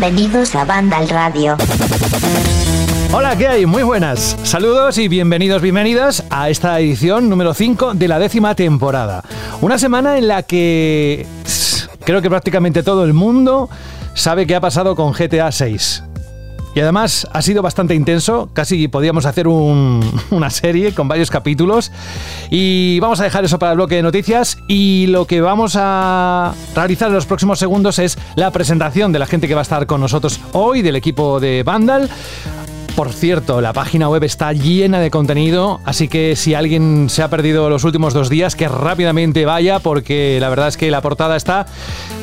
Bienvenidos a Banda al Radio. Hola, ¿qué hay? Muy buenas. Saludos y bienvenidos, bienvenidas a esta edición número 5 de la décima temporada. Una semana en la que creo que prácticamente todo el mundo sabe qué ha pasado con GTA 6. Y además ha sido bastante intenso, casi podíamos hacer una serie con varios capítulos. Y vamos a dejar eso para el bloque de noticias. Y lo que vamos a realizar en los próximos segundos es la presentación de la gente que va a estar con nosotros hoy, del equipo de Vandal. Por cierto, la página web está llena de contenido, así que si alguien se ha perdido los últimos dos días, que rápidamente vaya, porque la verdad es que la portada está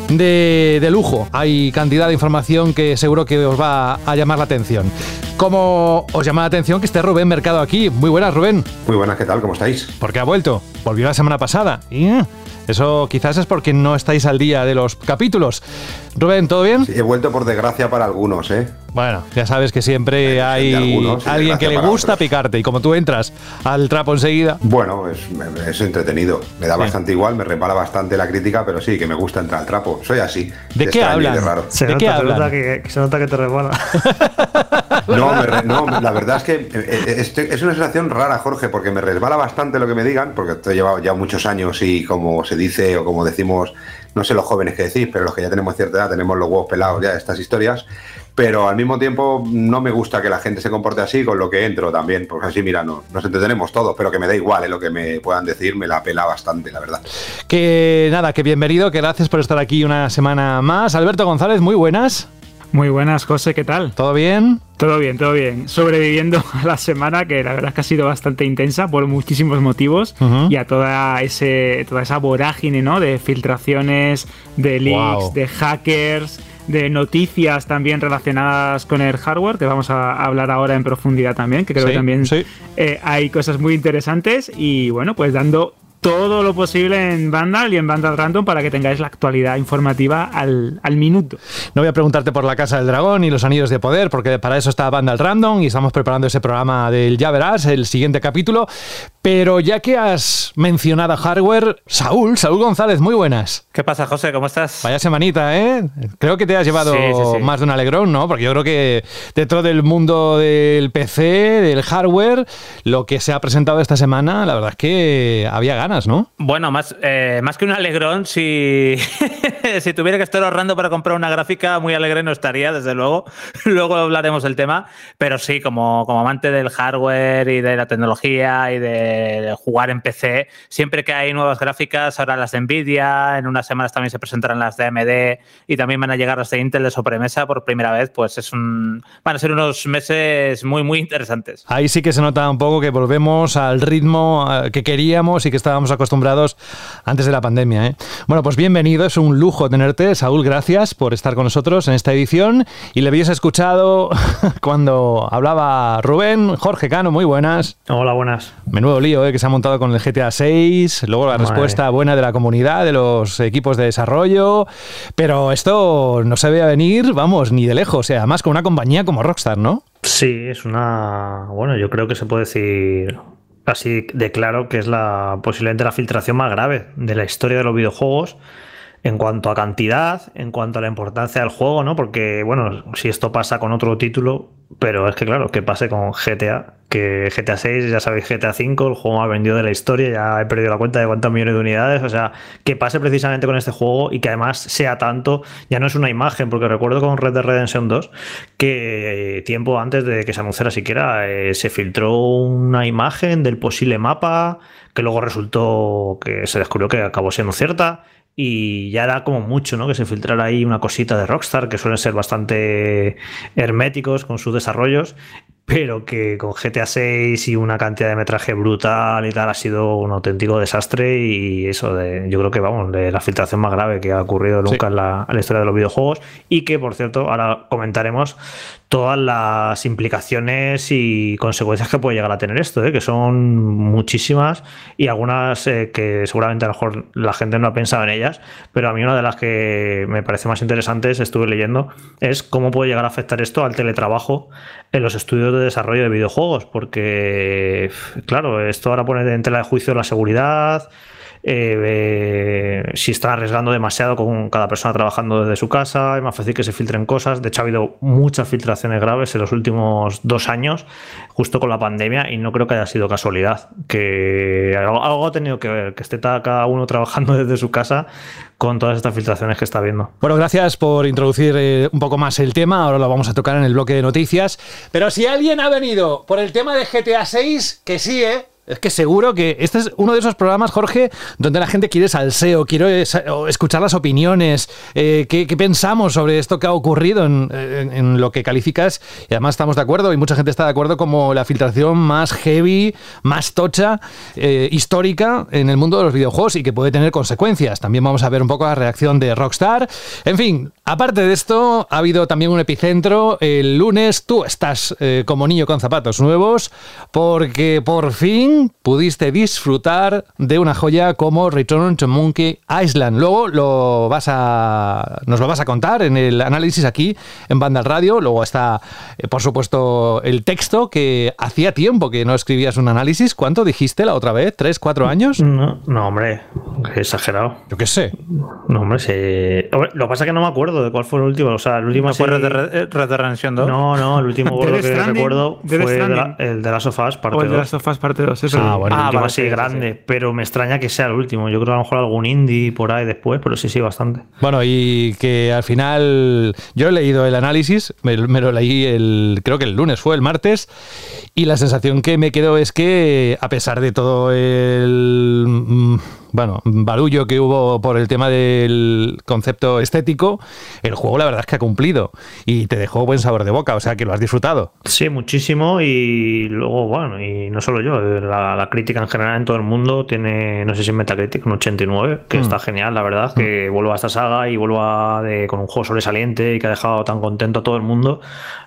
de, lujo. Hay cantidad de información que seguro que os va a llamar la atención. Como os llama la atención que esté Rubén Mercado aquí. Muy buenas, Rubén. Muy buenas, ¿qué tal? ¿Cómo estáis? Porque ha vuelto. Volvió la semana pasada. Y eso quizás es porque no estáis al día de los capítulos. Rubén, ¿todo bien? Sí, he vuelto por desgracia para algunos, ¿eh? Bueno, ya sabes que siempre hay alguien que le gusta picarte y como tú entras al trapo enseguida. Bueno, es, entretenido. Me da bastante igual, me repara bastante la crítica, pero sí, que me gusta entrar al trapo. Soy así. ¿De qué hablan? Se ¿De qué hablan? Que, se nota que te resbala. no, la verdad es que eh, eh, es una sensación rara, Jorge, porque me resbala bastante lo que me digan, porque he llevado ya muchos años y como se dice o como decimos, no sé los jóvenes que decís, pero los que ya tenemos cierta edad, tenemos los huevos pelados ya de estas historias, pero al mismo tiempo no me gusta que la gente se comporte así con lo que entro también, porque así, mira, no, nos entretenemos todos, pero que me da igual ¿eh? lo que me puedan decir, me la pela bastante, la verdad. Que nada, que bienvenido, que gracias por estar aquí una semana más. Alberto González, muy buenas. Muy buenas, José, ¿qué tal? ¿Todo bien? Todo bien, todo bien. Sobreviviendo a la semana, que la verdad es que ha sido bastante intensa por muchísimos motivos, y a toda, ese, toda esa vorágine ¿no? de filtraciones, de leaks, de hackers, de noticias también relacionadas con el hardware, que vamos a hablar ahora en profundidad también, que creo que también eh, hay cosas muy interesantes, y bueno, pues dando todo lo posible en Vandal y en Vandal Random para que tengáis la actualidad informativa al, minuto. No voy a preguntarte por la Casa del Dragón y los Anillos de Poder, porque para eso está Vandal Random y estamos preparando ese programa del Ya Verás, el siguiente capítulo. Pero ya que has mencionado hardware, Saúl, Saúl González, muy buenas. ¿Qué pasa, José? ¿Cómo estás? Vaya semanita, ¿eh? Creo que te has llevado más de un alegrón, ¿no? Porque yo creo que dentro del mundo del PC, del hardware, lo que se ha presentado esta semana, la verdad es que había ganas ¿no? Bueno, más, eh, más que un alegrón, si, si tuviera que estar ahorrando para comprar una gráfica, muy alegre no estaría, desde luego. Luego hablaremos del tema. Pero sí, como, como amante del hardware y de la tecnología y de, jugar en PC, siempre que hay nuevas gráficas, ahora las de Nvidia, en unas semanas también se presentarán las de AMD y también van a llegar las de Intel de sobremesa por primera vez, pues es un, van a ser unos meses muy, muy interesantes. Ahí sí que se nota un poco que volvemos al ritmo eh, que queríamos y que estábamos acostumbrados antes de la pandemia. ¿eh? Bueno, pues bienvenido, es un lujo tenerte. Saúl, gracias por estar con nosotros en esta edición. Y le habías escuchado cuando hablaba Rubén, Jorge Cano, muy buenas. Hola, buenas. Menudo lío ¿eh? que se ha montado con el GTA 6, luego la respuesta buena de la comunidad, de los equipos de desarrollo. Pero esto no se ve a venir, vamos, ni de lejos. O sea, además con una compañía como Rockstar, ¿no? Sí, es una. Bueno, yo creo que se puede decir así de claro que es la posiblemente la filtración más grave de la historia de los videojuegos en cuanto a cantidad, en cuanto a la importancia del juego, ¿no? Porque, bueno, si esto pasa con otro título, pero es que, claro, que pase con GTA, que GTA 6, ya sabéis, GTA 5, el juego más vendido de la historia, ya he perdido la cuenta de cuántos millones de unidades, o sea, que pase precisamente con este juego y que además sea tanto, ya no es una imagen, porque recuerdo con Red Dead Redemption 2 que tiempo antes de que se anunciara siquiera eh, se filtró una imagen del posible mapa que luego resultó que se descubrió que acabó siendo cierta y ya era como mucho, ¿no? Que se filtrara ahí una cosita de Rockstar, que suelen ser bastante herméticos con sus desarrollos, pero que con GTA 6 y una cantidad de metraje brutal y tal ha sido un auténtico desastre y eso de, yo creo que vamos, de la filtración más grave que ha ocurrido nunca en, la, en la historia de los videojuegos y que, por cierto, ahora comentaremos todas las implicaciones y consecuencias que puede llegar a tener esto, ¿eh? que son muchísimas y algunas eh, que seguramente a lo mejor la gente no ha pensado en ellas, pero a mí una de las que me parece más interesantes, estuve leyendo, es cómo puede llegar a afectar esto al teletrabajo en los estudios de desarrollo de videojuegos, porque, claro, esto ahora pone en tela de juicio la seguridad, eh, si está arriesgando demasiado con cada persona trabajando desde su casa, es más fácil que se filtren cosas. De hecho, ha habido muchas filtraciones graves en los últimos dos años, justo con la pandemia, y no creo que haya sido casualidad. Que algo, ha tenido que ver, que esté cada uno trabajando desde su casa con todas estas filtraciones que está viendo. Bueno, gracias por introducir eh, un poco más el tema. Ahora lo vamos a tocar en el bloque de noticias. Pero si alguien ha venido por el tema de GTA 6, que sí, ¿eh? Es que seguro que este es uno de esos programas, Jorge, donde la gente quiere salseo, quiere escuchar las opiniones, eh, qué, pensamos sobre esto que ha ocurrido en, lo que calificas. Y además estamos de acuerdo, y mucha gente está de acuerdo, como la filtración más heavy, más tocha, eh, histórica en el mundo de los videojuegos y que puede tener consecuencias. También vamos a ver un poco la reacción de Rockstar. En fin, aparte de esto, ha habido también un epicentro. El lunes tú estás eh, como niño con zapatos nuevos, porque por fin pudiste disfrutar de una joya como Return to Monkey Island. Luego lo vas a, nos lo vas a contar en el análisis aquí en Banda Radio. Luego está, eh, por supuesto, el texto que hacía tiempo que no escribías un análisis. ¿Cuánto dijiste la otra vez? ¿Tres, cuatro años? No, no hombre, exagerado. Yo qué sé. No, hombre, sí. lo que pasa es que no me acuerdo de cuál fue el último. O sea, el último fue Red Dead Redemption 2. No, no, el último que recuerdo fue el de las sofás parte 2. el de las sofás parte 2. Ah, bueno, ah, así grande, pero me extraña que sea el último. Yo creo que a lo mejor algún indie por ahí después, pero sí, sí, bastante. Bueno, y que al final yo he leído el análisis, me, lo leí el, creo que el lunes fue, el martes, y la sensación que me quedó es que a pesar de todo el mm, bueno, barullo que hubo por el tema del concepto estético, el juego la verdad es que ha cumplido y te dejó buen sabor de boca, o sea que lo has disfrutado. Sí, muchísimo y luego, bueno, y no solo yo, la, crítica en general en todo el mundo tiene, no sé si en Metacritic, un 89, que mm. está genial, la verdad, que mm. vuelva a esta saga y vuelva de, con un juego sobresaliente y que ha dejado tan contento a todo el mundo,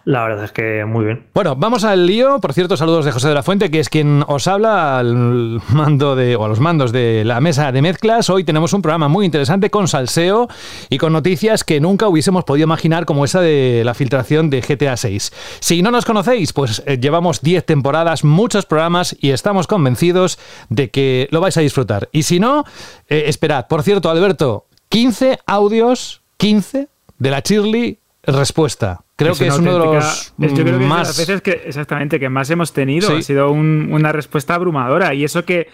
la verdad es que muy bien. Bueno, vamos al lío, por cierto, saludos de José de la Fuente, que es quien os habla al mando de, o a los mandos de la mesa de mezclas. Hoy tenemos un programa muy interesante con salseo y con noticias que nunca hubiésemos podido imaginar como esa de la filtración de GTA 6. Si no nos conocéis, pues eh, llevamos 10 temporadas, muchos programas y estamos convencidos de que lo vais a disfrutar. Y si no, eh, esperad. Por cierto, Alberto, 15 audios, 15 de la Shirley respuesta. Creo que es uno de los yo creo que más... las veces que exactamente que más hemos tenido ha sido una respuesta abrumadora y eso que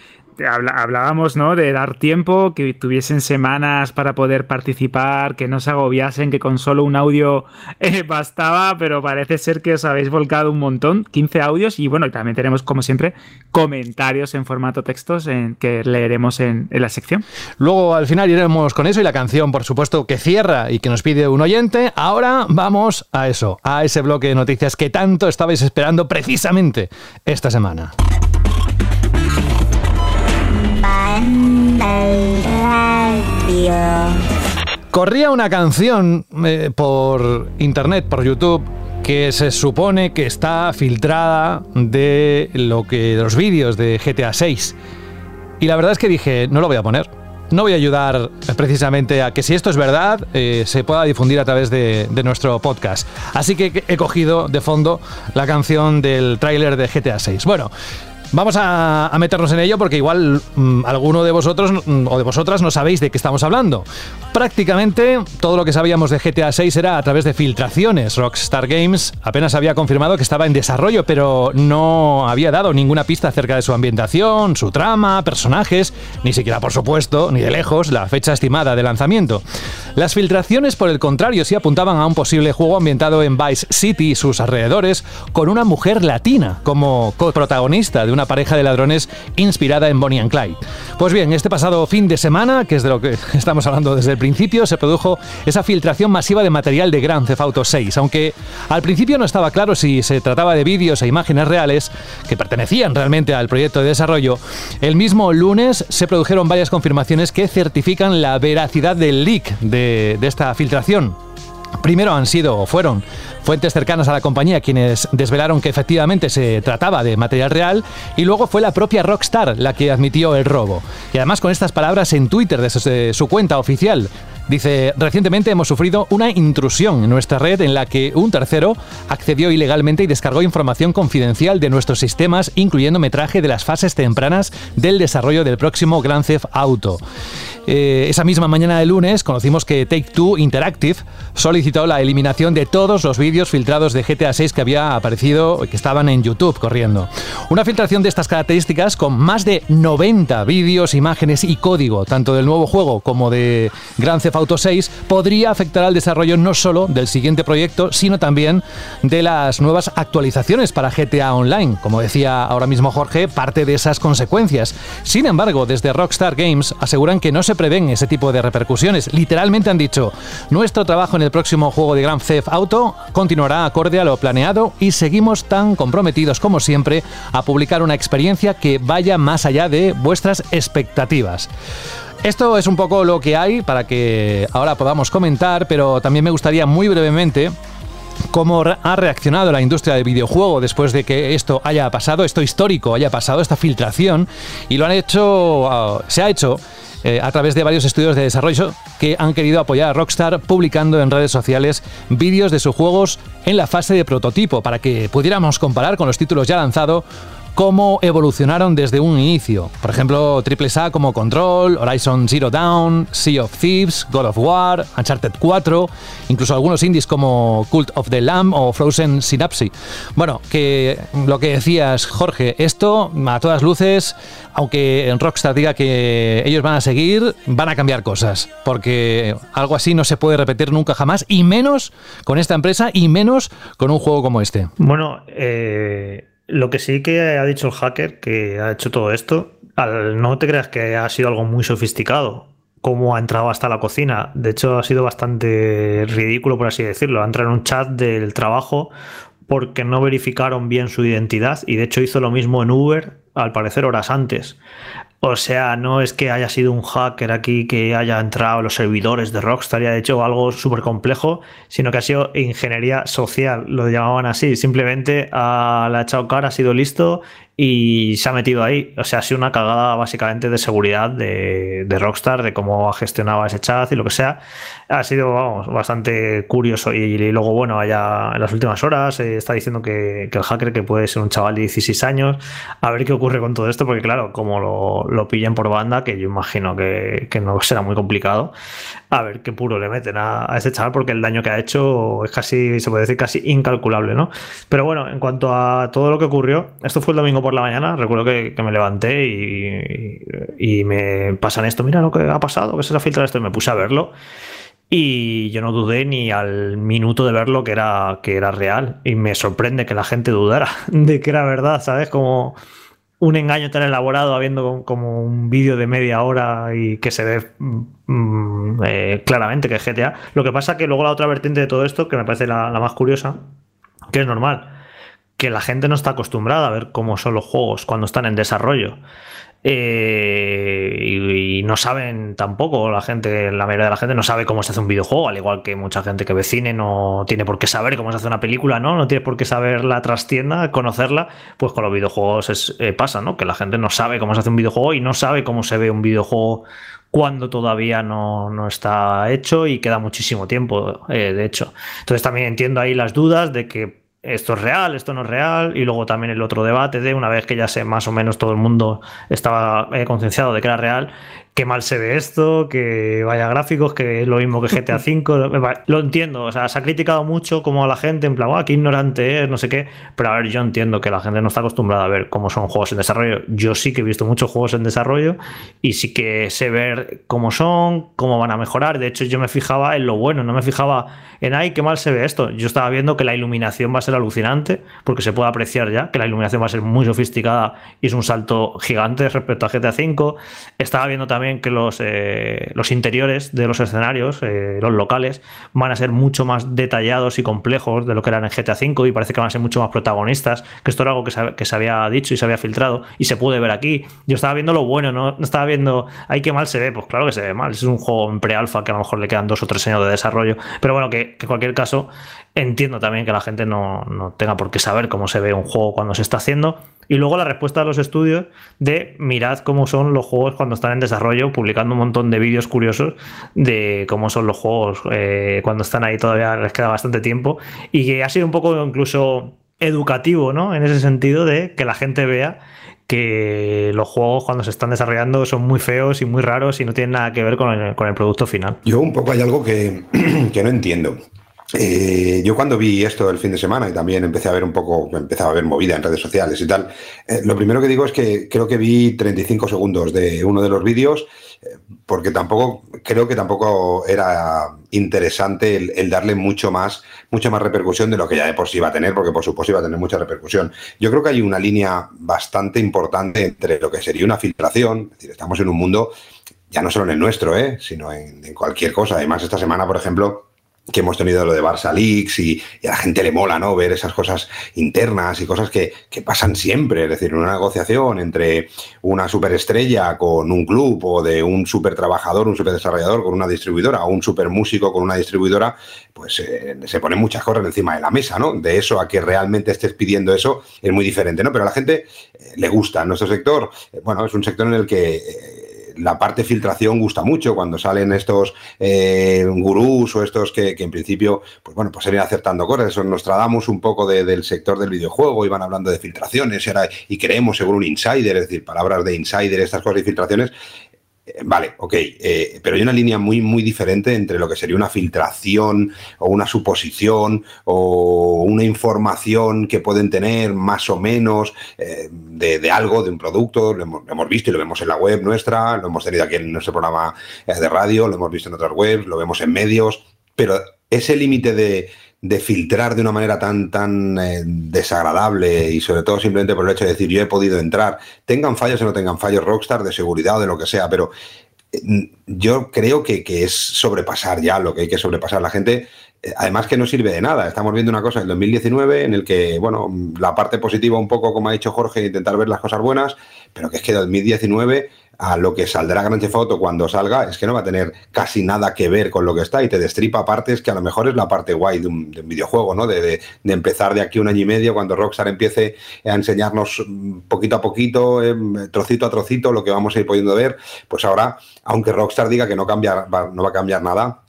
hablábamos, ¿no? De dar tiempo, que tuviesen semanas para poder participar, que no se agobiasen, que con solo un audio eh, bastaba, pero parece ser que os habéis volcado un montón, 15 audios y bueno, también tenemos como siempre comentarios en formato textos en, que leeremos en, en la sección. Luego al final iremos con eso y la canción, por supuesto, que cierra y que nos pide un oyente. Ahora vamos a eso, a ese bloque de noticias que tanto estabais esperando precisamente esta semana. Corría una canción eh, por internet, por YouTube, que se supone que está filtrada de lo que los vídeos de GTA 6. Y la verdad es que dije, no lo voy a poner. No voy a ayudar precisamente a que si esto es verdad, eh, se pueda difundir a través de, de, nuestro podcast. Así que he cogido de fondo la canción del tráiler de GTA 6. Bueno, Vamos a, meternos en ello porque igual mm, alguno de vosotros mm, o de vosotras no sabéis de qué estamos hablando. Prácticamente todo lo que sabíamos de GTA 6 era a través de filtraciones. Rockstar Games apenas había confirmado que estaba en desarrollo, pero no había dado ninguna pista acerca de su ambientación, su trama, personajes, ni siquiera, por supuesto, ni de lejos, la fecha estimada de lanzamiento. Las filtraciones, por el contrario, sí apuntaban a un posible juego ambientado en Vice City y sus alrededores, con una mujer latina como coprotagonista de una pareja de ladrones inspirada en Bonnie and Clyde. Pues bien, este pasado fin de semana, que es de lo que estamos hablando desde el principio, se produjo esa filtración masiva de material de Grand Theft Auto 6, aunque al principio no estaba claro si se trataba de vídeos e imágenes reales que pertenecían realmente al proyecto de desarrollo. El mismo lunes se produjeron varias confirmaciones que certifican la veracidad del leak de, de esta filtración. Primero han sido o fueron fuentes cercanas a la compañía quienes desvelaron que efectivamente se trataba de material real y luego fue la propia Rockstar la que admitió el robo. Y además con estas palabras en Twitter desde su cuenta oficial Dice, recientemente hemos sufrido una intrusión en nuestra red en la que un tercero accedió ilegalmente y descargó información confidencial de nuestros sistemas, incluyendo metraje de las fases tempranas del desarrollo del próximo Grand Theft Auto. Eh, esa misma mañana de lunes conocimos que Take Two Interactive solicitó la eliminación de todos los vídeos filtrados de GTA 6 que había aparecido, que estaban en YouTube corriendo. Una filtración de estas características con más de 90 vídeos, imágenes y código, tanto del nuevo juego como de Grand Theft Auto 6, podría afectar al desarrollo no solo del siguiente proyecto, sino también de las nuevas actualizaciones para GTA Online. Como decía ahora mismo Jorge, parte de esas consecuencias. Sin embargo, desde Rockstar Games aseguran que no se prevén ese tipo de repercusiones. Literalmente han dicho, nuestro trabajo en el próximo juego de Grand Theft Auto continuará acorde a lo planeado y seguimos tan comprometidos como siempre a publicar una experiencia que vaya más allá de vuestras expectativas. Esto es un poco lo que hay para que ahora podamos comentar, pero también me gustaría muy brevemente cómo ha reaccionado la industria del videojuego después de que esto haya pasado, esto histórico haya pasado, esta filtración, y lo han hecho, ah, se ha hecho eh, a través de varios estudios de desarrollo que han querido apoyar a Rockstar publicando en redes sociales vídeos de sus juegos en la fase de prototipo para que pudiéramos comparar con los títulos ya lanzados cómo evolucionaron desde un inicio. Por ejemplo, A como Control, Horizon Zero Dawn, Sea of Thieves, God of War, Uncharted 4, incluso algunos indies como Cult of the Lamb o Frozen Synapse. Bueno, que lo que decías, Jorge, esto a todas luces, aunque en Rockstar diga que ellos van a seguir, van a cambiar cosas, porque algo así no se puede repetir nunca jamás, y menos con esta empresa, y menos con un juego como este. Bueno, eh lo que sí que ha dicho el hacker que ha hecho todo esto, no te creas que ha sido algo muy sofisticado, cómo ha entrado hasta la cocina. De hecho, ha sido bastante ridículo, por así decirlo. Ha entrado en un chat del trabajo porque no verificaron bien su identidad y de hecho hizo lo mismo en Uber, al parecer horas antes. O sea, no es que haya sido un hacker aquí que haya entrado los servidores de Rockstar y haya hecho algo súper complejo, sino que ha sido ingeniería social, lo llamaban así. Simplemente a la ha echado cara, ha sido listo y se ha metido ahí. O sea, ha sido una cagada básicamente de seguridad de, Rockstar, de cómo gestionaba ese chat y lo que sea. Ha sido vamos, bastante curioso. Y, luego, bueno, allá en las últimas horas eh, está diciendo que, el hacker, que puede ser un chaval de 16 años, a ver qué ocurre con todo esto, porque claro, como lo, lo pillen por banda, que yo imagino que, que, no será muy complicado, a ver qué puro le meten a, a ese chaval, porque el daño que ha hecho es casi, se puede decir, casi incalculable, ¿no? Pero bueno, en cuanto a todo lo que ocurrió, esto fue el domingo por la mañana, recuerdo que, me levanté y, me pasan esto, mira lo que ha pasado, que se ha filtrado esto, y me puse a verlo. Y yo no dudé ni al minuto de verlo que era, que era real. Y me sorprende que la gente dudara de que era verdad, ¿sabes? Como un engaño tan elaborado habiendo como un vídeo de media hora y que se ve mm, eh, claramente que es GTA. Lo que pasa que luego la otra vertiente de todo esto, que me parece la más curiosa, que es normal que la gente no está acostumbrada a ver cómo son los juegos cuando están en desarrollo. Eh, y, no saben tampoco, la gente, la mayoría de la gente no sabe cómo se hace un videojuego, al igual que mucha gente que ve cine no tiene por qué saber cómo se hace una película, ¿no? No tiene por qué saber la trastienda, conocerla, pues con los videojuegos eh, pasa, ¿no? Que la gente no sabe cómo se hace un videojuego y no sabe cómo se ve un videojuego cuando todavía no, está hecho y queda muchísimo tiempo, eh, de hecho. Entonces también entiendo ahí las dudas de que esto es real, esto no es real, y luego también el otro debate de una vez que ya sé más o menos todo el mundo estaba eh, concienciado de que era real, qué mal se ve esto, que vaya gráficos, que es lo mismo que GTA V. lo entiendo, o sea, se ha criticado mucho como a la gente, en plan, qué ignorante es, no sé qué, pero a ver, yo entiendo que la gente no está acostumbrada a ver cómo son juegos en desarrollo. Yo sí que he visto muchos juegos en desarrollo y sí que sé ver cómo son, cómo van a mejorar. De hecho, yo me fijaba en lo bueno, no me fijaba en, ay, qué mal se ve esto. Yo estaba viendo que la iluminación va a ser alucinante, porque se puede apreciar ya que la iluminación va a ser muy sofisticada y es un salto gigante respecto a GTA V. Estaba viendo también que los, eh, los interiores de los escenarios, eh, los locales, van a ser mucho más detallados y complejos de lo que eran en GTA V y parece que van a ser mucho más protagonistas, que esto era algo que se, que se había dicho y se había filtrado y se puede ver aquí. Yo estaba viendo lo bueno, no, estaba viendo, ay, qué mal se ve, pues claro que se ve mal, es un juego en pre-alfa que a lo mejor le quedan dos o tres años de desarrollo, pero bueno, que, en cualquier caso entiendo también que la gente no, no tenga por qué saber cómo se ve un juego cuando se está haciendo. Y luego la respuesta de los estudios de mirad cómo son los juegos cuando están en desarrollo publicando un montón de vídeos curiosos de cómo son los juegos eh, cuando están ahí todavía les queda bastante tiempo y que ha sido un poco incluso educativo, ¿no? En ese sentido de que la gente vea que los juegos cuando se están desarrollando son muy feos y muy raros y no tienen nada que ver con el, con el producto final. Yo un poco hay algo que, que no entiendo. Eh, yo cuando vi esto el fin de semana y también empecé a ver un poco, empezaba a ver movida en redes sociales y tal, eh, lo primero que digo es que creo que vi 35 segundos de uno de los vídeos eh, porque tampoco, creo que tampoco era interesante el, darle mucho más, mucha más repercusión de lo que ya de por sí iba a tener, porque por supuesto iba a tener mucha repercusión. Yo creo que hay una línea bastante importante entre lo que sería una filtración, es decir, estamos en un mundo ya no solo en el nuestro, sino en, en cualquier cosa. Además, esta semana, por ejemplo, que hemos tenido lo de Barça Leaks y, a la gente le mola, ¿no? Ver esas cosas internas y cosas que, pasan siempre. Es decir, una negociación entre una superestrella con un club o de un super trabajador, un super desarrollador con una distribuidora o un super músico con una distribuidora, pues eh, se ponen muchas cosas encima de la mesa, ¿no? De eso a que realmente estés pidiendo eso es muy diferente, ¿no? Pero a la gente eh, le gusta. Nuestro sector, eh, bueno, es un sector en el que la parte filtración gusta mucho cuando salen estos eh, gurús o estos que, en principio, pues bueno, pues acertando cosas. Eso nos tradamos un poco del sector del videojuego, iban hablando de filtraciones y creemos según un insider, es decir, palabras de insider, estas cosas y filtraciones, vale, ok, eh, pero hay una línea muy, muy diferente entre lo que sería una filtración o una suposición o una información que pueden tener más o menos eh, de, algo, de un producto, lo hemos, visto y lo vemos en la web nuestra, lo hemos tenido aquí en nuestro programa de radio, lo hemos visto en otras webs, lo vemos en medios, pero ese límite de, de filtrar de una manera tan, tan eh, desagradable y sobre todo simplemente por el hecho de decir yo he podido entrar, tengan fallos o no tengan fallos Rockstar de seguridad o de lo que sea, pero eh, yo creo que, que, es sobrepasar ya lo que hay que sobrepasar. La gente, eh, además que no sirve de nada. Estamos viendo una cosa en 2019 en el que, bueno, la parte positiva un poco, como ha dicho Jorge, intentar ver las cosas buenas, pero que es que 2019 a lo que saldrá Grand Theft Auto cuando salga es que no va a tener casi nada que ver con lo que está y te destripa partes que a lo mejor es la parte guay de un, videojuego, ¿no? De, empezar de aquí un año y medio cuando Rockstar empiece a enseñarnos mm, poquito a poquito, eh, trocito a trocito, lo que vamos a ir pudiendo ver, pues ahora, aunque Rockstar diga que no, cambia, no va a cambiar nada,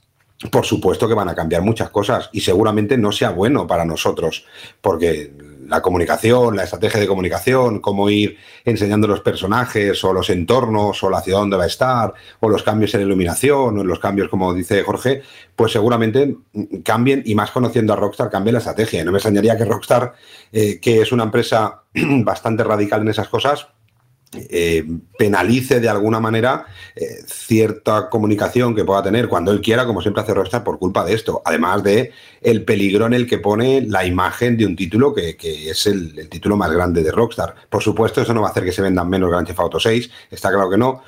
por supuesto que van a cambiar muchas cosas y seguramente no sea bueno para nosotros, porque la comunicación, la estrategia de comunicación, cómo ir enseñando los personajes o los entornos o la ciudad donde va a estar, o los cambios en iluminación o los cambios, como dice Jorge, pues seguramente cambien y más conociendo a Rockstar cambie la estrategia. No me extrañaría que Rockstar, eh, que es una empresa bastante radical en esas cosas, eh, penalice de alguna manera eh, cierta comunicación que pueda tener cuando él quiera, como siempre hace Rockstar, por culpa de esto. Además de el peligro en el que pone la imagen de un título que, es el, título más grande de Rockstar. Por supuesto, eso no va a hacer que se vendan menos Grand Theft Auto 6, está claro que no.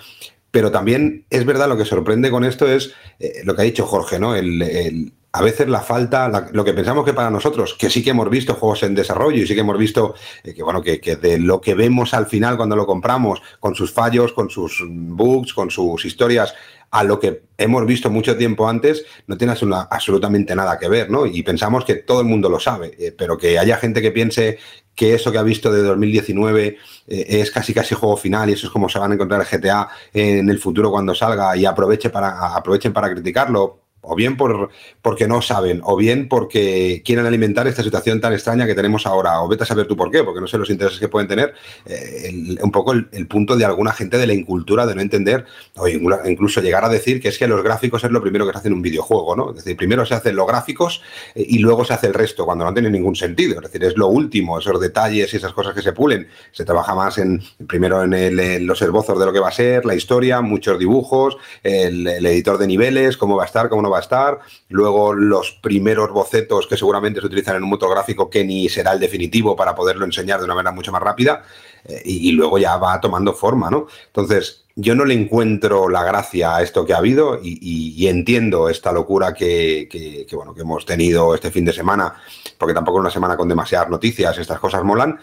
Pero también es verdad, lo que sorprende con esto es eh, lo que ha dicho Jorge, ¿no? el, a veces la falta, lo que pensamos que para nosotros, que sí que hemos visto juegos en desarrollo y sí que hemos visto eh, que, bueno, que, de lo que vemos al final cuando lo compramos, con sus fallos, con sus bugs, con sus historias, a lo que hemos visto mucho tiempo antes, no tiene absolutamente nada que ver, ¿no? Y pensamos que todo el mundo lo sabe, eh, pero que haya gente que piense que eso que ha visto de 2019 eh, es casi casi juego final y eso es como se van a encontrar el GTA en el futuro cuando salga y aproveche para, aprovechen para criticarlo, o bien por, porque no saben, o bien porque quieren alimentar esta situación tan extraña que tenemos ahora, o vete a saber tú por qué, porque no sé los intereses que pueden tener, eh, un poco el, punto de alguna gente de la incultura de no entender, o incluso llegar a decir que es que los gráficos es lo primero que se hace en un videojuego, ¿no? Es decir, primero se hacen los gráficos eh, y luego se hace el resto, cuando no tiene ningún sentido, es decir, es lo último, esos detalles y esas cosas que se pulen, se trabaja más en, primero en, los esbozos de lo que va a ser, la historia, muchos dibujos, el, el editor de niveles, cómo va a estar, cómo no va a estar, luego los primeros bocetos que seguramente se utilizan en un motor gráfico que ni será el definitivo para poderlo enseñar de una manera mucho más rápida, eh, y, luego ya va tomando forma, ¿no? Entonces, yo no le encuentro la gracia a esto que ha habido y, entiendo esta locura que, bueno, que hemos tenido este fin de semana, porque tampoco es una semana con demasiadas noticias, estas cosas molan.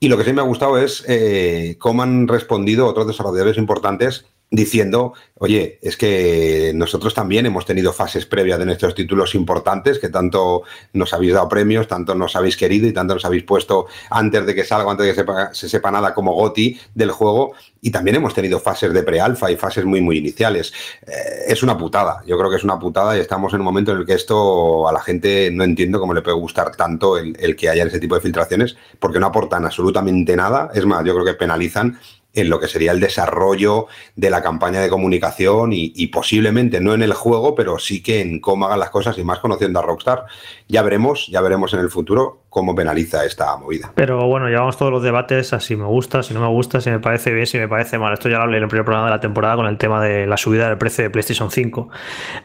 Y lo que sí me ha gustado es eh, cómo han respondido otros desarrolladores importantes diciendo, oye, es que nosotros también hemos tenido fases previas de nuestros títulos importantes, que tanto nos habéis dado premios, tanto nos habéis querido y tanto nos habéis puesto antes de que salga, antes de que se sepa nada como GOTI del juego, y también hemos tenido fases de pre-alfa y fases muy, muy iniciales. Eh, es una putada, yo creo que es una putada y estamos en un momento en el que esto a la gente no entiendo cómo le puede gustar tanto el, el que haya ese tipo de filtraciones, porque no aportan absolutamente nada, es más, yo creo que penalizan en lo que sería el desarrollo de la campaña de comunicación y, posiblemente no en el juego, pero sí que en cómo hagan las cosas y más conociendo a Rockstar. Ya veremos, ya veremos en el futuro cómo penaliza esta movida. Pero bueno, llevamos todos los debates a si me gusta, si no me gusta, si me parece bien, si me parece mal. Esto ya lo hablé en el primer programa de la temporada con el tema de la subida del precio de PlayStation 5.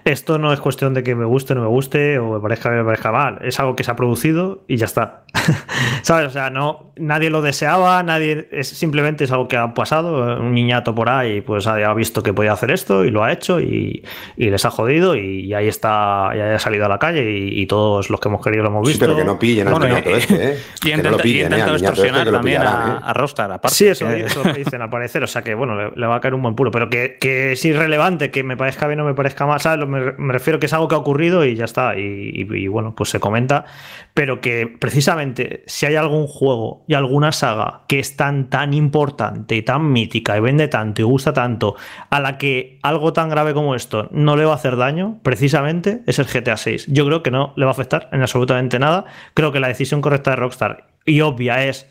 Esto no es cuestión de que me guste, no me guste o me parezca me parezca mal. Es algo que se ha producido y ya está. ¿Sabes? O sea, no, nadie lo deseaba, nadie, es simplemente es algo que ha pasado. Un niñato por ahí, pues ha visto que podía hacer esto y lo ha hecho y, les ha jodido y, ahí está, ya ha salido a la calle y, todos los que hemos querido lo hemos visto. Sí, pero que no pillen este, ¿eh? Y intenta, no pillen, ¿eh? extorsionar también a, a, Rostar, aparte. Sí, eso, eso dicen al parecer, o sea que bueno, le, va a caer un buen puro, pero que, que, es irrelevante, que me parezca bien o me parezca mal, ¿sabes? Me, me refiero que es algo que ha ocurrido y ya está, y, y, bueno, pues se comenta, pero que precisamente si hay algún juego y alguna saga que es tan, tan importante y tan mítica y vende tanto y gusta tanto, a la que algo tan grave como esto no le va a hacer daño, precisamente es el GTA 6. Yo creo que no le va a afectar en absolutamente nada. Creo que la decisión correcta de Rockstar. Y obvia es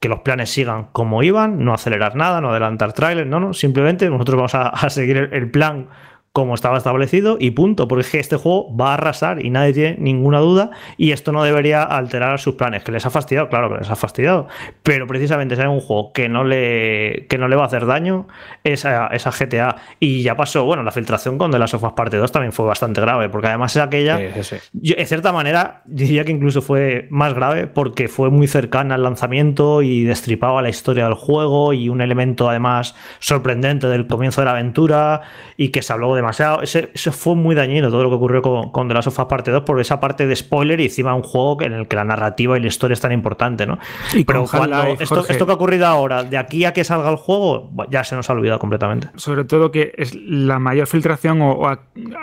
que los planes sigan como iban, no acelerar nada, no adelantar trailers, no, no, simplemente nosotros vamos a, seguir el, plan como estaba establecido y punto, porque es que este juego va a arrasar y nadie tiene ninguna duda y esto no debería alterar sus planes, que les ha fastidiado, claro que les ha fastidiado, pero precisamente hay un juego que no le, que no le va a hacer daño, esa, esa GTA. Y ya pasó, bueno, la filtración con The Last of Us Parte 2 también fue bastante grave, porque además es aquella, en cierta manera, diría que incluso fue más grave porque fue muy cercana al lanzamiento y destripaba la historia del juego y un elemento además sorprendente del comienzo de la aventura y que se habló de demasiado. Ese, fue muy dañino todo lo que ocurrió con, con The Last of Us Parte 2 por esa parte de spoiler y encima un juego en el que la narrativa y la historia es tan importante, ¿no? Y Pero cuando esto, esto, que ha ocurrido ahora, de aquí a que salga el juego, ya se nos ha olvidado completamente. Sobre todo que es la mayor filtración o,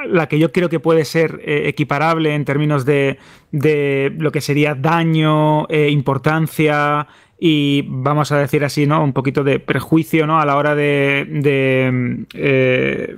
la que yo creo que puede ser eh, equiparable en términos de, de, lo que sería daño, eh, importancia y vamos a decir así, ¿no? Un poquito de prejuicio, ¿no? A la hora de, de eh,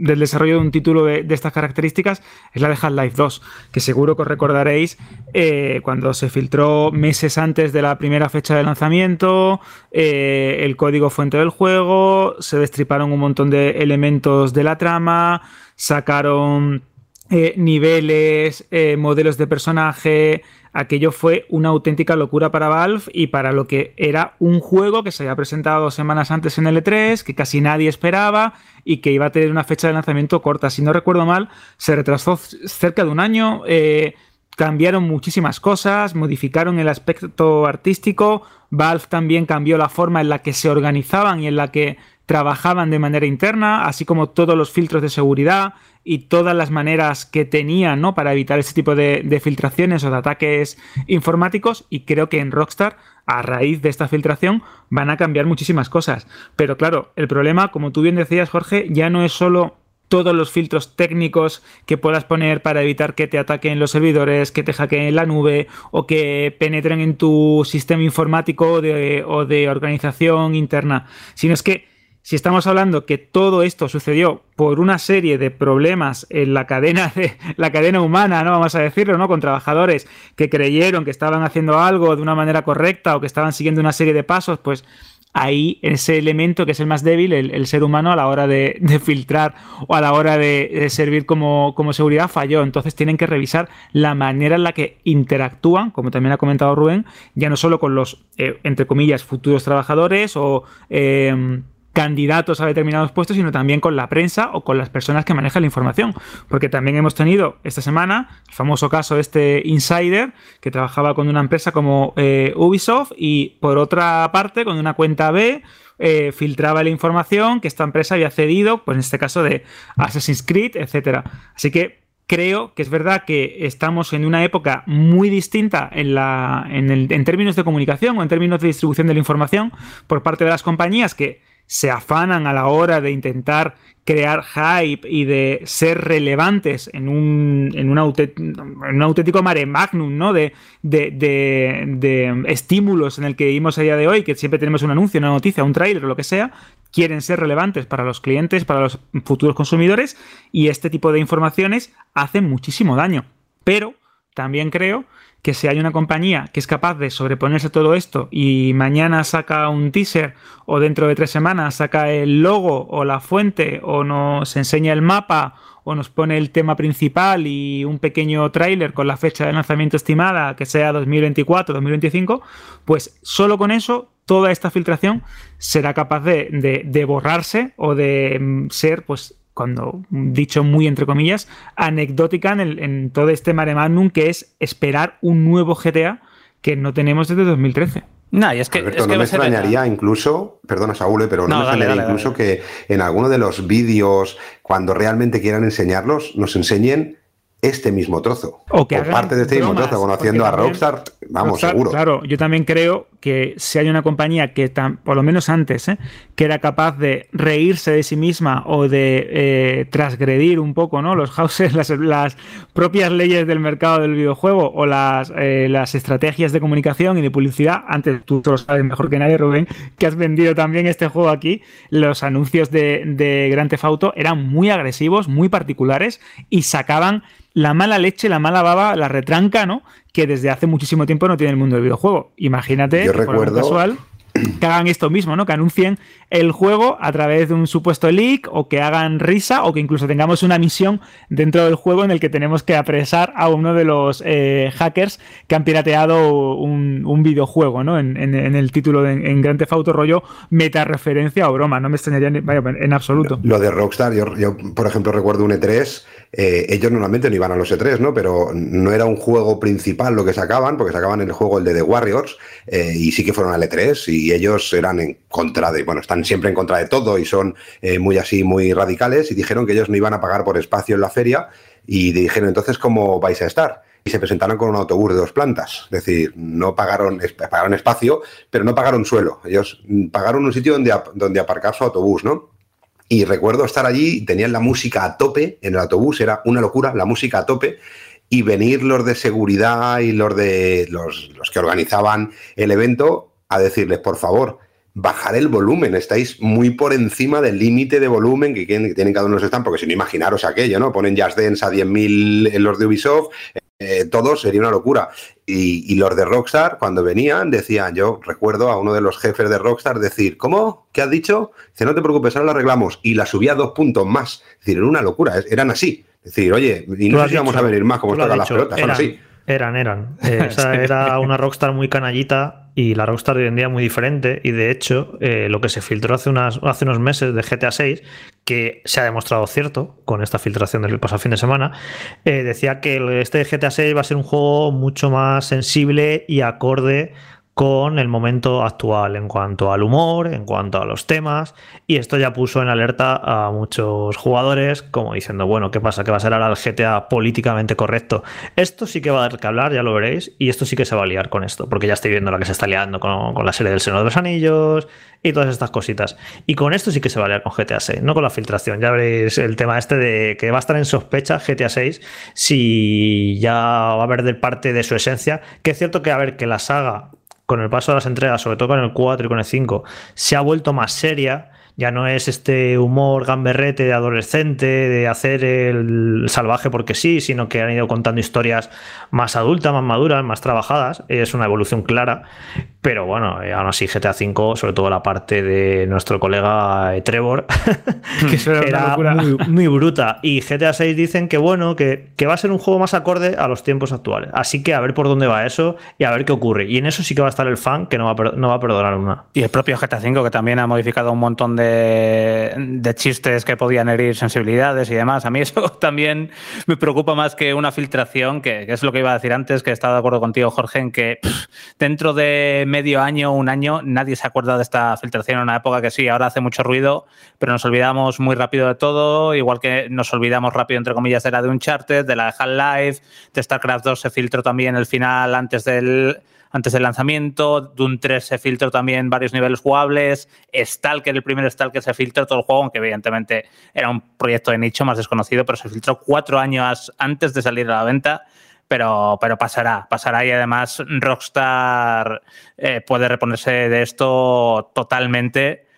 del desarrollo de un título de, estas características es la de Half-Life 2, que seguro que os recordaréis eh, cuando se filtró meses antes de la primera fecha de lanzamiento, eh, el código fuente del juego, se destriparon un montón de elementos de la trama, sacaron eh, niveles, modelos de personaje, aquello fue una auténtica locura para Valve y para lo que era un juego que se había presentado dos semanas antes en L3, que casi nadie esperaba y que iba a tener una fecha de lanzamiento corta. Si no recuerdo mal, se retrasó cerca de un año. Eh, cambiaron muchísimas cosas, modificaron el aspecto artístico. Valve también cambió la forma en la que se organizaban y en la que trabajaban de manera interna, así como todos los filtros de seguridad y todas las maneras que tenían ¿no? para evitar ese tipo de, filtraciones o de ataques informáticos. Y creo que en Rockstar, a raíz de esta filtración, van a cambiar muchísimas cosas. Pero claro, el problema, como tú bien decías, Jorge, ya no es solo todos los filtros técnicos que puedas poner para evitar que te ataquen los servidores, que te hackeen la nube o que penetren en tu sistema informático o de organización interna, sino es que si estamos hablando que todo esto sucedió por una serie de problemas en la cadena de la cadena humana, no vamos a decirlo, ¿no? Con trabajadores que creyeron que estaban haciendo algo de una manera correcta o que estaban siguiendo una serie de pasos, pues ahí ese elemento que es el más débil, el, ser humano a la hora de, filtrar o a la hora de, servir como, seguridad falló. Entonces tienen que revisar la manera en la que interactúan, como también ha comentado Rubén, ya no solo con los, eh, entre comillas, futuros trabajadores o... Eh, candidatos a determinados puestos, sino también con la prensa o con las personas que manejan la información. Porque también hemos tenido esta semana el famoso caso de este insider que trabajaba con una empresa como eh, Ubisoft y por otra parte con una cuenta B eh, filtraba la información que esta empresa había cedido, pues en este caso de Assassin's Creed, etc. Así que creo que es verdad que estamos en una época muy distinta en, la, en, en términos de comunicación o en términos de distribución de la información por parte de las compañías que se afanan a la hora de intentar crear hype y de ser relevantes en un, en un, auténtico mare magnum ¿no? De, de, estímulos en el que vivimos a día de hoy, que siempre tenemos un anuncio, una noticia, un trailer o lo que sea, quieren ser relevantes para los clientes, para los futuros consumidores y este tipo de informaciones hacen muchísimo daño. Pero también creo que si hay una compañía que es capaz de sobreponerse a todo esto y mañana saca un teaser o dentro de tres semanas saca el logo o la fuente o nos enseña el mapa o nos pone el tema principal y un pequeño tráiler con la fecha de lanzamiento estimada que sea 2024, 2025, pues solo con eso toda esta filtración será capaz de, de borrarse o de mm, ser pues cuando dicho muy entre comillas, anecdótica en, todo este mare magnum que es esperar un nuevo GTA que no tenemos desde 2013. No, y es que, no me extrañaría incluso, perdona Saúl, pero no, me extrañaría incluso que en alguno de los vídeos, cuando realmente quieran enseñarlos, nos enseñen este mismo trozo. O, que parte de este mismo trozo, conociendo a Rockstar, vamos, seguro. Claro, yo también creo que si hay una compañía que, por lo menos antes, ¿eh? que era capaz de reírse de sí misma o de eh, transgredir un poco ¿no? los houses, las, propias leyes del mercado del videojuego o las, eh, las estrategias de comunicación y de publicidad, antes tú lo sabes mejor que nadie, Rubén, que has vendido también este juego aquí, los anuncios de, de Grand Theft Auto eran muy agresivos, muy particulares y sacaban la mala leche, la mala baba, la retranca, ¿no? Que desde hace muchísimo tiempo no tiene el mundo del videojuego. Imagínate, Yo recuerdo, casual, que hagan esto mismo, ¿no? Que anuncien el juego a través de un supuesto leak o que hagan risa o que incluso tengamos una misión dentro del juego en el que tenemos que apresar a uno de los eh, hackers que han pirateado un, videojuego, ¿no? En, el título de, en Grand Theft Auto rollo meta referencia o broma, no me extrañaría en absoluto. Lo de Rockstar, yo, por ejemplo recuerdo un E3, eh, ellos normalmente no iban a los E3, ¿no? Pero no era un juego principal lo que sacaban, porque sacaban el juego el de The Warriors eh, y sí que fueron al E3 y ellos eran en contra de, bueno, están siempre en contra de todo y son eh, muy así, muy radicales, y dijeron que ellos no iban a pagar por espacio en la feria, y dijeron, entonces, ¿cómo vais a estar? Y se presentaron con un autobús de dos plantas, es decir, no pagaron, pagaron espacio, pero no pagaron suelo. Ellos pagaron un sitio donde, donde aparcar su autobús, ¿no? Y recuerdo estar allí, tenían la música a tope en el autobús, era una locura, la música a tope, y venir los de seguridad y los de los, los que organizaban el evento a decirles, por favor, bajar el volumen. Estáis muy por encima del límite de volumen que tienen cada uno de los están, porque si no imaginaros aquello, ¿no? Ponen Just Dance a 10.000 en los de Ubisoft, eh, todos sería una locura. Y, los de Rockstar, cuando venían, decían, yo recuerdo a uno de los jefes de Rockstar decir, ¿cómo? ¿Qué has dicho? Dice, no te preocupes, ahora lo arreglamos. Y la subía dos puntos más. Es decir, era una locura, eran así. Es decir, oye, y no sé si vamos a venir más como están las pelotas, eran, así. Eran, eran. Eh, era una Rockstar muy canallita y la Rockstar hoy en día muy diferente. Y de hecho, eh, lo que se filtró hace, unas, hace unos meses de GTA 6, que se ha demostrado cierto con esta filtración del pasado fin de semana, eh, decía que este GTA 6 va a ser un juego mucho más sensible y acorde con el momento actual en cuanto al humor, en cuanto a los temas, y esto ya puso en alerta a muchos jugadores, como diciendo, bueno, ¿qué pasa? ¿Qué va a ser ahora el GTA políticamente correcto? Esto sí que va a dar que hablar, ya lo veréis, y esto sí que se va a liar con esto, porque ya estoy viendo la que se está liando con, la serie del Señor de los Anillos y todas estas cositas. Y con esto sí que se va a liar con GTA 6, no con la filtración. Ya veréis el tema este de que va a estar en sospecha GTA 6 si ya va a perder parte de su esencia, que es cierto que, a ver, que la saga con el paso de las entregas, sobre todo con el 4 y con el 5, se ha vuelto más seria. Ya no es este humor gamberrete de adolescente, de hacer el salvaje porque sí, sino que han ido contando historias más adultas, más maduras, más trabajadas. Es una evolución clara. Pero bueno, eh, aún así GTA V, sobre todo la parte de nuestro colega eh, Trevor, que era muy, bruta. Y GTA 6 dicen que bueno, que, va a ser un juego más acorde a los tiempos actuales. Así que a ver por dónde va eso y a ver qué ocurre. Y en eso sí que va a estar el fan que no va a, no va a perdonar una. Y el propio GTA V que también ha modificado un montón de, de chistes que podían herir sensibilidades y demás. A mí eso también me preocupa más que una filtración, que, es lo que iba a decir antes, que estaba de acuerdo contigo, Jorge, en que dentro de medio año, un año, nadie se acuerda de esta filtración en una época que sí, ahora hace mucho ruido, pero nos olvidamos muy rápido de todo, igual que nos olvidamos rápido, entre comillas, de la de Uncharted, de la de Half-Life, de StarCraft 2 se filtró también el final antes del antes del lanzamiento. Doom 3 se filtró también varios niveles jugables. Stalker, el primer Stalker se filtró todo el juego, aunque evidentemente era un proyecto de nicho más desconocido, pero se filtró cuatro años antes de salir a la venta. Pero, pero pasará, pasará y además Rockstar eh, puede reponerse de esto totalmente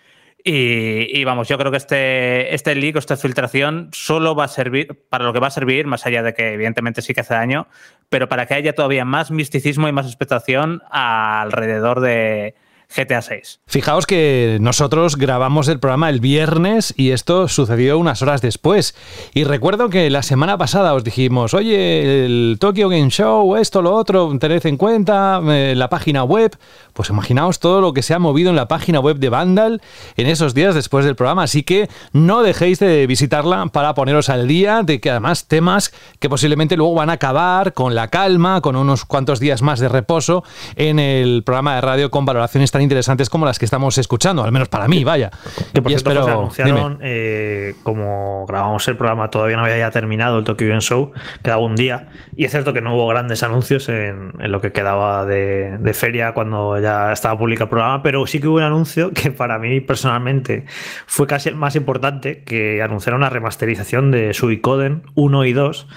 y, vamos, yo creo que este, este leak o esta filtración solo va a servir para lo que va a servir, más allá de que evidentemente sí que hace daño, pero para que haya todavía más misticismo y más expectación alrededor de, GTA 6. Fijaos que nosotros grabamos el programa el viernes y esto sucedió unas horas después. Y recuerdo que la semana pasada os dijimos, oye, el Tokyo Game Show, esto, lo otro, tened en cuenta, eh, la página web. Pues imaginaos todo lo que se ha movido en la página web de Vandal en esos días después del programa. Así que no dejéis de visitarla para poneros al día de que además temas que posiblemente luego van a acabar con la calma, con unos cuantos días más de reposo en el programa de radio con valoraciones tan interesantes como las que estamos escuchando, al menos para mí, vaya. Que por cierto, espero, anunciaron, eh, como grabamos el programa, todavía no había ya terminado el Tokyo Game Show, quedaba un día, y es cierto que no hubo grandes anuncios en, lo que quedaba de, de feria cuando ya estaba publicado el programa, pero sí que hubo un anuncio que para mí personalmente fue casi el más importante, que anunciaron la remasterización de Suicoden 1 y 2,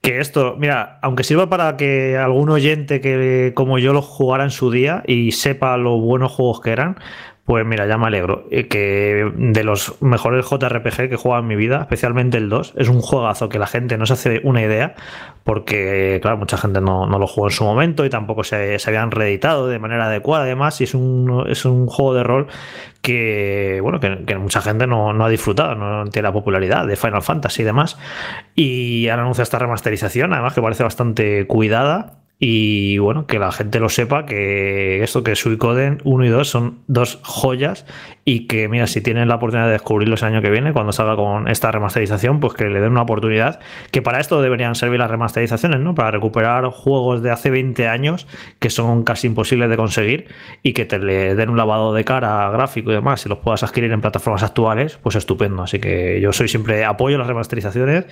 que esto, mira, aunque sirva para que algún oyente que como yo lo jugara en su día y sepa lo buenos juegos que eran, pues mira, ya me alegro. Eh, que de los mejores JRPG que he jugado en mi vida, especialmente el 2, es un juegazo que la gente no se hace una idea, porque, claro, mucha gente no, lo jugó en su momento y tampoco se, se, habían reeditado de manera adecuada, además, y es un, es un juego de rol que, bueno, que, mucha gente no, no, ha disfrutado, no tiene la popularidad de Final Fantasy y demás. Y ahora anuncia esta remasterización, además que parece bastante cuidada y bueno, que la gente lo sepa que esto que Suicoden 1 y 2 son dos joyas y que mira, si tienen la oportunidad de descubrirlos el año que viene, cuando salga con esta remasterización, pues que le den una oportunidad, que para esto deberían servir las remasterizaciones, ¿no? Para recuperar juegos de hace 20 años que son casi imposibles de conseguir y que te le den un lavado de cara gráfico y demás, si los puedas adquirir en plataformas actuales, pues estupendo. Así que yo soy siempre apoyo las remasterizaciones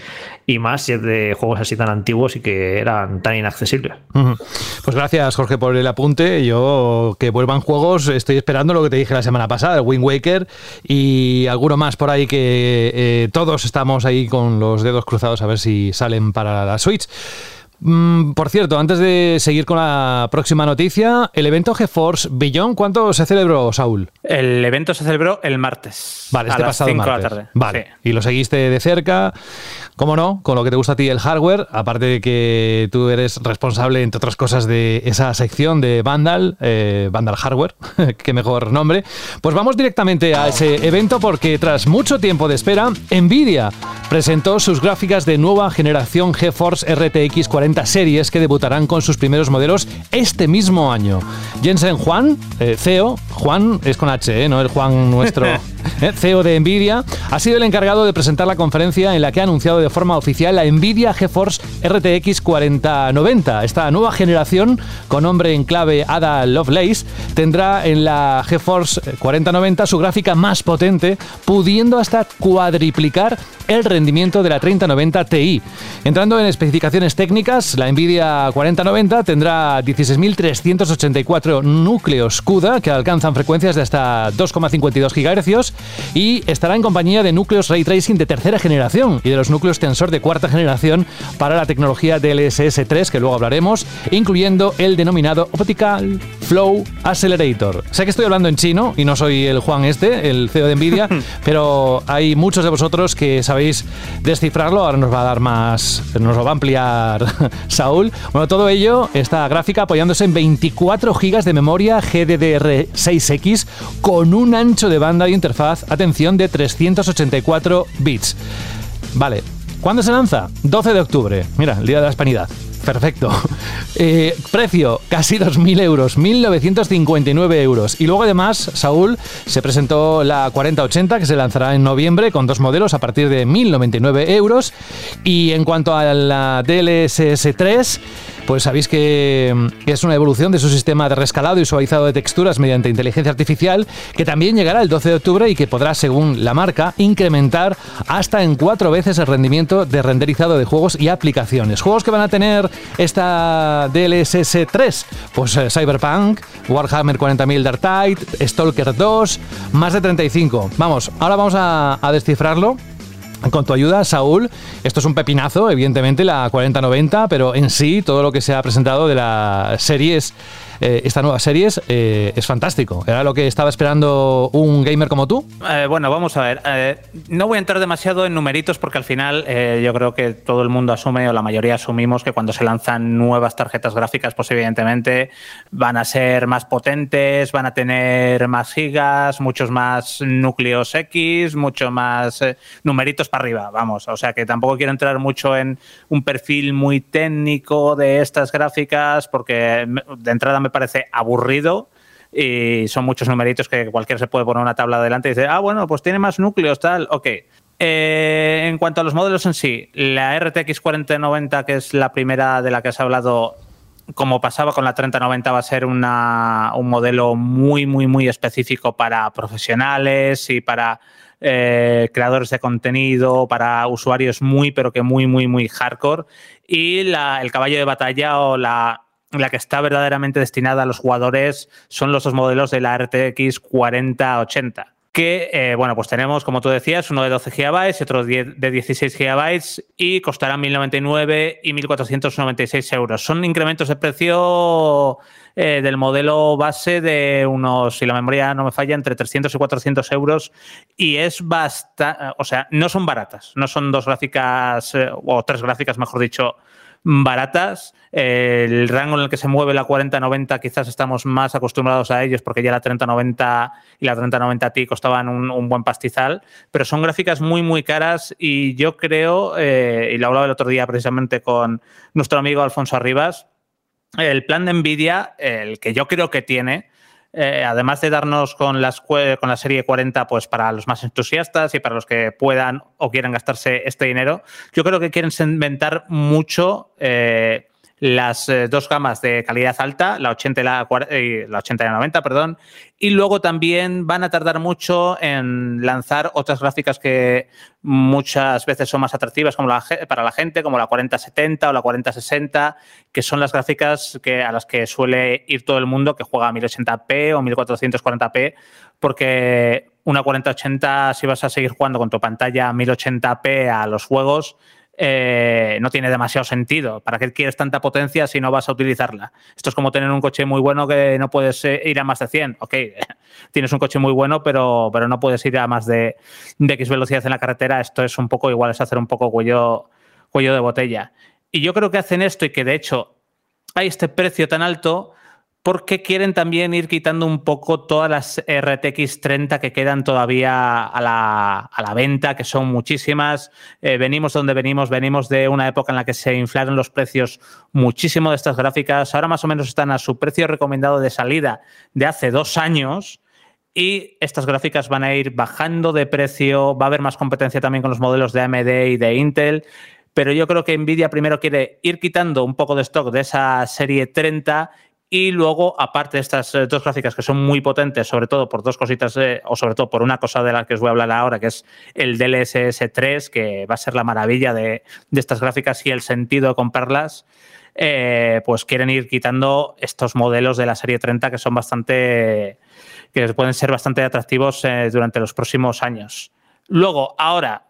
y más si es de juegos así tan antiguos y que eran tan inaccesibles. Pues gracias, Jorge, por el apunte. Yo que vuelvan juegos, estoy esperando lo que te dije la semana pasada, el Wind Waker y alguno más por ahí que eh, todos estamos ahí con los dedos cruzados a ver si salen para la Switch. Mm, por cierto, antes de seguir con la próxima noticia, el evento GeForce Beyond, ¿cuánto se celebró, Saúl? El evento se celebró el martes. Vale, este pasado martes. Vale. Y lo seguiste de cerca. ¿Cómo no? Con lo que te gusta a ti el hardware, aparte de que tú eres responsable, entre otras cosas, de esa sección de Vandal, eh, Vandal Hardware, qué mejor nombre. Pues vamos directamente a ese evento porque tras mucho tiempo de espera, Nvidia presentó sus gráficas de nueva generación GeForce RTX 40 series que debutarán con sus primeros modelos este mismo año. Jensen Juan, eh, CEO, Juan es con H, ¿eh? no el Juan nuestro. Eh, CEO de Nvidia, ha sido el encargado de presentar la conferencia en la que ha anunciado de forma oficial la Nvidia GeForce RTX 4090. Esta nueva generación, con nombre en clave Ada Lovelace, tendrá en la GeForce 4090 su gráfica más potente, pudiendo hasta cuadriplicar el rendimiento de la 3090 Ti. Entrando en especificaciones técnicas, la Nvidia 4090 tendrá 16.384 núcleos CUDA que alcanzan frecuencias de hasta 2,52 GHz y estará en compañía de núcleos Ray Tracing de tercera generación y de los núcleos Tensor de cuarta generación para la tecnología DLSS 3 que luego hablaremos, incluyendo el denominado Optical Flow Accelerator. Sé que estoy hablando en chino y no soy el Juan este, el CEO de Nvidia, pero hay muchos de vosotros que sabéis descifrarlo, ahora nos va a dar más, nos lo va a ampliar Saúl. Bueno, todo ello, esta gráfica apoyándose en 24 GB de memoria GDDR6X con un ancho de banda y interfaz, atención, de 384 bits. Vale, ¿cuándo se lanza? 12 de octubre. Mira, el Día de la Hispanidad. Perfecto. Eh, precio, casi 2.000 euros, 1.959 euros. Y luego además, Saúl, se presentó la 4080 que se lanzará en noviembre con dos modelos a partir de 1.099 euros. Y en cuanto a la DLSS 3, pues sabéis que, es una evolución de su sistema de rescalado y suavizado de texturas mediante inteligencia artificial que también llegará el 12 de octubre y que podrá, según la marca, incrementar hasta en cuatro veces el rendimiento de renderizado de juegos y aplicaciones. Juegos que van a tener esta DLSS 3, pues eh, Cyberpunk, Warhammer 40.000 Dark Tide, Stalker 2, más de 35. Vamos, ahora vamos a descifrarlo con tu ayuda, Saúl, esto es un pepinazo, evidentemente, la 4090, pero en sí todo lo que se ha presentado de las series eh, esta nueva series eh, es fantástico. ¿Era lo que estaba esperando un gamer como tú? Eh, bueno, vamos a ver. no voy a entrar demasiado en numeritos porque al final yo creo que todo el mundo asume o la mayoría asumimos que cuando se lanzan nuevas tarjetas gráficas, pues evidentemente van a ser más potentes, van a tener más gigas, muchos más núcleos X, mucho más numeritos para arriba, vamos. O sea que tampoco quiero entrar mucho en un perfil muy técnico de estas gráficas porque de entrada me parece aburrido y son muchos numeritos que cualquiera se puede poner una tabla adelante y dice, ah, bueno, pues tiene más núcleos, tal, ok. Eh, en cuanto a los modelos en sí, la RTX 4090, que es la primera de la que has hablado, como pasaba con la 3090, va a ser una, un modelo muy, muy, muy específico para profesionales y para eh, creadores de contenido, para usuarios muy, pero que muy, muy, muy hardcore. Y el caballo de batalla o la la que está verdaderamente destinada a los jugadores son los dos modelos de la RTX 4080 que, eh, bueno, pues tenemos, como tú decías, uno de 12 GB y otro de 16 GB y costarán 1.099 y 1.496 euros. Son incrementos de precio eh, del modelo base de unos, si la memoria no me falla, entre 300 y 400 euros y es bastante, o sea, no son baratas, no son dos gráficas eh, o tres gráficas, mejor dicho, baratas. el rango en el que se mueve la 4090 quizás estamos más acostumbrados a ellos porque ya la 3090 y la 3090 Ti costaban un, buen pastizal, pero son gráficas muy, muy caras y yo creo, eh, y lo hablaba el otro día precisamente con nuestro amigo Alfonso Arribas, el plan de Nvidia, el que yo creo que tiene, eh, además de darnos con, la serie 40, pues para los más entusiastas y para los que puedan o quieran gastarse este dinero, yo creo que quieren inventar mucho eh, las eh, dos gamas de calidad alta, la 80 y la, la 80 y la 90, perdón, y luego también van a tardar mucho en lanzar otras gráficas que muchas veces son más atractivas como para la gente, como la 4070 o la 4060, que son las gráficas que, a las que suele ir todo el mundo que juega a 1080p o 1440p, porque una 4080, si vas a seguir jugando con tu pantalla 1080p a los juegos, eh, no tiene demasiado sentido. ¿Para qué quieres tanta potencia si no vas a utilizarla? Esto es como tener un coche muy bueno que no puedes eh, ir a más de 100. Ok, tienes un coche muy bueno, pero, pero no puedes ir a más de, X velocidad en la carretera. Esto es un poco igual, es hacer un poco cuello, cuello de botella. Y yo creo que hacen esto y que de hecho hay este precio tan alto porque quieren también ir quitando un poco todas las RTX 30 que quedan todavía a la, venta, que son muchísimas. Eh, venimos donde venimos, venimos de una época en la que se inflaron los precios muchísimo de estas gráficas. Ahora más o menos están a su precio recomendado de salida de hace dos años. Y estas gráficas van a ir bajando de precio, va a haber más competencia también con los modelos de AMD y de Intel pero yo creo que Nvidia primero quiere ir quitando un poco de stock de esa serie 30 y luego, aparte de estas eh, dos gráficas que son muy potentes, sobre todo por dos cositas, eh, o sobre todo por una cosa de la que os voy a hablar ahora, que es el DLSS 3, que va a ser la maravilla de, estas gráficas y el sentido de comprarlas, eh, pues quieren ir quitando estos modelos de la serie 30 que son bastante, que pueden ser bastante atractivos durante los próximos años. Luego, ahora,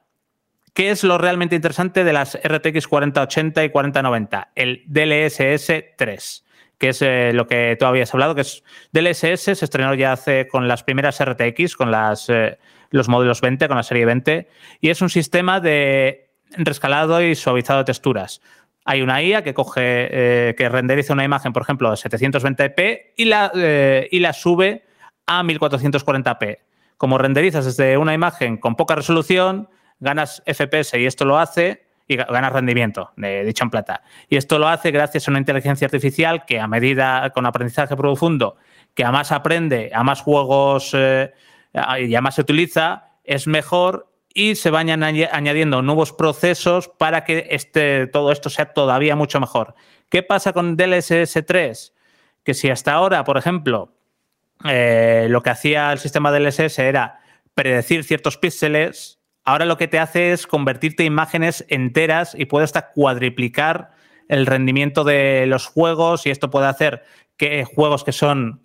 ¿Qué es lo realmente interesante de las RTX 4080 y 4090? El DLSS 3 que es eh, lo que tú habías hablado, que es DLSS, se estrenó ya hace con las primeras RTX, con las, eh, los modelos 20, con la serie 20, y es un sistema de rescalado y suavizado de texturas. Hay una IA que coge, eh, que renderiza una imagen, por ejemplo, de 720p y la, y la sube a 1440p. Como renderizas desde una imagen con poca resolución, ganas FPS y esto lo hace y ganas rendimiento, de dicho en plata. Y esto lo hace gracias a una inteligencia artificial que a medida, con aprendizaje profundo, que a más aprende, a más juegos eh, y a más se utiliza, es mejor y se vayan añadiendo nuevos procesos para que este, todo esto sea todavía mucho mejor. ¿Qué pasa con DLSS 3? Que si hasta ahora, por ejemplo, eh, lo que hacía el sistema DLSS era predecir ciertos píxeles, ahora lo que te hace es convertirte en imágenes enteras y puede hasta cuadriplicar el rendimiento de los juegos y esto puede hacer que juegos que son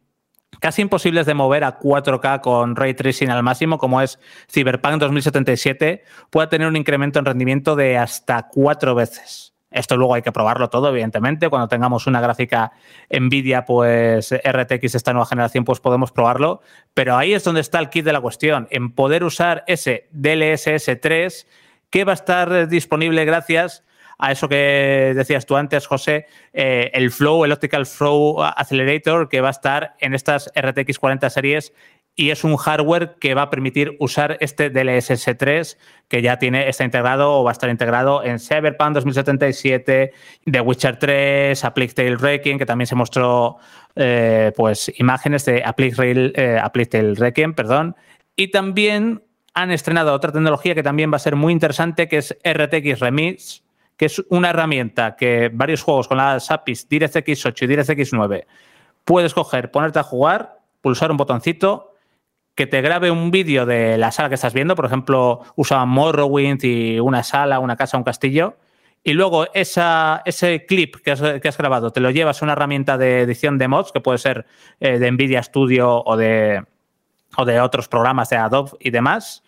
casi imposibles de mover a 4K con ray tracing al máximo, como es Cyberpunk 2077, pueda tener un incremento en rendimiento de hasta cuatro veces. Esto luego hay que probarlo todo, evidentemente. Cuando tengamos una gráfica Nvidia, pues RTX esta nueva generación, pues podemos probarlo. Pero ahí es donde está el kit de la cuestión, en poder usar ese DLSS 3 que va a estar disponible gracias a eso que decías tú antes, José, eh, el Flow, el Optical Flow Accelerator, que va a estar en estas RTX 40 series y es un hardware que va a permitir usar este DLSS 3 que ya tiene, está integrado o va a estar integrado en Cyberpunk 2077, The Witcher 3, Applied Tail Requiem, que también se mostró eh, pues imágenes de Applied, eh, Requiem, perdón, y también han estrenado otra tecnología que también va a ser muy interesante, que es RTX Remix, que es una herramienta que varios juegos con las APIs DirectX 8 y DirectX 9 puedes coger, ponerte a jugar, pulsar un botoncito, que te grabe un vídeo de la sala que estás viendo. Por ejemplo, usaban Morrowind y una sala, una casa, un castillo. Y luego ese clip que has, grabado te lo llevas a una herramienta de edición de mods, que puede ser eh, de Nvidia Studio o de, o de otros programas de Adobe y demás.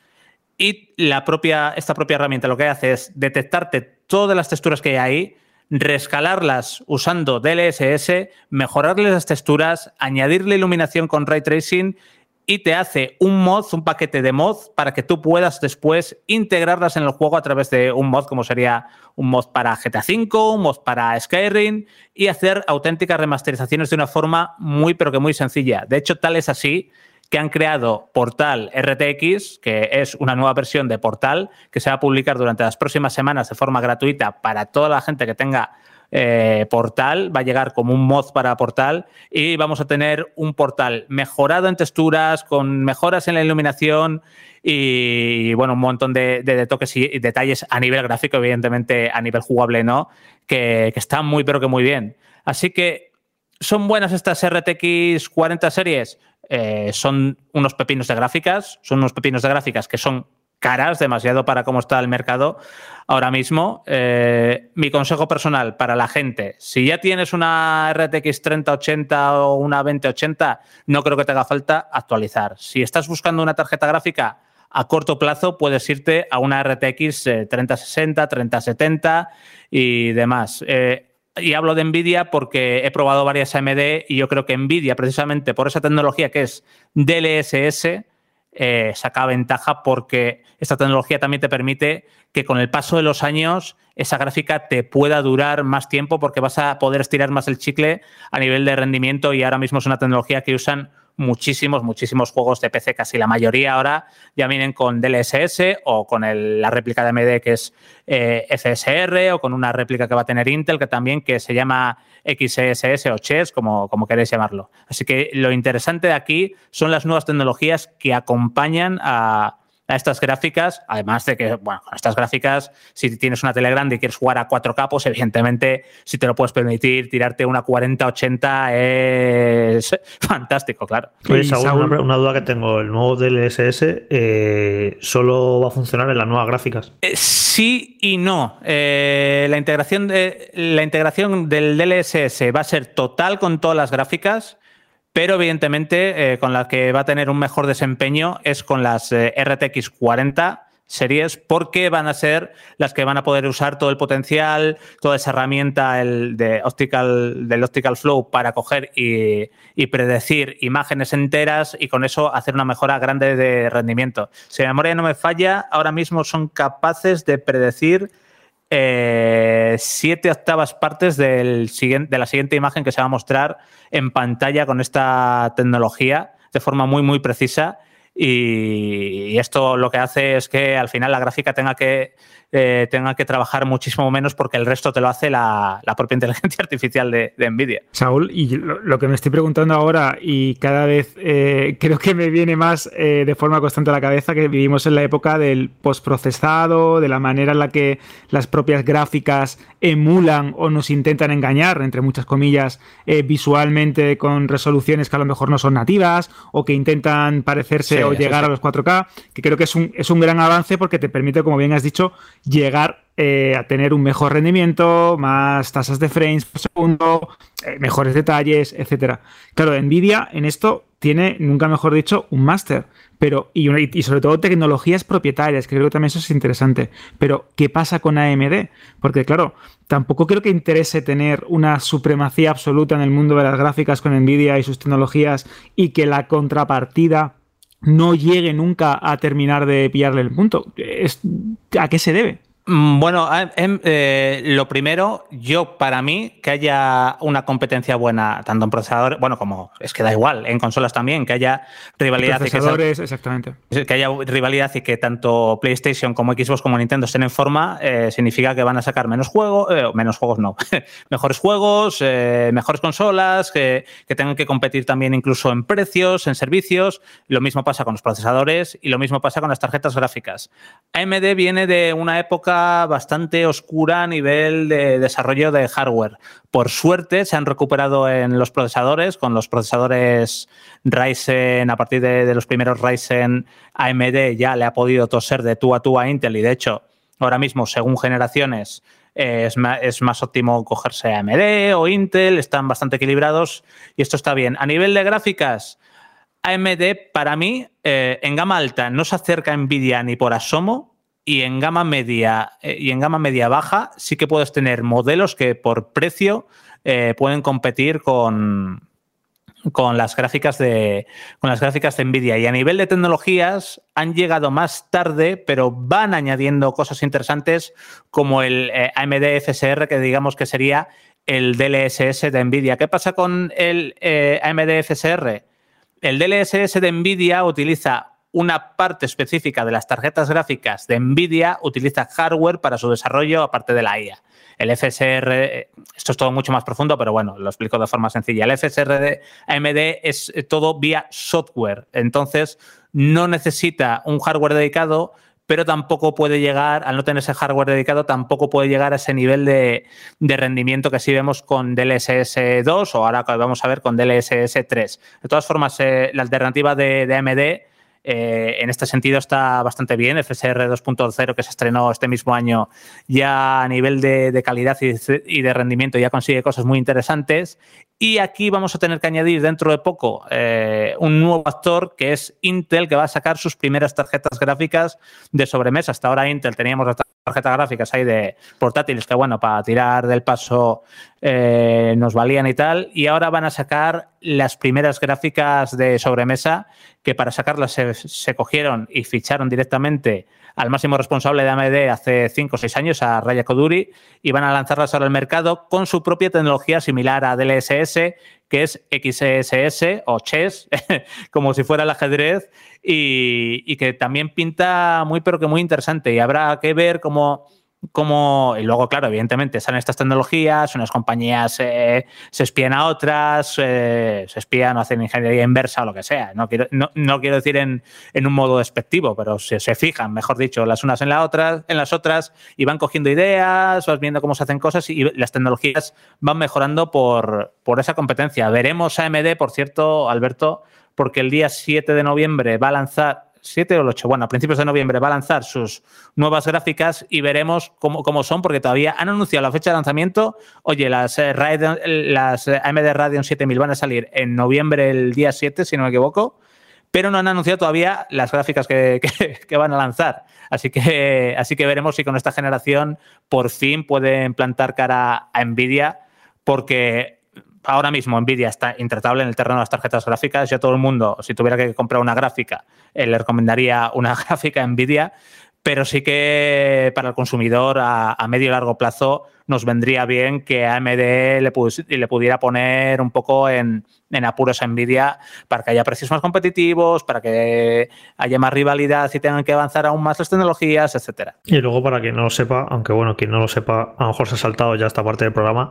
Y la propia, esta propia herramienta lo que hace es detectarte todas las texturas que hay ahí, rescalarlas usando DLSS, mejorarle las texturas, añadirle iluminación con ray tracing y te hace un mod, un paquete de mod para que tú puedas después integrarlas en el juego a través de un mod como sería un mod para GTA V, un mod para Skyrim y hacer auténticas remasterizaciones de una forma muy pero que muy sencilla. De hecho, tal es así que han creado Portal RTX, que es una nueva versión de Portal que se va a publicar durante las próximas semanas de forma gratuita para toda la gente que tenga eh, Portal. Va a llegar como un mod para Portal y vamos a tener un Portal mejorado en texturas, con mejoras en la iluminación y, bueno, un montón de, toques y detalles a nivel gráfico, evidentemente a nivel jugable no, que, están muy pero que muy bien. Así que ¿Son buenas estas RTX 40 series? Eh, son unos pepinos de gráficas, son unos pepinos de gráficas que son caras, demasiado para cómo está el mercado ahora mismo. Eh, mi consejo personal para la gente, si ya tienes una RTX 3080 o una 2080, no creo que te haga falta actualizar. Si estás buscando una tarjeta gráfica a corto plazo, puedes irte a una RTX 3060, 3070 y demás. Eh, y hablo de Nvidia porque he probado varias AMD y yo creo que Nvidia, precisamente por esa tecnología que es DLSS, eh, saca ventaja porque esta tecnología también te permite que con el paso de los años esa gráfica te pueda durar más tiempo porque vas a poder estirar más el chicle a nivel de rendimiento y ahora mismo es una tecnología que usan muchísimos, muchísimos juegos de PC, casi la mayoría ahora ya vienen con DLSS o con la réplica de AMD que es eh, FSR o con una réplica que va a tener Intel que también que se llama XSS o Chess, como, como queréis llamarlo. Así que lo interesante de aquí son las nuevas tecnologías que acompañan a, a estas gráficas, además de que, bueno, con estas gráficas, si tienes una tele grande y quieres jugar a 4K, pues evidentemente, si te lo puedes permitir, tirarte una 40-80 es fantástico, claro. una, duda que tengo, ¿el nuevo DLSS eh, solo va a funcionar en las nuevas gráficas? Eh, sí y no. Eh, la, integración de, la integración del DLSS va a ser total con todas las gráficas pero evidentemente eh, con la que va a tener un mejor desempeño es con las eh, RTX 40 series porque van a ser las que van a poder usar todo el potencial, toda esa herramienta el de optical, del Optical Flow para coger y, y, predecir imágenes enteras y con eso hacer una mejora grande de rendimiento. Si la memoria no me falla, ahora mismo son capaces de predecir eh, siete octavas partes del de la siguiente imagen que se va a mostrar en pantalla con esta tecnología de forma muy, muy precisa. y, esto lo que hace es que al final la gráfica tenga que, eh, tenga que trabajar muchísimo menos porque el resto te lo hace la, propia inteligencia artificial de, Nvidia. Saúl, y lo, que me estoy preguntando ahora y cada vez eh, creo que me viene más eh, de forma constante a la cabeza que vivimos en la época del postprocesado, de la manera en la que las propias gráficas emulan o nos intentan engañar, entre muchas comillas, visualmente con resoluciones que a lo mejor no son nativas o que intentan parecerse llegar a los 4K, que creo que es un, es un gran avance porque te permite, como bien has dicho, llegar eh, a tener un mejor rendimiento, más tasas de frames por segundo, eh, mejores detalles, etcétera. Claro, Nvidia en esto tiene, nunca mejor dicho, un máster, pero y, y, sobre todo tecnologías propietarias, que creo que también eso es interesante. Pero ¿qué pasa con AMD? Porque claro, tampoco creo que interese tener una supremacía absoluta en el mundo de las gráficas con Nvidia y sus tecnologías y que la contrapartida no llegue nunca a terminar de pillarle el punto. ¿A qué se debe? Mm, bueno, em, eh, lo primero, yo para mí que haya una competencia buena tanto en procesadores, bueno, como es que da igual, en consolas también, que haya rivalidad. Y que, exactamente. Que haya rivalidad y que tanto PlayStation como Xbox como Nintendo estén en forma, eh, significa que van a sacar menos juegos, eh, menos juegos no, mejores juegos, mejores consolas, que, que tengan que competir también incluso en precios, en servicios. Lo mismo pasa con los procesadores y lo mismo pasa con las tarjetas gráficas. AMD viene de una época bastante oscura a nivel de desarrollo de hardware. Por suerte se han recuperado en los procesadores, con los procesadores Ryzen, a partir de, los primeros Ryzen, AMD ya le ha podido toser de tú a tú a Intel y de hecho ahora mismo, según generaciones, es más, es más, óptimo cogerse AMD o Intel, están bastante equilibrados y esto está bien. A nivel de gráficas, AMD para mí eh, en gama alta no se acerca a Nvidia ni por asomo, y en gama media eh, y en gama media baja sí que puedes tener modelos que por precio eh, pueden competir con, con las gráficas de con las gráficas de Nvidia y a nivel de tecnologías han llegado más tarde pero van añadiendo cosas interesantes como el eh, AMD FSR que digamos que sería el DLSS de Nvidia ¿qué pasa con el AMD FSR? el DLSS de Nvidia utiliza una parte específica de las tarjetas gráficas de NVIDIA utiliza hardware para su desarrollo aparte de la IA. El FSR, eh, esto es todo mucho más profundo, pero bueno, lo explico de forma sencilla. El FSR de AMD es eh, todo vía software, entonces no necesita un hardware dedicado, pero tampoco puede llegar, al no tener ese hardware dedicado, tampoco puede llegar a ese nivel de, rendimiento que sí vemos con DLSS 2 o ahora vamos a ver con DLSS 3. De todas formas, eh, la alternativa de, de AMD eh, en este sentido está bastante bien. FSR 2.0 que se estrenó este mismo año ya a nivel de, calidad y de, rendimiento ya consigue cosas muy interesantes. Y aquí vamos a tener que añadir dentro de poco eh, un nuevo actor que es Intel que va a sacar sus primeras tarjetas gráficas de sobremesa. Hasta ahora Intel teníamos las tarjetas gráficas ahí de portátiles que bueno, para tirar del paso eh, nos valían y tal. Y ahora van a sacar las primeras gráficas de sobremesa que para sacarlas se, cogieron y ficharon directamente al máximo responsable de AMD hace 5 o 6 años, a Raya Koduri, y van a lanzarlas ahora al mercado con su propia tecnología similar a DLSS, que es XSS o Chess, como si fuera el ajedrez, y, y que también pinta muy, pero que muy interesante. Y habrá que ver cómo como, y luego, claro, evidentemente salen estas tecnologías, unas compañías eh, se espían a otras, eh, se espían o hacen ingeniería inversa o lo que sea. No quiero, decir en, un modo despectivo, pero se, fijan, mejor dicho, las unas en, la otras, en las otras y van cogiendo ideas, vas viendo cómo se hacen cosas y las tecnologías van mejorando por, por esa competencia. Veremos AMD, por cierto, Alberto, porque el día 7 de noviembre va a lanzar 7 o el 8, bueno, a principios de noviembre va a lanzar sus nuevas gráficas y veremos cómo, cómo son, porque todavía han anunciado la fecha de lanzamiento. Oye, las, eh, las eh, AMD Radeon 7000 van a salir en noviembre el día 7, si no me equivoco, pero no han anunciado todavía las gráficas que, que, van a lanzar. Así que, así que veremos si con esta generación por fin pueden plantar cara a Nvidia, porque ahora mismo Nvidia está intratable en el terreno de las tarjetas gráficas. Yo todo el mundo, si tuviera que comprar una gráfica, eh, le recomendaría una gráfica Nvidia, pero sí que para el consumidor a, medio y largo plazo nos vendría bien que AMD le, le pudiera poner un poco en, en apuros a Nvidia para que haya precios más competitivos, para que haya más rivalidad y tengan que avanzar aún más las tecnologías, etcétera. Y luego, para quien no lo sepa, aunque bueno, quien no lo sepa, a lo mejor se ha saltado ya esta parte del programa,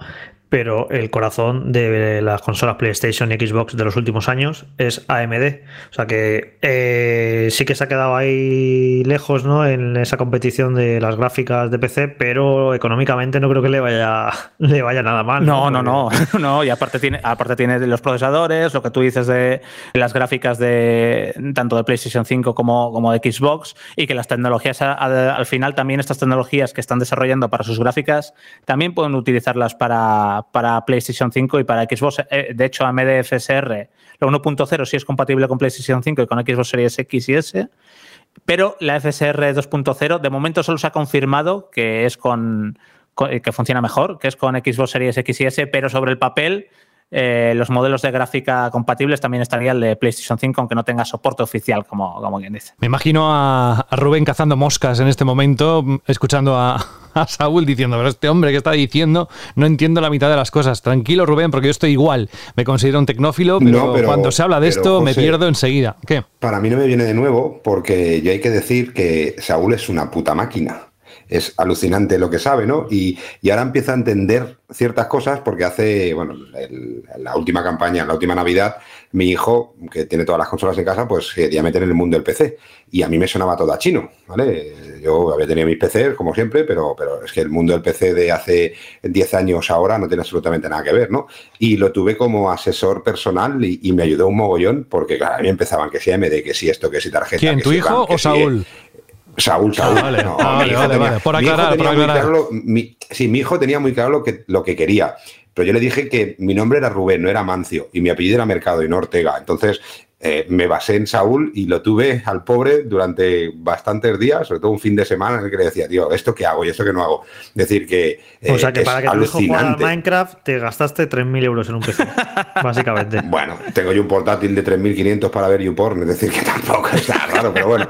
pero el corazón de las consolas PlayStation y Xbox de los últimos años es AMD. O sea que eh, sí que se ha quedado ahí lejos ¿no? en esa competición de las gráficas de PC, pero económicamente no creo que le vaya, le vaya nada mal. No, no, no, no, no. Y aparte tiene, aparte tiene los procesadores, lo que tú dices de las gráficas de tanto de PlayStation 5 como, como de Xbox, y que las tecnologías al final también estas tecnologías que están desarrollando para sus gráficas también pueden utilizarlas para para, PlayStation 5 y para Xbox. Eh, de hecho, AMD FSR, la 1.0 sí es compatible con PlayStation 5 y con Xbox Series X y S, pero la FSR 2.0 de momento solo se ha confirmado que es con, que funciona mejor, que es con Xbox Series X y S, pero sobre el papel eh, los modelos de gráfica compatibles también estaría el de PlayStation 5, aunque no tenga soporte oficial, como, como quien dice. Me imagino a, Rubén cazando moscas en este momento, escuchando a, Saúl diciendo, pero este hombre que está diciendo, no entiendo la mitad de las cosas. Tranquilo, Rubén, porque yo estoy igual. Me considero un tecnófilo, pero, cuando se habla de esto me pierdo enseguida. ¿Qué? Para mí no me viene de nuevo, porque yo hay que decir que Saúl es una puta máquina es alucinante lo que sabe, ¿no? Y, ahora empieza a entender ciertas cosas porque hace, bueno, la última campaña, la última Navidad, mi hijo, que tiene todas las consolas en casa, pues quería meter en el mundo del PC. Y a mí me sonaba todo a chino, ¿vale? Yo había tenido mis PCs, como siempre, pero, pero es que el mundo del PC de hace 10 años ahora no tiene absolutamente nada que ver, ¿no? Y lo tuve como asesor personal y, me ayudó un mogollón porque, claro, a mí empezaban que si AMD, que si esto, que si tarjeta. ¿Quién, tu hijo o Saúl? Saúl, Saúl. Ah, vale, vale, vale, Por aclarar, por aclarar. sí, mi hijo tenía muy claro lo que, lo que quería. Pero yo le dije que mi nombre era Rubén, no era Mancio, y mi apellido era Mercado y no Ortega. Entonces, eh, me basé en Saúl y lo tuve al pobre durante bastantes días, sobre todo un fin de semana en el que le decía, tío, ¿esto qué hago y esto qué no hago? Es decir, que. o sea, que para que tu hijo jugara Minecraft te gastaste 3.000 euros en un PC, básicamente. Bueno, tengo yo un portátil de 3.500 para ver YouPorn, es decir, que tampoco está raro, pero bueno.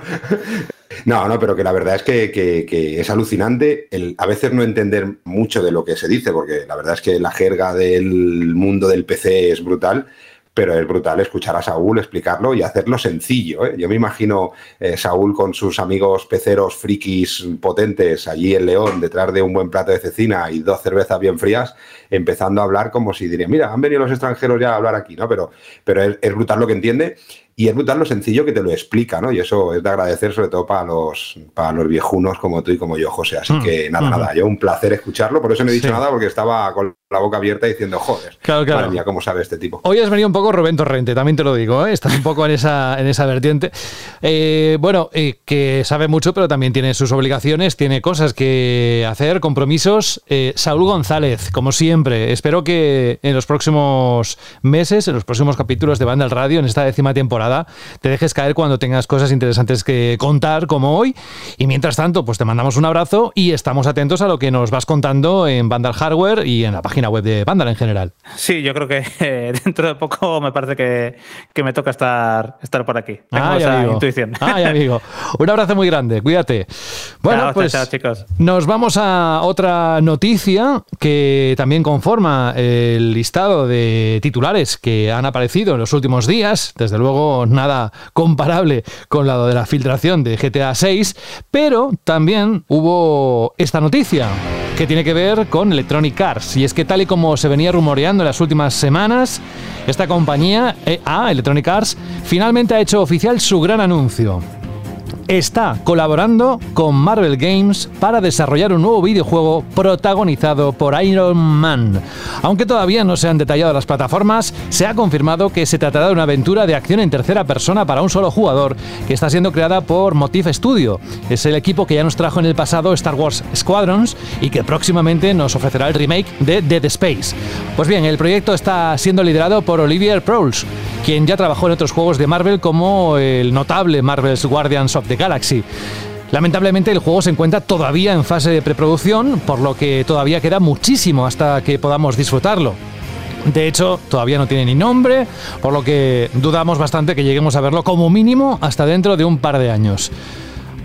No, no, pero que la verdad es que, es alucinante el a veces no entender mucho de lo que se dice, porque la verdad es que la jerga del mundo del PC es brutal pero es brutal escuchar a Saúl explicarlo y hacerlo sencillo. ¿eh? Yo me imagino eh, Saúl con sus amigos peceros frikis potentes allí en León, detrás de un buen plato de cecina y dos cervezas bien frías, empezando a hablar como si diría, mira, han venido los extranjeros ya a hablar aquí, ¿no? Pero, pero es brutal lo que entiende y es brutal lo sencillo que te lo explica, ¿no? Y eso es de agradecer sobre todo para los, para los viejunos como tú y como yo, José. Así mm, que nada, nada, yo un placer escucharlo. Por eso no he dicho nada porque estaba con la boca abierta diciendo, joder, claro, claro. madre mía, cómo sabe este tipo. Hoy has venido un poco Rubén Torrente, también te lo digo, ¿eh? estás un poco en esa, en esa vertiente. Eh, bueno, eh, que sabe mucho, pero también tiene sus obligaciones, tiene cosas que hacer, compromisos. Saúl González, como siempre, espero que en los próximos meses, en los próximos capítulos de Banda al Radio, en esta décima temporada, te dejes caer cuando tengas cosas interesantes que contar como hoy. Y mientras tanto, pues te mandamos un abrazo y estamos atentos a lo que nos vas contando en Vandal Hardware y en la página web de Vandal en general. Sí, yo creo que eh, dentro de poco me parece que, me toca estar, estar por aquí. Tengo esa intuición. Ay, amigo. Un abrazo muy grande, cuídate. Bueno, pues chicos. nos vamos a otra noticia que también conforma el listado de titulares que han aparecido en los últimos días. Desde luego nada comparable con la de la filtración de GTA 6, pero también hubo esta noticia que tiene que ver con Electronic Arts. Y es que tal y como se venía rumoreando en las últimas semanas, esta compañía, EA, Electronic Arts, finalmente ha hecho oficial su gran anuncio está colaborando con Marvel Games para desarrollar un nuevo videojuego protagonizado por Iron Man. Aunque todavía no se han detallado las plataformas, se ha confirmado que se tratará de una aventura de acción en tercera persona para un solo jugador que está siendo creada por Motif Studio. Es el equipo que ya nos trajo en el pasado Star Wars Squadrons y que próximamente nos ofrecerá el remake de Dead Space. Pues bien, el proyecto está siendo liderado por Olivier Prowls, quien ya trabajó en otros juegos de Marvel como el notable Marvel's Guardians of the Galaxy. Lamentablemente el juego se encuentra todavía en fase de preproducción, por lo que todavía queda muchísimo hasta que podamos disfrutarlo. De hecho, todavía no tiene ni nombre, por lo que dudamos bastante que lleguemos a verlo como mínimo hasta dentro de un par de años.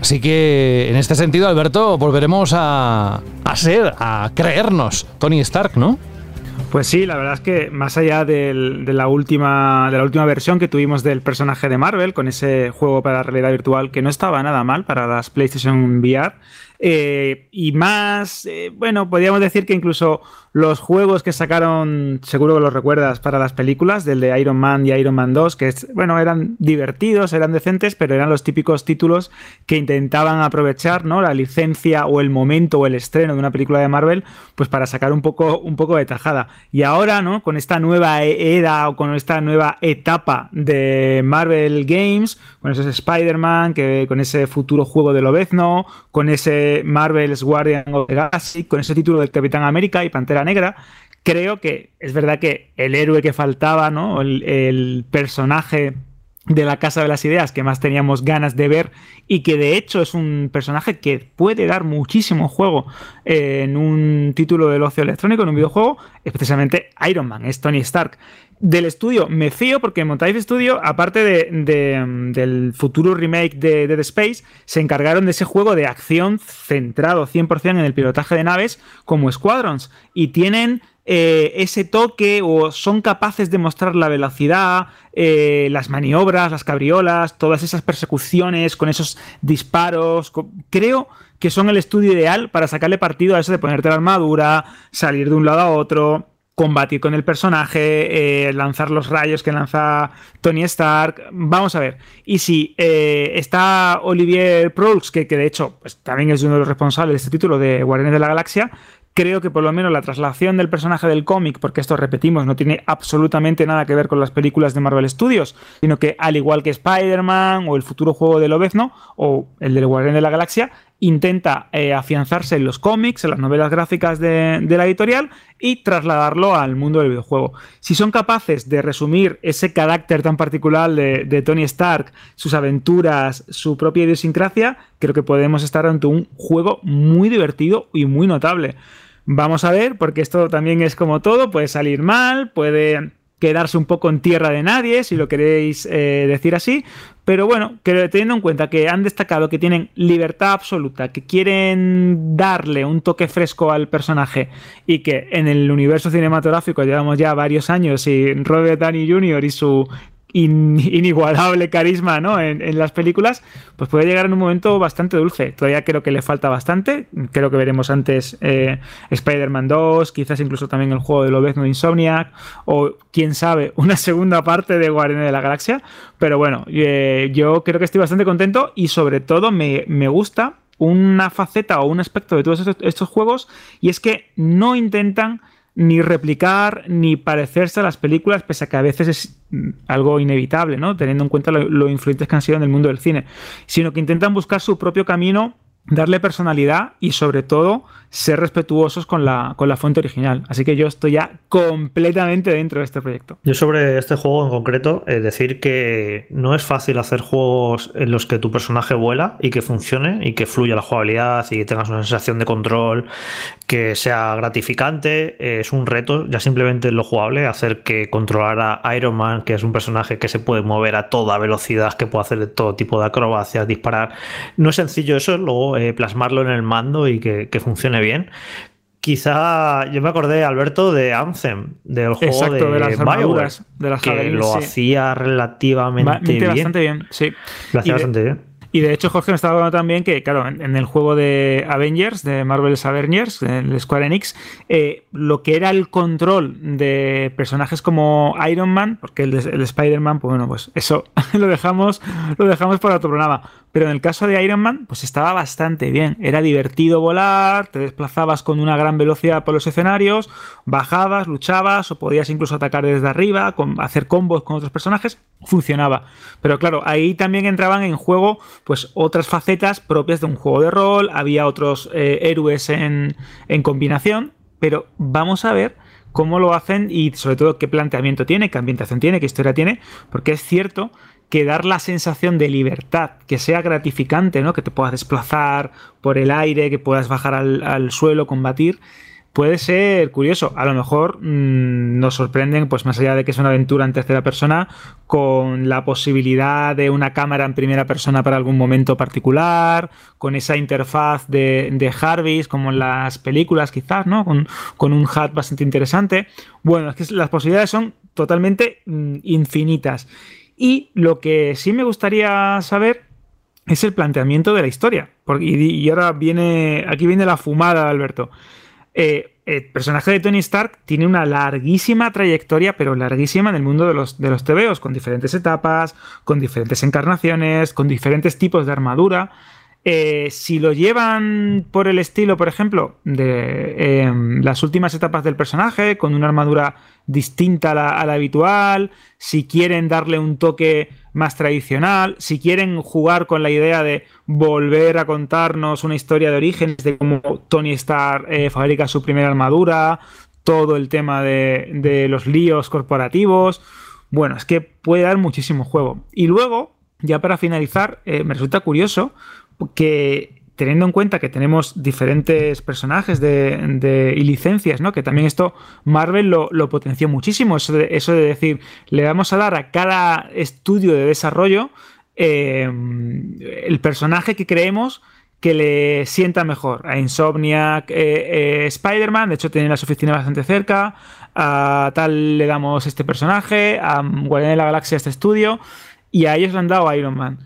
Así que en este sentido, Alberto, volveremos a, a ser, a creernos Tony Stark, ¿no? Pues sí, la verdad es que más allá de, la última, de la última versión que tuvimos del personaje de Marvel, con ese juego para realidad virtual que no estaba nada mal para las PlayStation VR, eh, y más, eh, bueno, podríamos decir que incluso los juegos que sacaron, seguro que los recuerdas, para las películas, del de Iron Man y Iron Man 2, que bueno, eran divertidos, eran decentes, pero eran los típicos títulos que intentaban aprovechar, ¿no? La licencia o el momento o el estreno de una película de Marvel, pues para sacar un poco, un poco de tajada. Y ahora, ¿no? Con esta nueva e-, era o con esta nueva etapa de Marvel Games, con esos Spider-Man, con ese futuro juego de Lobezno, con ese Marvel's Guardian of the Galaxy, con ese título del Capitán América y Pantera Negra, creo que es verdad que el héroe que faltaba, ¿no? El, personaje de la Casa de las Ideas que más teníamos ganas de ver y que de hecho es un personaje que puede dar muchísimo juego en un título del ocio electrónico, en un videojuego, especialmente Iron Man, es Tony Stark. Del estudio me fío porque Montage Studio, aparte del futuro remake de Dead Space, se encargaron de ese juego de acción centrado 100% en el pilotaje de naves como Squadrons y tienen eh, ese toque o son capaces de mostrar la velocidad, eh, las maniobras, las cabriolas, todas esas persecuciones con esos disparos. Creo que son el estudio ideal para sacarle partido a eso de ponerte la armadura, salir de un lado a otro combatir con el personaje, eh, lanzar los rayos que lanza Tony Stark. Vamos a ver. Y si está Olivier Proulx, que, que, de hecho pues, también es uno de los responsables de este título de Guardianes de la Galaxia, creo que por lo menos la traslación del personaje del cómic, porque esto repetimos, no tiene absolutamente nada que ver con las películas de Marvel Studios, sino que al igual que Spider-Man o el futuro juego de Lobezno o el del Guardián de la Galaxia, intenta eh, afianzarse en los cómics, en las novelas gráficas de, la editorial y trasladarlo al mundo del videojuego. Si son capaces de resumir ese carácter tan particular de, Tony Stark, sus aventuras, su propia idiosincrasia, creo que podemos estar ante un juego muy divertido y muy notable. Vamos a ver, porque esto también es como todo, puede salir mal, puede quedarse un poco en tierra de nadie, si lo queréis eh, decir así. Pero bueno, que teniendo en cuenta que han destacado que tienen libertad absoluta, que quieren darle un toque fresco al personaje y que en el universo cinematográfico llevamos ya varios años y Robert Downey Jr. y su inigualable carisma ¿no? En, las películas, pues puede llegar en un momento bastante dulce. Todavía creo que le falta bastante. Creo que veremos antes eh, Spider-Man 2, quizás incluso también el juego de Lobezno de Insomniac, o quién sabe, una segunda parte de Guardianes de la Galaxia. Pero bueno, eh, yo creo que estoy bastante contento y sobre todo me, me gusta una faceta o un aspecto de todos estos juegos y es que no intentan ni replicar ni parecerse a las películas, pese a que a veces es mm, algo inevitable, ¿no? Teniendo en cuenta lo, lo, influyentes que han sido en el mundo del cine, sino que intentan buscar su propio camino, darle personalidad y sobre todo ser respetuosos con la, con la fuente original. Así que yo estoy ya completamente dentro de este proyecto. Yo sobre este juego en concreto, es decir que no es fácil hacer juegos en los que tu personaje vuela y que funcione y que fluya la jugabilidad y que tengas una sensación de control que sea gratificante. Es un reto, ya simplemente lo jugable, hacer que controlar a Iron Man, que es un personaje que se puede mover a toda velocidad, que puede hacer todo tipo de acrobacias, disparar. No es sencillo eso, luego eh, plasmarlo en el mando y que, que funcione bien. Quizá yo me acordé, Alberto, de Anthem, del juego de, las BioWare, de las que lo hacía relativamente bien. Bastante bien, sí. Lo hacía bastante bien. Y de hecho, Jorge me estaba hablando también que, claro, en, el juego de Avengers, de Marvel's Avengers, el Square Enix, eh, lo que era el control de personajes como Iron Man, porque el, el Spider-Man, pues bueno, pues eso lo dejamos, lo dejamos para otro programa. Pero en el caso de Iron Man, pues estaba bastante bien. Era divertido volar, te desplazabas con una gran velocidad por los escenarios, bajabas, luchabas o podías incluso atacar desde arriba, hacer combos con otros personajes. Funcionaba. Pero claro, ahí también entraban en juego pues otras facetas propias de un juego de rol, había otros eh, héroes en, en combinación, pero vamos a ver cómo lo hacen y sobre todo qué planteamiento tiene, qué ambientación tiene, qué historia tiene, porque es cierto que dar la sensación de libertad, que sea gratificante, ¿no? Que te puedas desplazar por el aire, que puedas bajar al, suelo, combatir, puede ser curioso. A lo mejor mm, nos sorprenden, pues más allá de que es una aventura en tercera persona, con la posibilidad de una cámara en primera persona para algún momento particular, con esa interfaz de, de Jarvis, como en las películas quizás, ¿no? Con, con un HUD bastante interesante. Bueno, es que las posibilidades son totalmente mm, infinitas. Y lo que sí me gustaría saber es el planteamiento de la historia. Porque, y, ahora viene, aquí viene la fumada, Alberto. Eh, el personaje de Tony Stark tiene una larguísima trayectoria, pero larguísima en el mundo de los, de los TVOs, con diferentes etapas, con diferentes encarnaciones, con diferentes tipos de armadura. Eh, si lo llevan por el estilo, por ejemplo, de em, las últimas etapas del personaje, con una armadura distinta a la, habitual, si quieren darle un toque más tradicional, si quieren jugar con la idea de volver a contarnos una historia de orígenes de cómo Tony Stark eh, fabrica su primera armadura, todo el tema de, los líos corporativos. Bueno, es que puede dar muchísimo juego. Y luego, ya para finalizar, eh, me resulta curioso que teniendo en cuenta que tenemos diferentes personajes de, y licencias, ¿no? Que también esto Marvel lo, potenció muchísimo. Eso de, de, decir, le vamos a dar a cada estudio de desarrollo eh, el personaje que creemos que le sienta mejor. A Insomniac, eh, eh, Spider-Man, de hecho tienen las oficinas bastante cerca. A tal le damos este personaje, a Guardián de la Galaxia este estudio, y a ellos le han dado a Iron Man.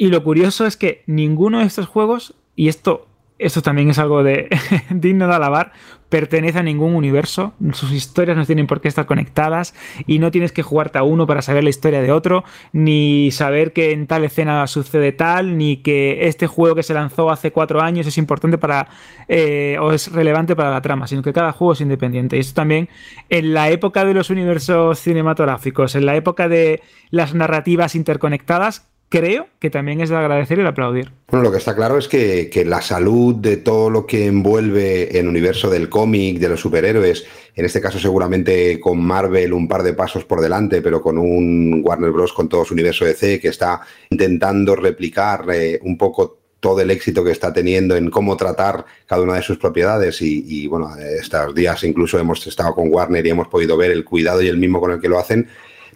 Y lo curioso es que ninguno de estos juegos, y esto, esto también es algo de digno de alabar, pertenece a ningún universo. Sus historias no tienen por qué estar conectadas y no tienes que jugarte a uno para saber la historia de otro, ni saber que en tal escena sucede tal, ni que este juego que se lanzó hace cuatro años es importante para eh, o es relevante para la trama, sino que cada juego es independiente. Y esto también en la época de los universos cinematográficos, en la época de las narrativas interconectadas, creo que también es de agradecer y de aplaudir. Bueno, lo que está claro es que, la salud de todo lo que envuelve el universo del cómic, de los superhéroes, en este caso seguramente con Marvel un par de pasos por delante, pero con un Warner Bros. con todo su universo DC que está intentando replicar eh, un poco todo el éxito que está teniendo en cómo tratar cada una de sus propiedades y, bueno, estos días incluso hemos estado con Warner y hemos podido ver el cuidado y el mismo con el que lo hacen,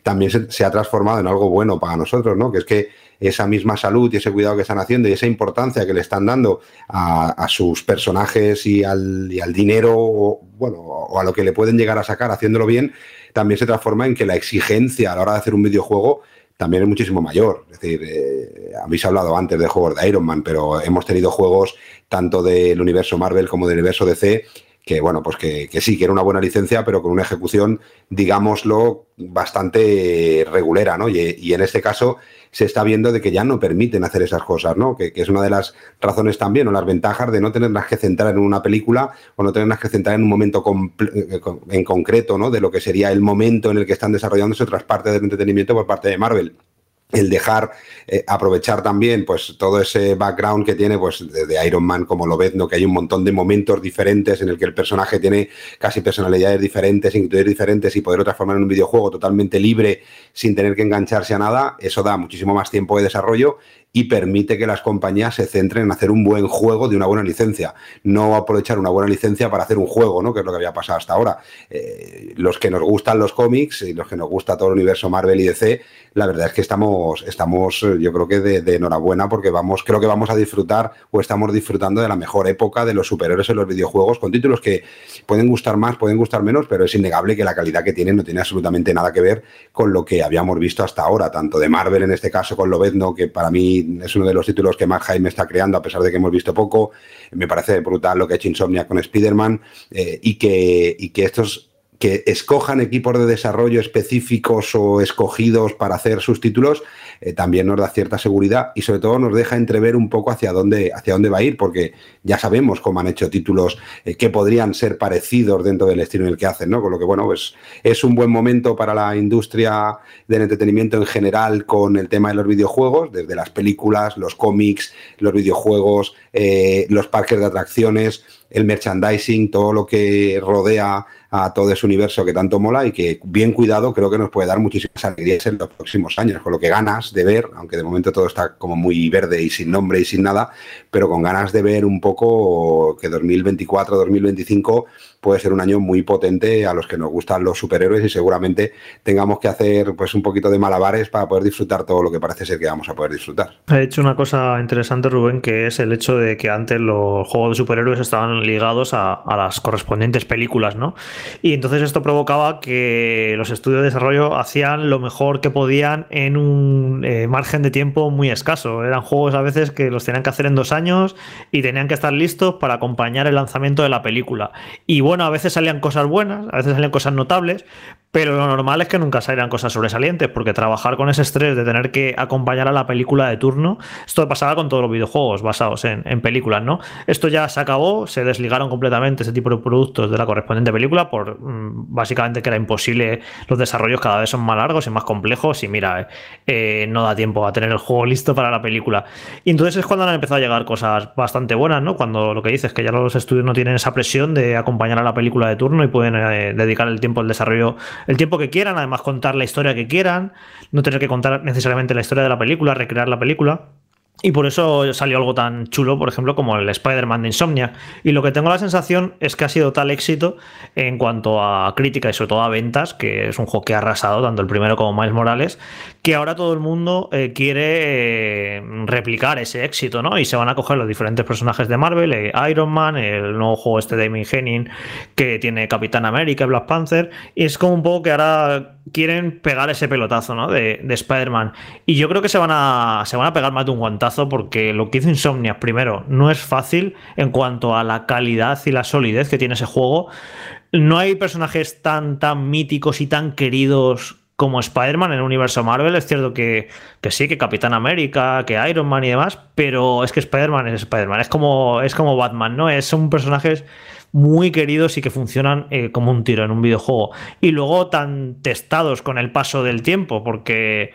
también se, se ha transformado en algo bueno para nosotros, ¿no? Que es que esa misma salud y ese cuidado que están haciendo y esa importancia que le están dando a, sus personajes y al, dinero o, bueno, o a lo que le pueden llegar a sacar haciéndolo bien, también se transforma en que la exigencia a la hora de hacer un videojuego también es muchísimo mayor. Es decir, eh, habéis hablado antes de juegos de Iron Man, pero hemos tenido juegos tanto del universo Marvel como del universo DC que bueno, pues que, sí, que era una buena licencia, pero con una ejecución, digámoslo, bastante regulera, ¿no? Y, en este caso se está viendo de que ya no permiten hacer esas cosas, ¿no? Que, es una de las razones también o las ventajas de no tenerlas que centrar en una película o no tenerlas que centrar en un momento eh, en concreto, ¿no? De lo que sería el momento en el que están desarrollándose otras partes del entretenimiento por parte de Marvel el dejar eh, aprovechar también pues todo ese background que tiene pues de, Iron Man como lo ves no que hay un montón de momentos diferentes en el que el personaje tiene casi personalidades diferentes inquietudes diferentes y poderlo transformar en un videojuego totalmente libre sin tener que engancharse a nada. Eso da muchísimo más tiempo de desarrollo y permite que las compañías se centren en hacer un buen juego de una buena licencia, no aprovechar una buena licencia para hacer un juego, ¿no? que es lo que había pasado hasta ahora. Eh, los que nos gustan los cómics y los que nos gusta todo el universo Marvel y DC, la verdad es que estamos, estamos yo creo que de, enhorabuena porque vamos, creo que vamos a disfrutar o estamos disfrutando de la mejor época de los superhéroes en los videojuegos, con títulos que pueden gustar más, pueden gustar menos, pero es innegable que la calidad que tienen no tiene absolutamente nada que ver con lo que habíamos visto hasta ahora, tanto de Marvel en este caso con Lobezno, que para mí es uno de los títulos que Jaime está creando, a pesar de que hemos visto poco. Me parece brutal lo que ha hecho Insomnia con Spider-Man eh, y, que, y que estos que escojan equipos de desarrollo específicos o escogidos para hacer sus títulos, eh, también nos da cierta seguridad y sobre todo nos deja entrever un poco hacia dónde, hacia dónde va a ir, porque ya sabemos cómo han hecho títulos eh, que podrían ser parecidos dentro del estilo en el que hacen, ¿no? Con lo que, bueno, pues es un buen momento para la industria del entretenimiento en general con el tema de los videojuegos, desde las películas, los cómics, los videojuegos, eh, los parques de atracciones el merchandising, todo lo que rodea a todo ese universo que tanto mola y que bien cuidado creo que nos puede dar muchísimas alegrías en los próximos años, con lo que ganas de ver, aunque de momento todo está como muy verde y sin nombre y sin nada, pero con ganas de ver un poco que 2024-2025 puede ser un año muy potente a los que nos gustan los superhéroes y seguramente tengamos que hacer pues un poquito de malabares para poder disfrutar todo lo que parece ser que vamos a poder disfrutar. Ha hecho una cosa interesante Rubén que es el hecho de que antes los juegos de superhéroes estaban ligados a, a las correspondientes películas, ¿no? Y entonces esto provocaba que los estudios de desarrollo hacían lo mejor que podían en un eh, margen de tiempo muy escaso. Eran juegos a veces que los tenían que hacer en dos años y tenían que estar listos para acompañar el lanzamiento de la película. Y bueno, a veces salían cosas buenas, a veces salían cosas notables, pero lo normal es que nunca salieran cosas sobresalientes, porque trabajar con ese estrés de tener que acompañar a la película de turno, esto pasaba con todos los videojuegos basados en, películas, ¿no? Esto ya se acabó, se desligaron completamente ese tipo de productos de la correspondiente película, por mm, básicamente que era imposible, los desarrollos cada vez son más largos y más complejos, y mira, eh, no da tiempo a tener el juego listo para la película. Y entonces es cuando han empezado a llegar cosas bastante buenas, ¿no? Cuando lo que dices, que ya los estudios no tienen esa presión de acompañar a la película de turno y pueden eh, dedicar el tiempo al desarrollo el tiempo que quieran, además contar la historia que quieran, no tener que contar necesariamente la historia de la película, recrear la película. Y por eso salió algo tan chulo, por ejemplo, como el Spider-Man de Insomnia. Y lo que tengo la sensación es que ha sido tal éxito en cuanto a crítica y sobre todo a ventas, que es un juego que ha arrasado, tanto el primero como Miles Morales, que ahora todo el mundo eh, quiere eh, replicar ese éxito, ¿no? Y se van a coger los diferentes personajes de Marvel, eh, Iron Man, el nuevo juego este de Amy Henning, que tiene Capitán América, Black Panther, y es como un poco que ahora quieren pegar ese pelotazo, ¿no? De, de Spider-Man. Y yo creo que se van, a, se van a pegar más de un guantazo porque lo que hizo Insomnia, primero, no es fácil en cuanto a la calidad y la solidez que tiene ese juego. No hay personajes tan, tan míticos y tan queridos como Spider-Man en el universo Marvel. Es cierto que, sí, que Capitán América, que Iron Man y demás, pero es que Spider-Man es Spider-Man. Es como, es como Batman, ¿no? Es, son personajes muy queridos y que funcionan eh, como un tiro en un videojuego. Y luego tan testados con el paso del tiempo, porque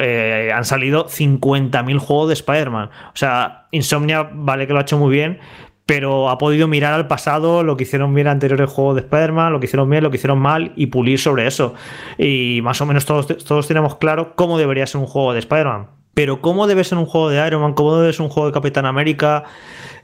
eh, han salido 50.000 juegos de Spider-Man. O sea, Insomnia vale que lo ha hecho muy bien, pero ha podido mirar al pasado, lo que hicieron bien anteriores juegos de Spider-Man, lo que hicieron bien, lo que hicieron mal y pulir sobre eso. Y más o menos todos, todos tenemos claro cómo debería ser un juego de Spider-Man. Pero cómo debe ser un juego de Iron Man, cómo debe ser un juego de Capitán América,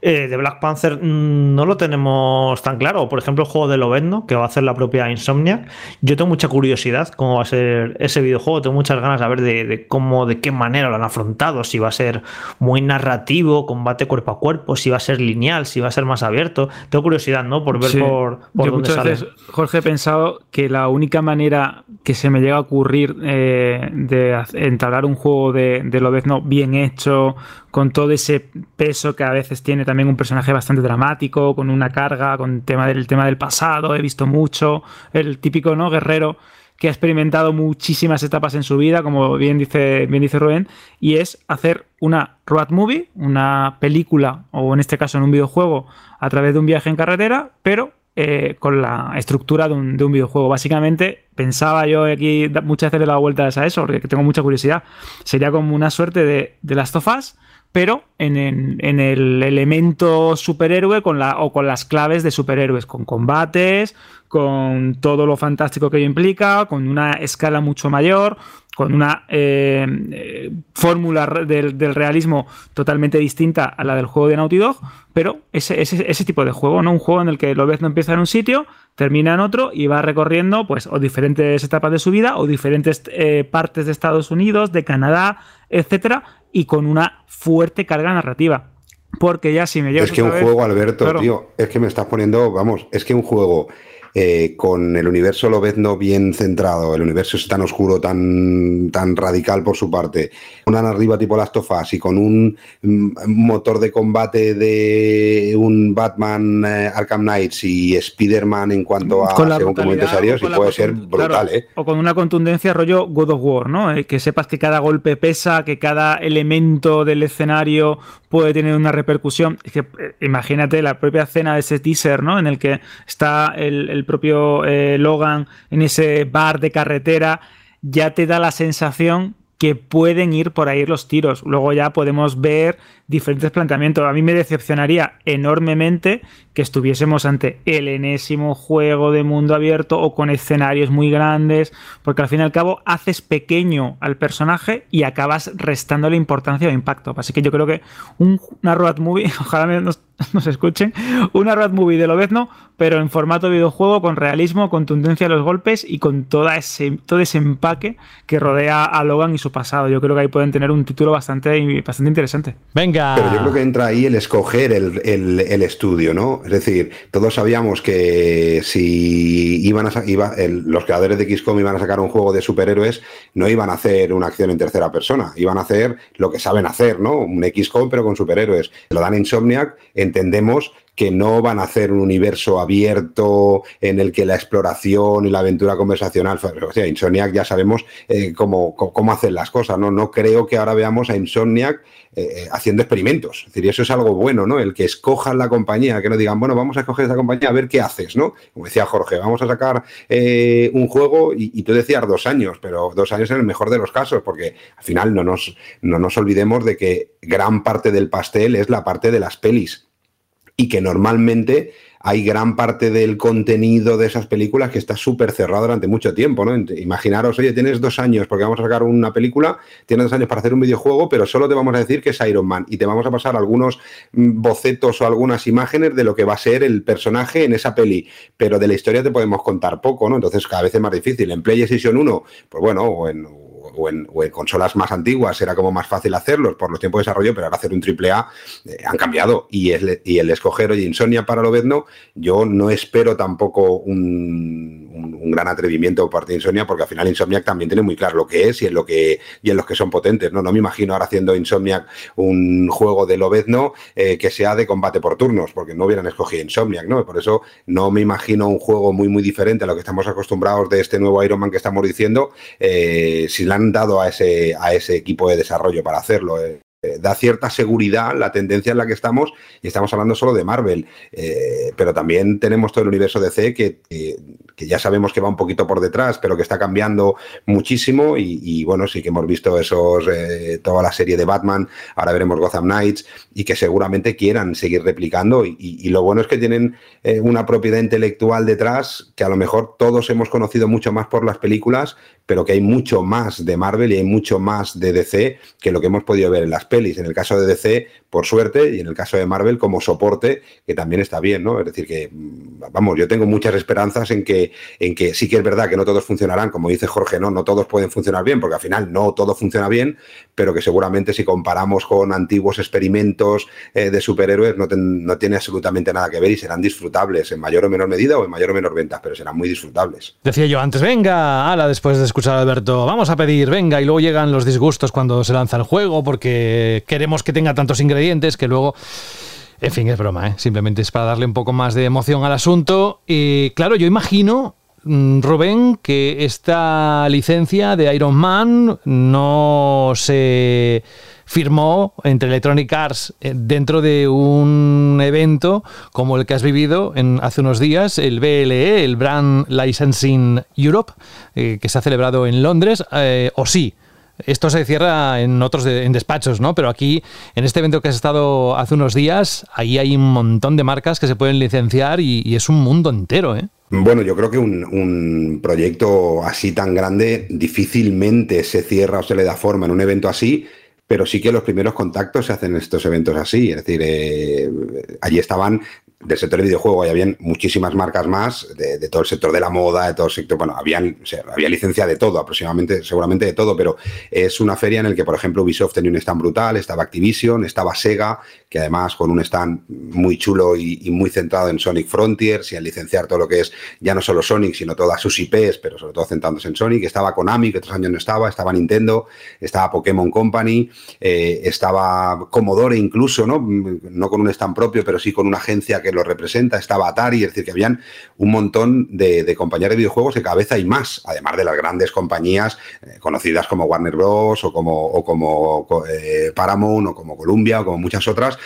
eh, de Black Panther mm, no lo tenemos tan claro. Por ejemplo, el juego de Lobezno, que va a hacer la propia Insomniac. Yo tengo mucha curiosidad cómo va a ser ese videojuego. Tengo muchas ganas de ver de, cómo, de qué manera lo han afrontado. Si va a ser muy narrativo, combate cuerpo a cuerpo, si va a ser lineal, si va a ser más abierto. Tengo curiosidad, ¿no? Por ver por, por Yo muchas Veces, Jorge, he pensado que la única manera que se me llega a ocurrir eh, de entablar un juego de, de Lobezno bien hecho, con todo ese peso que a veces tiene también un personaje bastante dramático, con una carga, con el tema del, tema del pasado, he visto mucho, el típico ¿no? guerrero que ha experimentado muchísimas etapas en su vida, como bien dice, bien dice Rubén, y es hacer una road movie, una película, o en este caso en un videojuego, a través de un viaje en carretera, pero eh, con la estructura de un, videojuego. Básicamente, pensaba yo aquí muchas veces he dado vueltas a eso, porque tengo mucha curiosidad. Sería como una suerte de, de Last of Us, pero en, el elemento superhéroe con la, o con las claves de superhéroes, con combates, con todo lo fantástico que ello implica, con una escala mucho mayor, con una eh, eh, fórmula del, realismo totalmente distinta a la del juego de Naughty Dog, pero ese, ese, tipo de juego, ¿no? Un juego en el que lo ves no empieza en un sitio, termina en otro y va recorriendo pues o diferentes etapas de su vida o diferentes eh, partes de Estados Unidos, de Canadá, etcétera, y con una fuerte carga narrativa. Porque ya si me llevas. Es que un juego, Alberto, tío, es que me estás poniendo, vamos, es que un juego eh, con el universo no bien centrado, el universo es tan oscuro, tan, tan radical por su parte, una narrativa tipo Last of Us y con un mm, motor de combate de un Batman eh, Arkham Knights y Spider-Man en cuanto a según y puede ser brutal, ¿eh? O con una contundencia rollo God of War, ¿no? que sepas que cada golpe pesa, que cada elemento del escenario puede tener una repercusión. que, imagínate la propia escena de ese teaser, ¿no? En el que está el propio eh, Logan en ese bar de carretera, ya te da la sensación que pueden ir por ahí los tiros. Luego ya podemos ver diferentes planteamientos. A mí me decepcionaría enormemente que estuviésemos ante el enésimo juego de mundo abierto o con escenarios muy grandes, porque al fin y al cabo haces pequeño al personaje y acabas restándole importancia o impacto. Así que yo creo que una road movie, ojalá nos, nos escuchen, una road movie de Lobezno, pero en formato videojuego, con realismo, contundencia de los golpes y con toda ese, todo ese empaque que rodea a Logan y su pasado. Yo creo que ahí pueden tener un título bastante, bastante interesante. Venga. Pero yo creo que entra ahí el escoger el, el, estudio, ¿no? Es decir, todos sabíamos que si iban a iba, los creadores de XCOM iban a sacar un juego de superhéroes, no iban a hacer una acción en tercera persona, iban a hacer lo que saben hacer, ¿no? Un XCOM pero con superhéroes. Lo dan Insomniac, entendemos que no van a hacer un universo abierto en el que la exploración y la aventura conversacional, Insomniac ya sabemos eh, cómo, cómo, hacen las cosas, ¿no? No creo que ahora veamos a Insomniac eh, haciendo experimentos. Es decir, eso es algo bueno, ¿no? El que escojan la compañía, que no digan, bueno, vamos a escoger esa compañía a ver qué haces, ¿no? Como decía Jorge, vamos a sacar eh, un juego y, y, tú decías dos años, pero dos años en el mejor de los casos, porque al final no nos, no nos olvidemos de que gran parte del pastel es la parte de las pelis y que normalmente hay gran parte del contenido de esas películas que está súper cerrado durante mucho tiempo, ¿no? Imaginaros, oye, tienes dos años porque vamos a sacar una película, tienes dos años para hacer un videojuego, pero solo te vamos a decir que es Iron Man y te vamos a pasar algunos mm, bocetos o algunas imágenes de lo que va a ser el personaje en esa peli, pero de la historia te podemos contar poco, ¿no? Entonces cada vez es más difícil. En PlayStation 1, pues bueno, o en o en, consolas más antiguas era como más fácil hacerlos por los tiempos de desarrollo, pero ahora hacer un triple A eh, han cambiado. Y, y el escoger, oye, Insomnia para Lobezno, yo no espero tampoco un, gran atrevimiento por parte de Insomnia, porque al final Insomniac también tiene muy claro lo que es y en lo que, y en los que son potentes. ¿no? no me imagino ahora haciendo Insomniac un juego de Lobezno eh, que sea de combate por turnos, porque no hubieran escogido Insomniac, ¿no? Por eso no me imagino un juego muy, muy diferente a lo que estamos acostumbrados de este nuevo Iron Man que estamos diciendo, eh, si la dado a ese, a ese equipo de desarrollo para hacerlo. Eh. Eh, da cierta seguridad la tendencia en la que estamos y estamos hablando solo de Marvel, eh, pero también tenemos todo el universo DC que, que, ya sabemos que va un poquito por detrás, pero que está cambiando muchísimo y, bueno, sí que hemos visto esos, eh, toda la serie de Batman, ahora veremos Gotham Knights y que seguramente quieran seguir replicando y, y lo bueno es que tienen una propiedad intelectual detrás que a lo mejor todos hemos conocido mucho más por las películas, pero que hay mucho más de Marvel y hay mucho más de DC que lo que hemos podido ver en las pelis. En el caso de DC, por suerte, y en el caso de Marvel, como soporte, que también está bien, ¿no? Es decir, que, mm, vamos, yo tengo muchas esperanzas en que, en que sí que es verdad que no todos funcionarán, como dice Jorge, ¿no? No todos pueden funcionar bien, porque al final no todo funciona bien, pero que seguramente si comparamos con antiguos experimentos eh, de superhéroes, no, no tiene absolutamente nada que ver y serán disfrutables en mayor o menor medida o en mayor o menor ventas, pero serán muy disfrutables. Decía yo antes, venga, ala, después de escuchar a Alberto, vamos a pedir, venga, y luego llegan los disgustos cuando se lanza el juego porque queremos que tenga tantos ingredientes que luego... En fin, es broma, ¿eh? simplemente es para darle un poco más de emoción al asunto. Y claro, yo imagino, mm, Rubén, que esta licencia de Iron Man no se firmó entre Electronic Arts eh, dentro de un evento como el que has vivido en, hace unos días, el BLE, el Brand Licensing Europe, eh, que se ha celebrado en Londres, o sí. Esto se cierra en otros en despachos, ¿no? Pero aquí, en este evento que has estado hace unos días, ahí hay un montón de marcas que se pueden licenciar y, es un mundo entero, ¿eh? Bueno, yo creo que un, proyecto así tan grande difícilmente se cierra o se le da forma en un evento así pero sí que los primeros contactos se hacen en estos eventos así. Es decir, eh, allí estaban del sector de videojuego y habían muchísimas marcas más de, todo el sector de la moda, de todo el sector, bueno, habían, había licencia de todo, aproximadamente, seguramente de todo, pero es una feria en la que, por ejemplo, Ubisoft tenía un stand brutal, estaba Activision, estaba Sega, que además con un stand muy chulo y, muy centrado en Sonic Frontiers y en licenciar todo lo que es ya no solo Sonic, sino todas sus IPs, pero sobre todo centrándose en Sonic, estaba Konami, que otros años no estaba, estaba Nintendo, estaba Pokémon Company, eh, estaba Commodore incluso, ¿no? No con un stand propio, pero sí con una agencia que lo representa, estaba Atari, es decir, que habían un montón de, compañías de videojuegos que cada vez hay más, además de las grandes compañías eh, conocidas como Warner Bros. o como, como eh, Paramount o como Columbia o como muchas otras.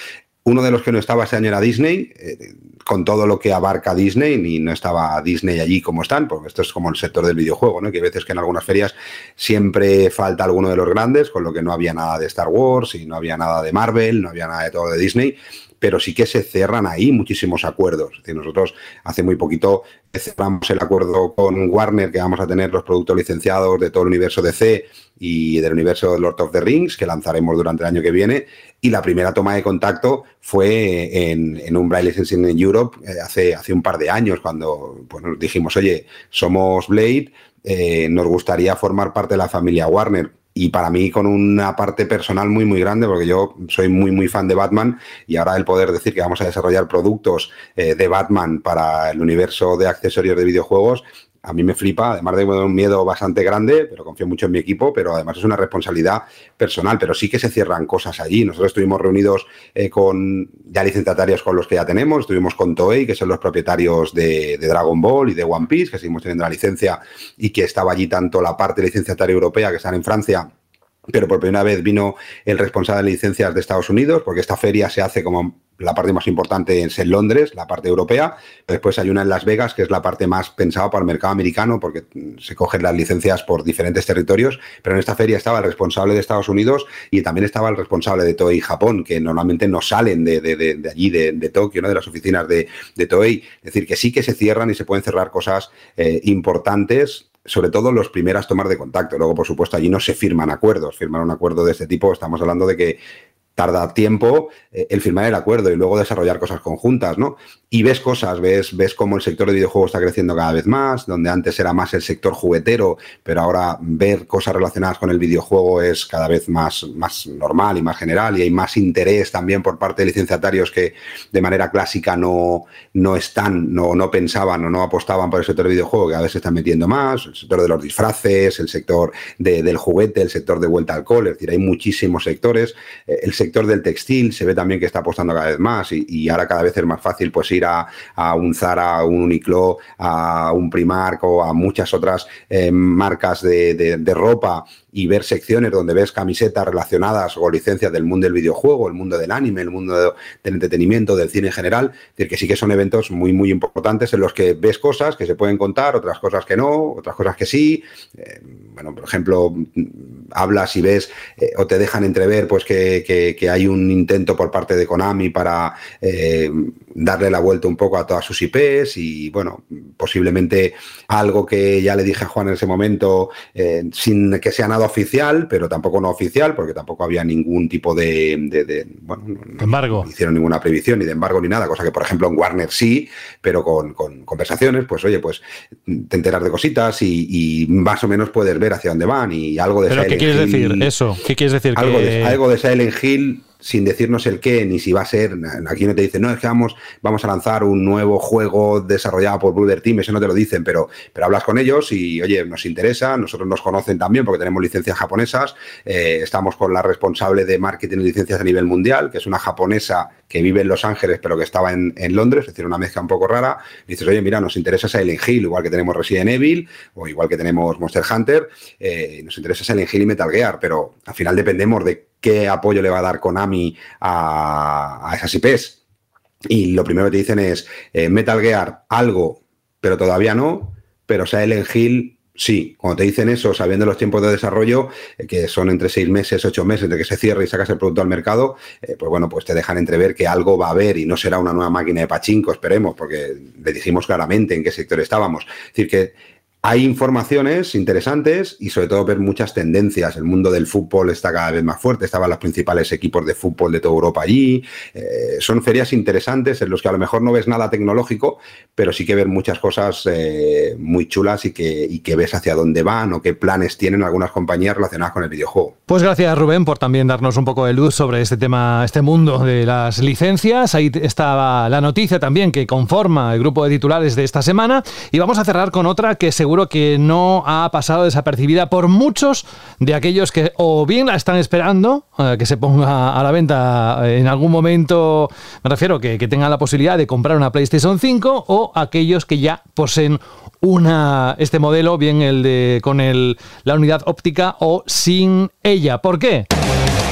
Uno de los que no estaba ese año era Disney, eh, con todo lo que abarca Disney, ni no estaba Disney allí como están, porque esto es como el sector del videojuego, ¿no? Que hay veces que en algunas ferias siempre falta alguno de los grandes, con lo que no había nada de Star Wars y no había nada de Marvel, no había nada de todo de Disney pero sí que se cerran ahí muchísimos acuerdos. Es decir, nosotros hace muy poquito cerramos el acuerdo con Warner que vamos a tener los productos licenciados de todo el universo DC y del universo Lord of the Rings que lanzaremos durante el año que viene. Y la primera toma de contacto fue en, un Braille Licensing en Europe eh, hace, hace un par de años cuando pues, dijimos, oye, somos Blade, eh, nos gustaría formar parte de la familia Warner y para mí con una parte personal muy, muy grande, porque yo soy muy, muy fan de Batman y ahora el poder decir que vamos a desarrollar productos eh, de Batman para el universo de accesorios de videojuegos, a mí me flipa, además de un miedo bastante grande, pero confío mucho en mi equipo, pero además es una responsabilidad personal, pero sí que se cierran cosas allí. Nosotros estuvimos reunidos eh, con ya licenciatarios con los que ya tenemos, estuvimos con Toei, que son los propietarios de, de, Dragon Ball y de One Piece, que seguimos teniendo la licencia y que estaba allí tanto la parte licenciataria europea, que están en Francia, pero por primera vez vino el responsable de licencias de Estados Unidos, porque esta feria se hace como la parte más importante es en Londres, la parte europea. Después hay una en Las Vegas, que es la parte más pensada para el mercado americano, porque se cogen las licencias por diferentes territorios. Pero en esta feria estaba el responsable de Estados Unidos y también estaba el responsable de Toei Japón, que normalmente no salen de, de, de, allí, de, Tokio, ¿no? de las oficinas de, Toei. Es decir, que sí que se cierran y se pueden cerrar cosas eh, importantes sobre todo los primeras tomas de contacto. Luego, por supuesto, allí no se firman acuerdos. Firmar un acuerdo de este tipo, estamos hablando de que tarda tiempo eh, el firmar el acuerdo y luego desarrollar cosas conjuntas, ¿no? Y ves cosas, ves, ves cómo el sector de videojuegos está creciendo cada vez más, donde antes era más el sector juguetero, pero ahora ver cosas relacionadas con el videojuego es cada vez más, más normal y más general y hay más interés también por parte de licenciatarios que de manera clásica no, no están, no, no pensaban o no apostaban por el sector de videojuego, que a veces se están metiendo más, el sector de los disfraces, el sector de, del juguete, el sector de vuelta al alcohol, es decir, hay muchísimos sectores, eh, el sector del textil se ve también que está apostando cada vez más y, ahora cada vez es más fácil pues ir a, un Zara, a un Uniqlo, a un Primark o a muchas otras eh, marcas de, ropa y ver secciones donde ves camisetas relacionadas o licencias del mundo del videojuego, el mundo del anime, el mundo del entretenimiento, del cine en general. Es decir, que sí que son eventos muy, muy importantes en los que ves cosas que se pueden contar, otras cosas que no, otras cosas que sí. Eh, bueno, por ejemplo, hablas y ves eh, o te dejan entrever pues que, hay un intento por parte de Konami para eh, darle la vuelta un poco a todas sus IPs y bueno, posiblemente algo que ya le dije a Juan en ese momento sin que sea nada oficial, pero tampoco no oficial, porque tampoco había ningún tipo de, bueno, no, embargo. hicieron ninguna previsión ni de embargo ni nada, cosa que por ejemplo en Warner sí, pero con, conversaciones, pues oye, pues te enteras de cositas y, más o menos puedes ver hacia dónde van y algo de ¿Pero qué quieres decir eso? ¿Qué quieres decir? Algo, de, algo de Silent Hill sin decirnos el qué ni si va a ser. Aquí no te dicen, no, es que vamos, a lanzar un nuevo juego desarrollado por Blooder Team, eso no te lo dicen, pero, pero hablas con ellos y, oye, nos interesa, nosotros nos conocen también porque tenemos licencias japonesas, eh, estamos con la responsable de marketing y licencias a nivel mundial, que es una japonesa que vive en Los Ángeles, pero que estaba en, Londres, es decir, una mezcla un poco rara. dices, oye, mira, nos interesa Silent Hill, igual que tenemos Resident Evil o igual que tenemos Monster Hunter, eh, nos interesa Silent Hill y Metal Gear, pero al final dependemos de qué apoyo le va a dar Konami a, a esas IPs. Y lo primero que te dicen es eh, Metal Gear algo, pero todavía no, pero Silent Hill sí. Cuando te dicen eso, sabiendo los tiempos de desarrollo, eh, que son entre seis meses, ocho meses de que se cierre y sacas el producto al mercado, eh, pues bueno, pues te dejan entrever que algo va a haber y no será una nueva máquina de pachinko, esperemos, porque le dijimos claramente en qué sector estábamos. Es decir, que hay informaciones interesantes y sobre todo ver muchas tendencias. El mundo del fútbol está cada vez más fuerte, estaban los principales equipos de fútbol de toda Europa allí. Eh, son ferias interesantes en los que a lo mejor no ves nada tecnológico, pero sí que ver muchas cosas eh, muy chulas y que, y que ves hacia dónde van o qué planes tienen algunas compañías relacionadas con el videojuego. Pues gracias Rubén por también darnos un poco de luz sobre este tema, este mundo de las licencias. Ahí estaba la noticia también que conforma el grupo de titulares de esta semana y vamos a cerrar con otra que seguro que no ha pasado desapercibida por muchos de aquellos que o bien la están esperando, eh, que se ponga a la venta en algún momento, me refiero que, que tengan la posibilidad de comprar una PlayStation 5, o aquellos que ya poseen una, este modelo, bien el de con el, la unidad óptica o sin ella. ¿Por qué?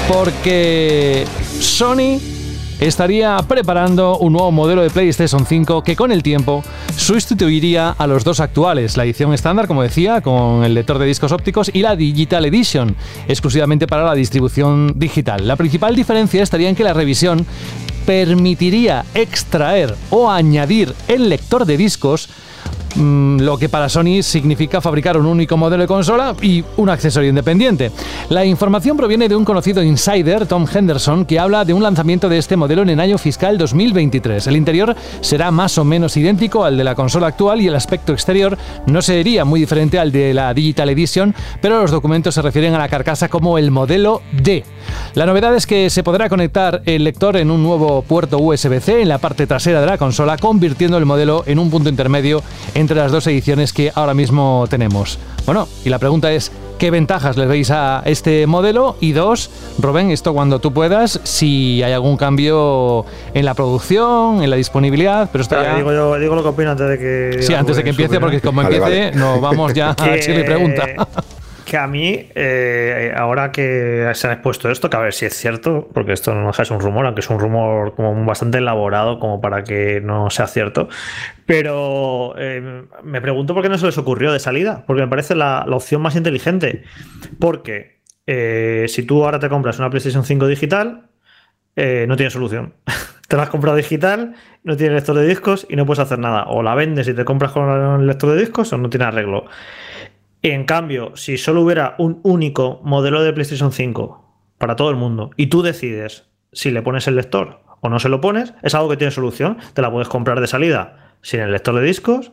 Porque Sony estaría preparando un nuevo modelo de PlayStation 5 que con el tiempo sustituiría a los dos actuales, la edición estándar, como decía, con el lector de discos ópticos y la Digital Edition, exclusivamente para la distribución digital. La principal diferencia estaría en que la revisión permitiría extraer o añadir el lector de discos Mm, lo que para Sony significa fabricar un único modelo de consola y un accesorio independiente. La información proviene de un conocido insider, Tom Henderson, que habla de un lanzamiento de este modelo en el año fiscal 2023. El interior será más o menos idéntico al de la consola actual y el aspecto exterior no sería muy diferente al de la Digital Edition, pero los documentos se refieren a la carcasa como el modelo D. La novedad es que se podrá conectar el lector en un nuevo puerto USB-C en la parte trasera de la consola, convirtiendo el modelo en un punto intermedio entre las dos ediciones que ahora mismo tenemos. Bueno, y la pregunta es, ¿qué ventajas le veis a este modelo? Y dos, Rubén, esto cuando tú puedas, si hay algún cambio en la producción, en la disponibilidad, pero esto digo, yo, digo lo que opino antes de que... Sí, antes de que empiece, porque como empiece, nos vamos ya a Chile Pregunta que a mí, eh, ahora que se ha expuesto esto, que a ver si es cierto, porque esto no es un rumor, aunque es un rumor como bastante elaborado como para que no sea cierto, pero eh, me pregunto por qué no se les ocurrió de salida, porque me parece la, opción más inteligente, porque eh, si tú ahora te compras una PlayStation 5 digital, no tiene solución. te la has comprado digital, no tiene lector de discos y no puedes hacer nada. O la vendes y te compras con el lector de discos o no tiene arreglo. En cambio, si solo hubiera un único modelo de PlayStation 5 para todo el mundo y tú decides si le pones el lector o no se lo pones, es algo que tiene solución. Te la puedes comprar de salida sin el lector de discos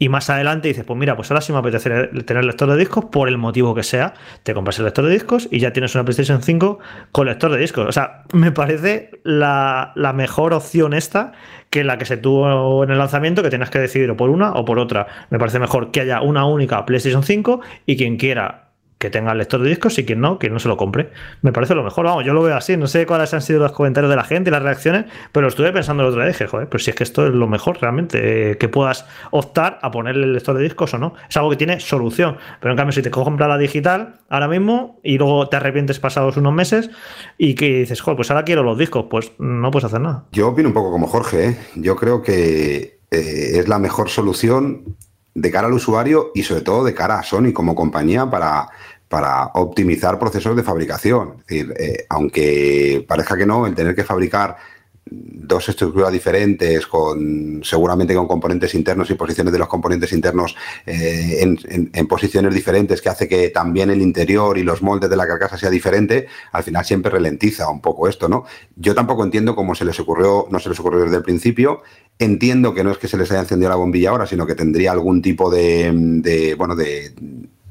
y más adelante dices, pues mira, pues ahora sí me apetece tener lector de discos por el motivo que sea. Te compras el lector de discos y ya tienes una PlayStation 5 con lector de discos. O sea, me parece la, la mejor opción esta que la que se tuvo en el lanzamiento, que tienes que decidir o por una o por otra. Me parece mejor que haya una única PlayStation 5 y quien quiera que tenga el lector de discos y quien no, que no se lo compre. Me parece lo mejor, vamos, yo lo veo así. No sé cuáles han sido los comentarios de la gente y las reacciones, pero estuve pensando el otro día dije, joder, pero si es que esto es lo mejor realmente, eh, que puedas optar a ponerle el lector de discos o no. Es algo que tiene solución. Pero en cambio, si te compras la digital ahora mismo y luego te arrepientes pasados unos meses y que dices, joder, pues ahora quiero los discos, pues no puedes hacer nada. Yo opino un poco como Jorge, ¿eh? yo creo que eh, es la mejor solución de cara al usuario y sobre todo de cara a Sony como compañía para, para optimizar procesos de fabricación. Es decir, eh, aunque parezca que no, el tener que fabricar dos estructuras diferentes, con seguramente con componentes internos y posiciones de los componentes internos eh, en, posiciones diferentes, que hace que también el interior y los moldes de la carcasa sea diferente, al final siempre ralentiza un poco esto, ¿no? Yo tampoco entiendo cómo se les ocurrió, no se les ocurrió desde el principio. Entiendo que no es que se les haya encendido la bombilla ahora, sino que tendría algún tipo de bueno, de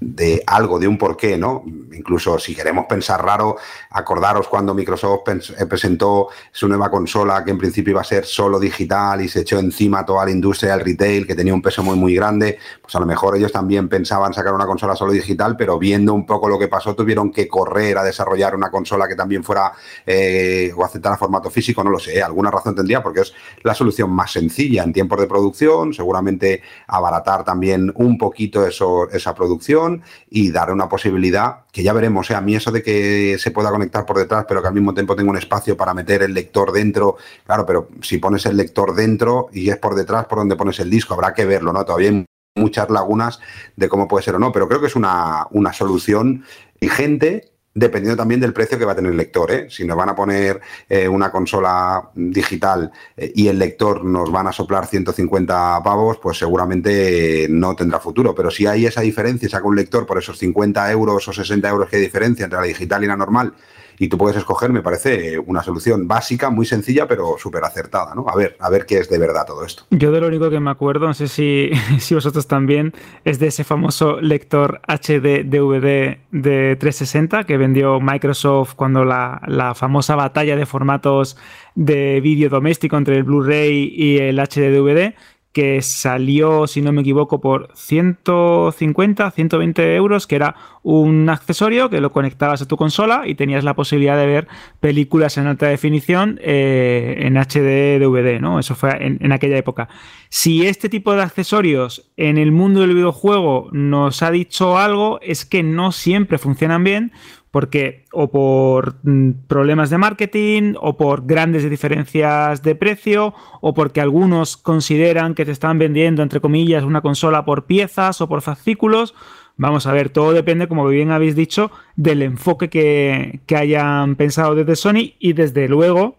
de algo, de un porqué, ¿no? Incluso si queremos pensar raro, acordaros cuando Microsoft eh, presentó su nueva consola que en principio iba a ser solo digital y se echó encima toda la industria del retail que tenía un peso muy muy grande, pues a lo mejor ellos también pensaban sacar una consola solo digital, pero viendo un poco lo que pasó tuvieron que correr a desarrollar una consola que también fuera eh, o aceptara formato físico, no lo sé, alguna razón tendría porque es la solución más sencilla en tiempos de producción, seguramente abaratar también un poquito esa producción y dar una posibilidad que ya veremos. ¿eh? A mí eso de que se pueda conectar por detrás, pero que al mismo tiempo tenga un espacio para meter el lector dentro, claro, pero si pones el lector dentro y es por detrás por donde pones el disco, habrá que verlo, ¿no? Todavía hay muchas lagunas de cómo puede ser o no, pero creo que es una, una solución vigente dependiendo también del precio que va a tener el lector. ¿eh? Si nos van a poner eh, una consola digital eh, y el lector nos van a soplar 150 pavos, pues seguramente no tendrá futuro. Pero si hay esa diferencia, saca un lector por esos 50 euros o 60 euros que hay diferencia entre la digital y la normal, y tú puedes escoger, me parece una solución básica, muy sencilla, pero súper acertada, ¿no? A ver, a ver qué es de verdad todo esto. Yo de lo único que me acuerdo, no sé si, si vosotros también, es de ese famoso lector HD DVD de 360 que vendió Microsoft cuando la, la famosa batalla de formatos de vídeo doméstico entre el Blu-ray y el HD DVD que salió, si no me equivoco, por 150, 120 euros, que era un accesorio que lo conectabas a tu consola y tenías la posibilidad de ver películas en alta definición eh, en HD DVD, ¿no? Eso fue en, en, aquella época. Si este tipo de accesorios en el mundo del videojuego nos ha dicho algo, es que no siempre funcionan bien, porque o por mm, problemas de marketing, o por grandes diferencias de precio, o porque algunos consideran que te están vendiendo, entre comillas, una consola por piezas o por fascículos. Vamos a ver, todo depende, como bien habéis dicho, del enfoque que, que hayan pensado desde Sony y desde luego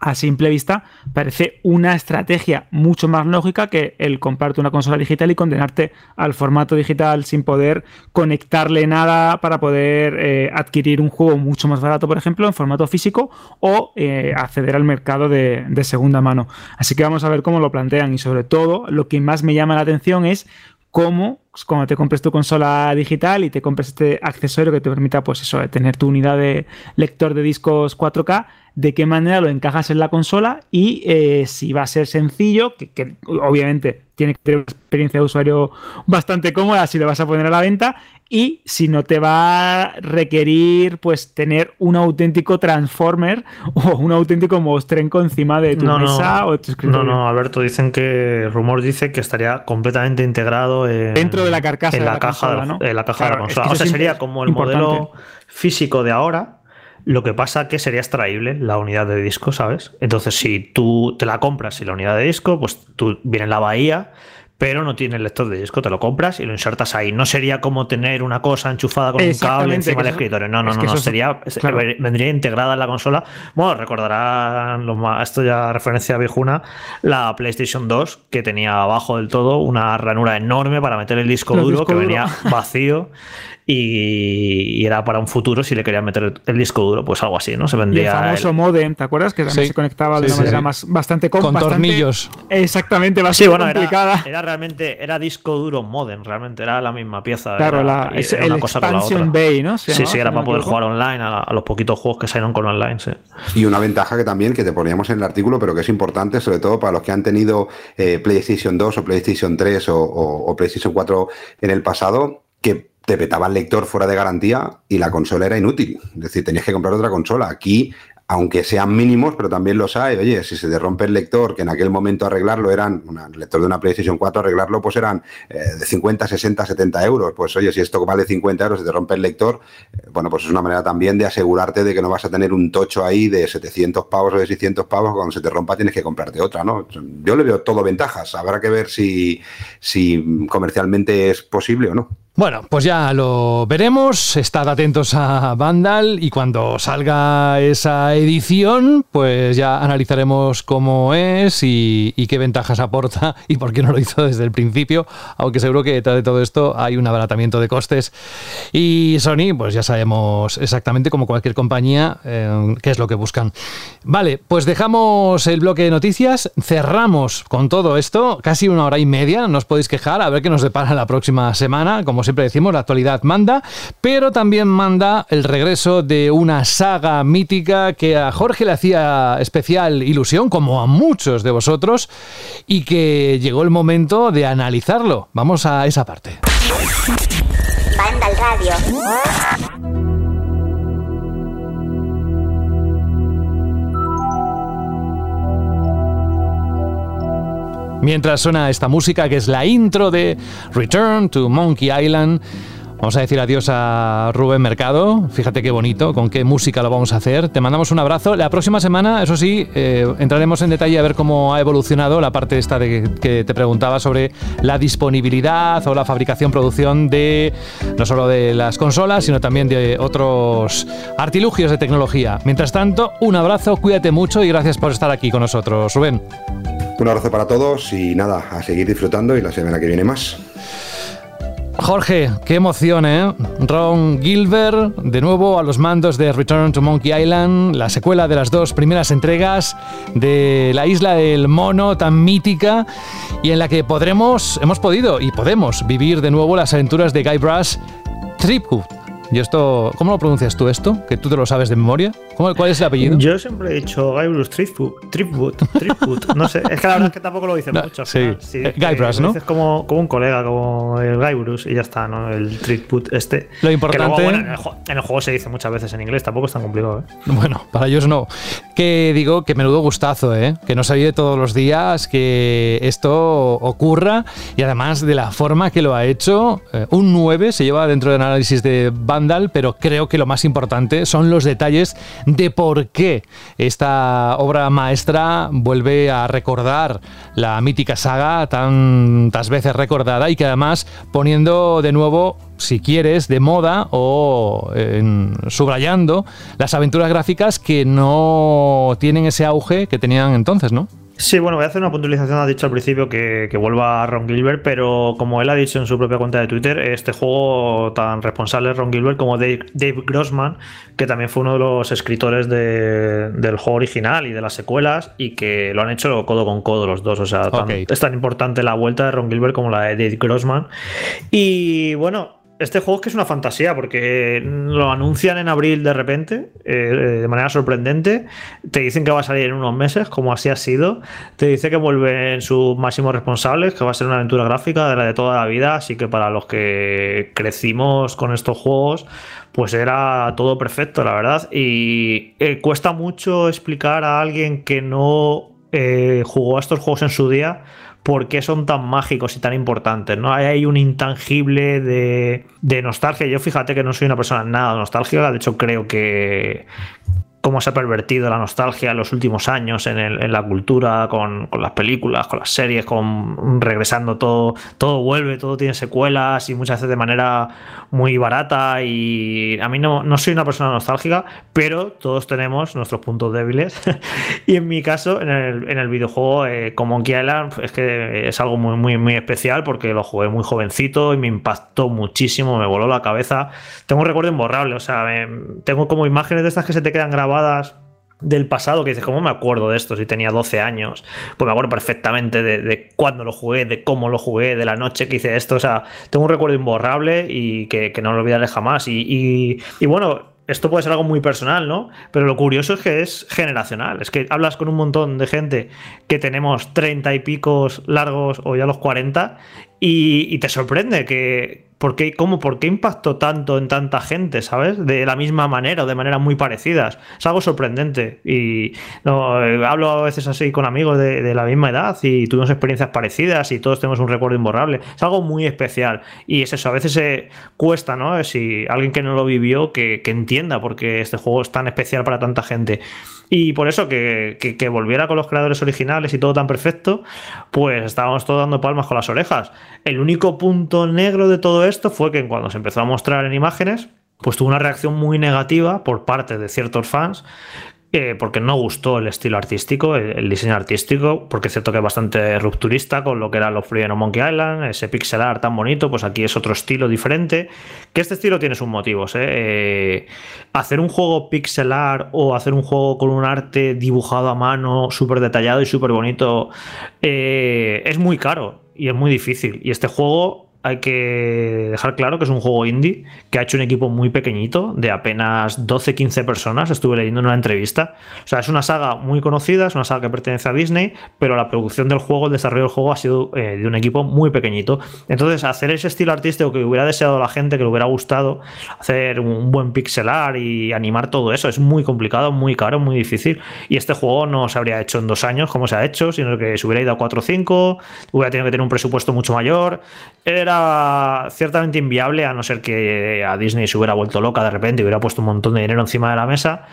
a simple vista parece una estrategia mucho más lógica que el comprarte una consola digital y condenarte al formato digital sin poder conectarle nada para poder eh, adquirir un juego mucho más barato, por ejemplo, en formato físico o eh, acceder al mercado de, segunda mano. Así que vamos a ver cómo lo plantean y sobre todo lo que más me llama la atención es cómo pues, cuando te compres tu consola digital y te compres este accesorio que te permita pues eso, tener tu unidad de lector de discos 4K, de qué manera lo encajas en la consola y eh, si va a ser sencillo, que, obviamente tiene que tener una experiencia de usuario bastante cómoda si lo vas a poner a la venta y si no te va a requerir pues tener un auténtico transformer o un auténtico mostrenco encima de tu mesa o tu escritorio. No, no, Alberto, dicen que rumor dice que estaría completamente integrado dentro de la carcasa en la, caja, de la caja de la consola. o sea, sería como el modelo físico de ahora, lo que pasa que sería extraíble la unidad de disco, ¿sabes? Entonces, si tú te la compras y la unidad de disco, pues tú viene en la bahía, pero no tiene el lector de disco, te lo compras y lo insertas ahí. No sería como tener una cosa enchufada con un cable encima del escritorio. No, no, no, no. Sería, vendría integrada en la consola. Bueno, recordarán los más, esto ya referencia viejuna, la PlayStation 2, que tenía abajo del todo una ranura enorme para meter el disco duro, que venía vacío y, era para un futuro si le querían meter el, disco duro, pues algo así, ¿no? Se vendía. el famoso modem, ¿te acuerdas? Que también se conectaba de una manera más, bastante Con tornillos. Exactamente, bastante bueno, complicada. Era, realmente, era disco duro modem, realmente, era la misma pieza. Claro, la, el Expansion Bay, ¿no? sí, sí, era para poder jugar online a, los poquitos juegos que salieron con online, sí. Y una ventaja que también, que te poníamos en el artículo, pero que es importante, sobre todo para los que han tenido eh, PlayStation 2 o PlayStation 3 o, o PlayStation 4 en el pasado, que te petaba el lector fuera de garantía y la consola era inútil. Es decir, tenías que comprar otra consola. Aquí aunque sean mínimos, pero también los hay. Oye, si se te rompe el lector, que en aquel momento arreglarlo eran, un lector de una PlayStation 4, arreglarlo pues eran eh, de 50, 60, 70 euros. Pues oye, si esto vale 50 euros, se te rompe el lector, eh, bueno, pues es una manera también de asegurarte de que no vas a tener un tocho ahí de 700 pavos o de 600 pavos, cuando se te rompa tienes que comprarte otra, ¿no? Yo le veo todo ventajas. Habrá que ver si, si comercialmente es posible o no. Bueno, pues ya lo veremos. Estad atentos a Vandal y cuando salga esa edición, pues ya analizaremos cómo es y, qué ventajas aporta y por qué no lo hizo desde el principio. Aunque seguro que detrás de todo esto hay un abaratamiento de costes. Y Sony, pues ya sabemos exactamente como cualquier compañía eh, qué es lo que buscan. Vale, pues dejamos el bloque de noticias. Cerramos con todo esto, casi una hora y media. No os podéis quejar, a ver qué nos depara la próxima semana. Como siempre decimos, la actualidad manda, pero también manda el regreso de una saga mítica que a Jorge le hacía especial ilusión, como a muchos de vosotros, y que llegó el momento de analizarlo. Vamos a esa parte. Mientras suena esta música que es la intro de Return to Monkey Island, Vamos a decir adiós a Rubén Mercado. Fíjate qué bonito, con qué música lo vamos a hacer. Te mandamos un abrazo. La próxima semana, eso sí, eh, entraremos en detalle a ver cómo ha evolucionado la parte esta de que te preguntaba sobre la disponibilidad o la fabricación, producción de no solo de las consolas, sino también de otros artilugios de tecnología. Mientras tanto, un abrazo, cuídate mucho y gracias por estar aquí con nosotros, Rubén. Un abrazo para todos y nada, a seguir disfrutando y la semana que viene más. Jorge, qué emoción, ¿eh? Ron Gilbert, de nuevo a los mandos de Return to Monkey Island, la secuela de las dos primeras entregas de la isla del mono tan mítica y en la que podremos, hemos podido y podemos vivir de nuevo las aventuras de Guy Brass Tripwood. ¿Y esto, cómo lo pronuncias tú esto? ¿Que tú te lo sabes de memoria? ¿Cuál es el apellido? Yo siempre he dicho Guybrush Threepwood, Threepwood, no sé. Es que la verdad es que tampoco lo dicen mucho. Sí, sí eh, Guybrush, ¿no? Es como, como un colega, como el Guybrush y ya está, ¿no? El Threepwood este. Lo importante... en, el juego, se dice muchas veces en inglés, tampoco es tan complicado, ¿eh? Bueno, para ellos no. Que digo que menudo gustazo, ¿eh? Que no se todos los días que esto ocurra y además de la forma que lo ha hecho. Eh, un 9 se lleva dentro del análisis de Vandal, pero creo que lo más importante son los detalles de por qué esta obra maestra vuelve a recordar la mítica saga tantas veces recordada y que además poniendo de nuevo si quieres, de moda o subrayando las aventuras gráficas que no tienen ese auge que tenían entonces, ¿no? Sí, bueno, voy a hacer una puntualización. Ha dicho al principio que, vuelva a Ron Gilbert, pero como él ha dicho en su propia cuenta de Twitter, este juego tan responsable es Ron Gilbert como Dave, Grossman, que también fue uno de los escritores del juego original y de las secuelas, y que lo han hecho codo con codo los dos. O sea, es tan importante la vuelta de Ron Gilbert como la de Dave Grossman. Y bueno, este juego es que es una fantasía porque lo anuncian en abril de repente, eh, de manera sorprendente. Te dicen que va a salir en unos meses, como así ha sido. Te dice que vuelven sus máximos responsables, que va a ser una aventura gráfica de la de toda la vida. Así que para los que crecimos con estos juegos, pues era todo perfecto, la verdad. Y eh, cuesta mucho explicar a alguien que no eh, jugó a estos juegos en su día por qué son tan mágicos y tan importantes, ¿no? Hay un intangible de, de nostalgia. Yo fíjate que no soy una persona nada nostálgica, de hecho creo que, cómo se ha pervertido la nostalgia en los últimos años en, la cultura, con, las películas, con las series, con regresando todo, todo vuelve, todo tiene secuelas y muchas veces de manera muy barata. Y a mí no, no soy una persona nostálgica, pero todos tenemos nuestros puntos débiles. y en mi caso, en el, videojuego, eh, como Monkey Island, es que es algo muy, muy, muy especial porque lo jugué muy jovencito y me impactó muchísimo, me voló la cabeza. Tengo un recuerdo imborrable, o sea, tengo como imágenes de estas que se te quedan grabadas del pasado que dices, ¿cómo me acuerdo de esto si tenía 12 años? Pues me acuerdo perfectamente de, de cuándo lo jugué, de cómo lo jugué, de la noche que hice esto. O sea, tengo un recuerdo imborrable y que, no lo olvidaré jamás. Y, y, bueno, esto puede ser algo muy personal, ¿no? Pero lo curioso es que es generacional. Es que hablas con un montón de gente que tenemos 30 y picos largos o ya los 40 y te sorprende que, ¿Por qué, cómo, ¿Por qué impactó tanto en tanta gente, ¿sabes? De la misma manera o de maneras muy parecidas. Es algo sorprendente. Y eh, hablo a veces así con amigos de, la misma edad y tuvimos experiencias parecidas y todos tenemos un recuerdo imborrable. Es algo muy especial. Y es eso, a veces se cuesta, ¿no? Si alguien que no lo vivió, que, que entienda por qué este juego es tan especial para tanta gente. Y por eso que, volviera con los creadores originales y todo tan perfecto, pues estábamos todos dando palmas con las orejas. El único punto negro de todo esto fue que cuando se empezó a mostrar en imágenes, pues tuvo una reacción muy negativa por parte de ciertos fans porque no gustó el estilo artístico, el, diseño artístico, porque es cierto que es bastante rupturista con lo que eran los Free Monkey Island, ese pixel art tan bonito, pues aquí es otro estilo diferente, que este estilo tiene sus motivos. ¿eh? Eh, hacer un juego pixel art o hacer un juego con un arte dibujado a mano, súper detallado y súper bonito, eh, es muy caro y es muy difícil. Y este juego hay que dejar claro que es un juego indie que ha hecho un equipo muy pequeñito, de apenas 12-15 personas, estuve leyendo en una entrevista. O sea, es una saga muy conocida, es una saga que pertenece a Disney, pero la producción del juego, el desarrollo del juego ha sido eh, de un equipo muy pequeñito. Entonces, hacer ese estilo artístico que hubiera deseado la gente, que le hubiera gustado, hacer un buen pixelar y animar todo eso, es muy complicado, muy caro, muy difícil. Y este juego no se habría hecho en dos años como se ha hecho, sino que se hubiera ido a 4 o 5, hubiera tenido que tener un presupuesto mucho mayor. Era ciertamente inviable, a no ser que a Disney se hubiera vuelto loca de repente y hubiera puesto un montón de dinero encima de la mesa.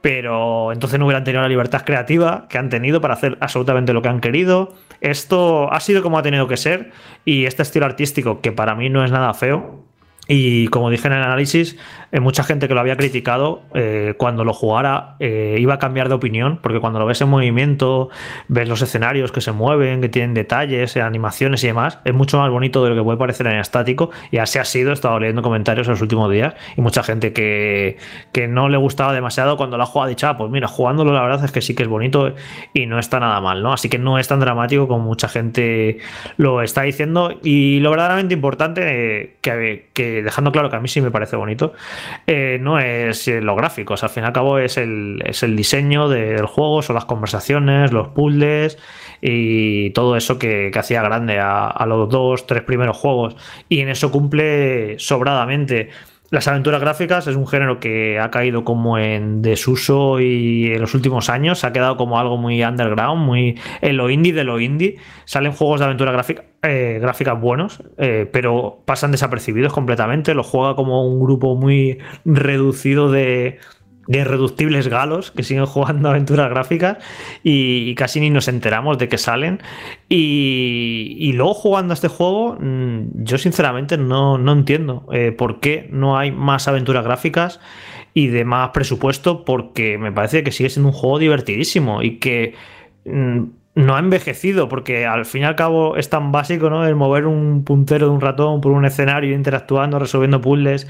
Pero entonces no hubieran tenido la libertad creativa que han tenido para hacer absolutamente lo que han querido. Esto ha sido como ha tenido que ser. Y este estilo artístico, que para mí no es nada feo, y como dije en el análisis, eh, mucha gente que lo había criticado, eh, cuando lo jugara eh, iba a cambiar de opinión, porque cuando lo ves en movimiento, ves los escenarios que se mueven, que tienen detalles, animaciones y demás, es mucho más bonito de lo que puede parecer en estático. Y así ha sido, he estado leyendo comentarios en los últimos días y mucha gente que, que no le gustaba demasiado cuando la juega ha dicho, ah, pues mira, jugándolo la verdad es que sí que es bonito y no está nada mal, ¿no? Así que no es tan dramático como mucha gente lo está diciendo. Y lo verdaderamente importante que, que dejando claro que a mí sí me parece bonito, eh, no es los gráficos, al fin y al cabo es el, es el diseño del juego, son las conversaciones, los puzzles y todo eso que, hacía grande a, los dos, tres primeros juegos. Y en eso cumple sobradamente. Las aventuras gráficas es un género que ha caído como en desuso y en los últimos años se ha quedado como algo muy underground, muy en lo indie de lo indie. Salen juegos de aventura gráfica, eh, gráficas buenos, eh, pero pasan desapercibidos completamente. Los juega como un grupo muy reducido de, de irreductibles galos que siguen jugando aventuras gráficas y, casi ni nos enteramos de que salen. Y, luego jugando a este juego, mm, yo sinceramente no, entiendo eh, por qué no hay más aventuras gráficas y de más presupuesto, porque me parece que sigue siendo un juego divertidísimo y que mm, no ha envejecido, porque al fin y al cabo es tan básico, ¿no? El mover un puntero de un ratón por un escenario, interactuando, resolviendo puzzles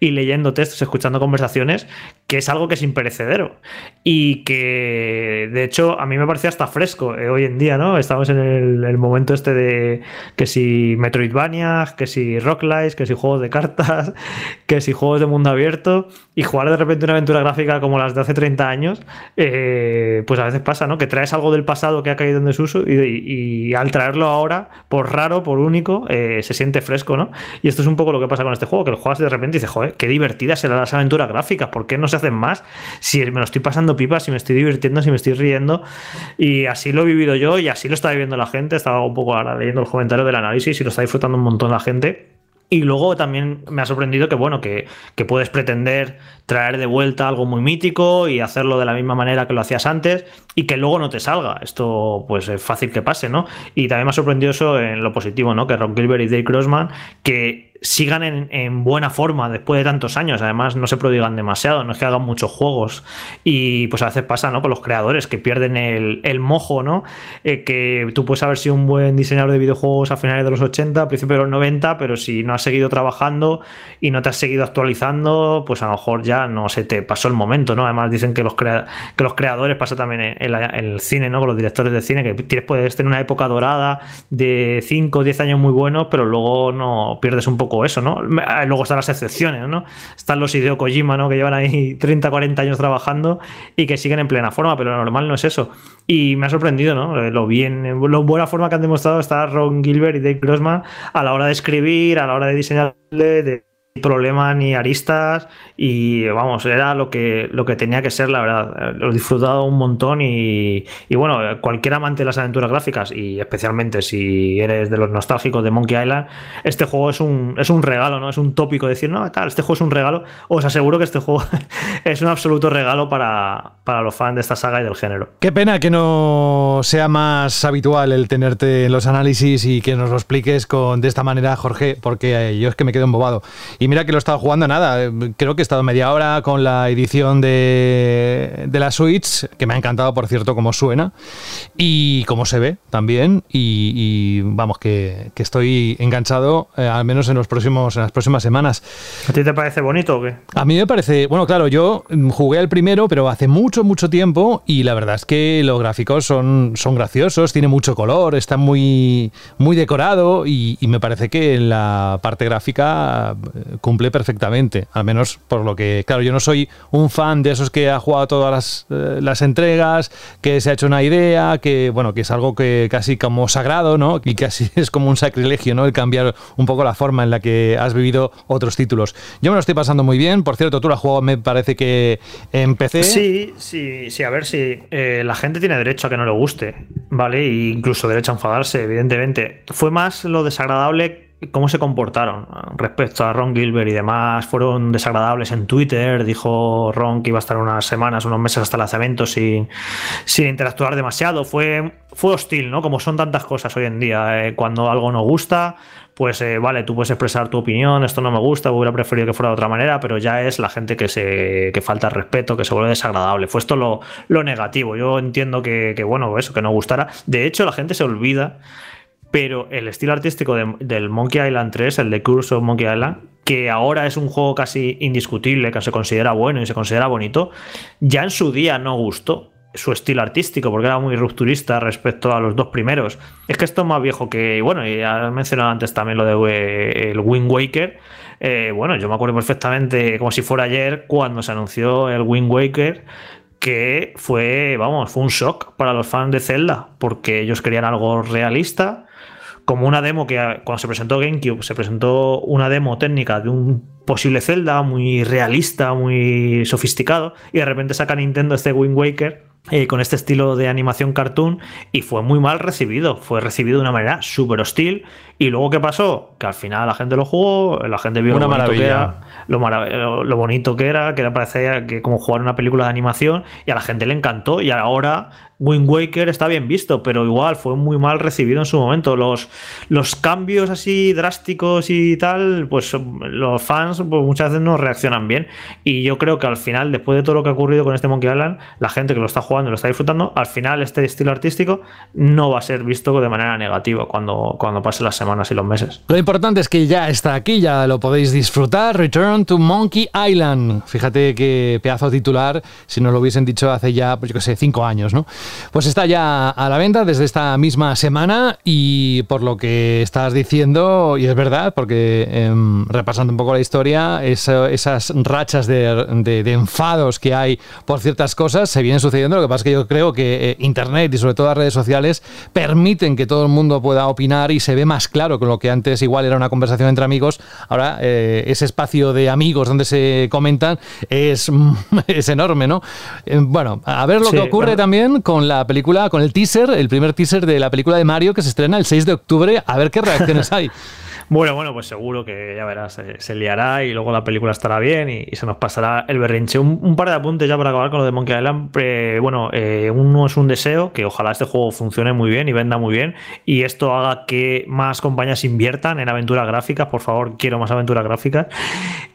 y leyendo textos, escuchando conversaciones, que es algo que es imperecedero. Y que, de hecho, a mí me parece hasta fresco eh, hoy en día, ¿no? Estamos en el, momento este de que si Metroidvania, que si Rock que si juegos de cartas, que si juegos de mundo abierto, y jugar de repente una aventura gráfica como las de hace 30 años, eh, pues a veces pasa, ¿no? Que traes algo del pasado que ha caído en desuso y, y, al traerlo ahora, por raro, por único, eh, se siente fresco, ¿no? Y esto es un poco lo que pasa con este juego, que lo juegas de repente y dices, joder, qué divertidas serán las aventuras gráficas, ¿por qué no se hacen más? Si me lo estoy pasando pipa, si me estoy divirtiendo, si me estoy riendo. Y así lo he vivido yo y así lo está viviendo la gente. Estaba un poco ahora leyendo el comentario del análisis y lo está disfrutando un montón la gente. Y luego también me ha sorprendido que, bueno, que, que, puedes pretender traer de vuelta algo muy mítico y hacerlo de la misma manera que lo hacías antes y que luego no te salga. Esto, pues es fácil que pase, ¿no? Y también me ha sorprendido eso en lo positivo, ¿no? Que Ron Gilbert y Dave Crossman, que sigan en, buena forma después de tantos años. Además, no se prodigan demasiado, no es que hagan muchos juegos. Y pues a veces pasa, ¿no? Con los creadores que pierden el, mojo, ¿no? Eh, que tú puedes haber sido un buen diseñador de videojuegos a finales de los 80, a principios de los 90, pero si no has seguido trabajando y no te has seguido actualizando, pues a lo mejor ya no se te pasó el momento, ¿no? Además, dicen que los, que los creadores, pasa también en, el cine, ¿no? Con los directores de cine, que tienes, puedes tener una época dorada de 5 o 10 años muy buenos, pero luego no pierdes un poco eso, ¿no? Ah, luego están las excepciones, ¿no? Están los Hideo Kojima, ¿no? Que llevan ahí 30, 40 años trabajando y que siguen en plena forma, pero lo normal no es eso. Y me ha sorprendido, ¿no? Eh, lo bien, lo buena forma que han demostrado está Ron Gilbert y Dave Grossman a la hora de escribir, a la hora de diseñar, de problema ni aristas y vamos, era lo que, lo que tenía que ser, la verdad. Lo he disfrutado un montón y, bueno, cualquier amante de las aventuras gráficas y especialmente si eres de los nostálgicos de Monkey Island, este juego es un, es un regalo, ¿no? Es un tópico decir, no, tal, este juego es un regalo. Os aseguro que este juego es un absoluto regalo para, para los fans de esta saga y del género. Qué pena que no sea más habitual el tenerte en los análisis y que nos lo expliques con, de esta manera, Jorge, porque yo es que me quedo embobado. Y mira que lo he estado jugando nada. Creo que he estado media hora con la edición de, de la Switch, que me ha encantado, por cierto, cómo suena y cómo se ve también. Y, vamos, que, estoy enganchado, eh, al menos en, los próximos, en las próximas semanas. ¿A ti te parece bonito o qué? A mí me parece, bueno, claro, yo jugué al primero, pero hace mucho, mucho tiempo y la verdad es que los gráficos son, son graciosos, tiene mucho color, está muy, muy decorado y, y me parece que en la parte gráfica cumple perfectamente, al menos por lo que, claro, yo no soy un fan de esos que ha jugado todas las, eh, las entregas, que se ha hecho una idea, que bueno, que es algo que casi como sagrado, ¿no? Y casi es como un sacrilegio, ¿no? El cambiar un poco la forma en la que has vivido otros títulos. Yo me lo estoy pasando muy bien, por cierto, tú la has jugado, me parece que empecé. Sí, sí, sí, a ver si eh, la gente tiene derecho a que no le guste, ¿vale? E incluso derecho a enfadarse, evidentemente. Fue más lo desagradable cómo se comportaron respecto a Ron Gilbert y demás. Fueron desagradables en Twitter. Dijo Ron que iba a estar unas semanas, unos meses hasta el lanzamiento sin, sin interactuar demasiado. Fue, fue hostil, ¿no? Como son tantas cosas hoy en día. Eh, cuando algo no gusta, pues eh, vale, tú puedes expresar tu opinión, esto no me gusta, hubiera preferido que fuera de otra manera, pero ya es la gente que se que falta respeto, que se vuelve desagradable. Fue esto lo, lo negativo. Yo entiendo que, que, bueno, eso, que no gustara. De hecho, la gente se olvida pero el estilo artístico del Monkey Island 3, el de Curse of Monkey Island, que ahora es un juego casi indiscutible, que se considera bueno y se considera bonito, ya en su día no gustó. su estilo artístico, porque era muy rupturista respecto a los dos primeros. Es que esto es más viejo que, bueno, y ya mencionado antes también lo de eh, el Wind Waker. Eh, bueno, yo me acuerdo perfectamente, como si fuera ayer, cuando se anunció el Wind Waker, que fue, vamos, fue un shock para los fans de Zelda, porque ellos querían algo realista, como una demo que cuando se presentó GameCube, se presentó una demo técnica de un posible Zelda muy realista, muy sofisticado, y de repente saca Nintendo este Wind Waker eh, con este estilo de animación cartoon y fue muy mal recibido. Fue recibido de una manera súper hostil. Y luego, ¿qué pasó? Que al final la gente lo jugó, la gente vio una lo, bonito que era, lo, lo bonito que era, que era parecía que como jugar una película de animación y a la gente le encantó. Y ahora Wind Waker está bien visto, pero igual fue muy mal recibido en su momento. Los, los cambios así drásticos y tal, pues los fans pues, muchas veces no reaccionan bien. Y yo creo que al final, después de todo lo que ha ocurrido con este Monkey Island, la gente que lo está jugando y lo está disfrutando, al final este estilo artístico no va a ser visto de manera negativa cuando, cuando pasen las semanas y los meses. Lo importante es que ya está aquí, ya lo podéis disfrutar. Return to Monkey Island. Fíjate qué pedazo titular, si nos lo hubiesen dicho hace ya, pues yo qué sé, cinco años, ¿no? Pues está ya a la venta desde esta misma semana y por lo que estás diciendo, y es verdad, porque eh, repasando un poco la historia, esas rachas de, enfados que hay por ciertas cosas se vienen sucediendo. Lo que pasa es que yo creo que eh, Internet y sobre todo las redes sociales permiten que todo el mundo pueda opinar y se ve más claro con lo que antes igual era una conversación entre amigos. Ahora eh, ese espacio de amigos donde se comentan es, es enorme, ¿no? Eh, bueno, a ver lo sí, que ocurre bueno. también con la película, con el teaser, el primer teaser de la película de Mario que se estrena el 6 de octubre, a ver qué reacciones hay. Bueno, bueno, pues seguro que ya verás, se, se liará y luego la película estará bien y, y se nos pasará el berrinche. Un, un, par de apuntes ya para acabar con lo de Monkey Island. Eh, bueno, eh, uno es un deseo, que ojalá este juego funcione muy bien y venda muy bien y esto haga que más compañías inviertan en aventuras gráficas. Por favor, quiero más aventuras gráficas.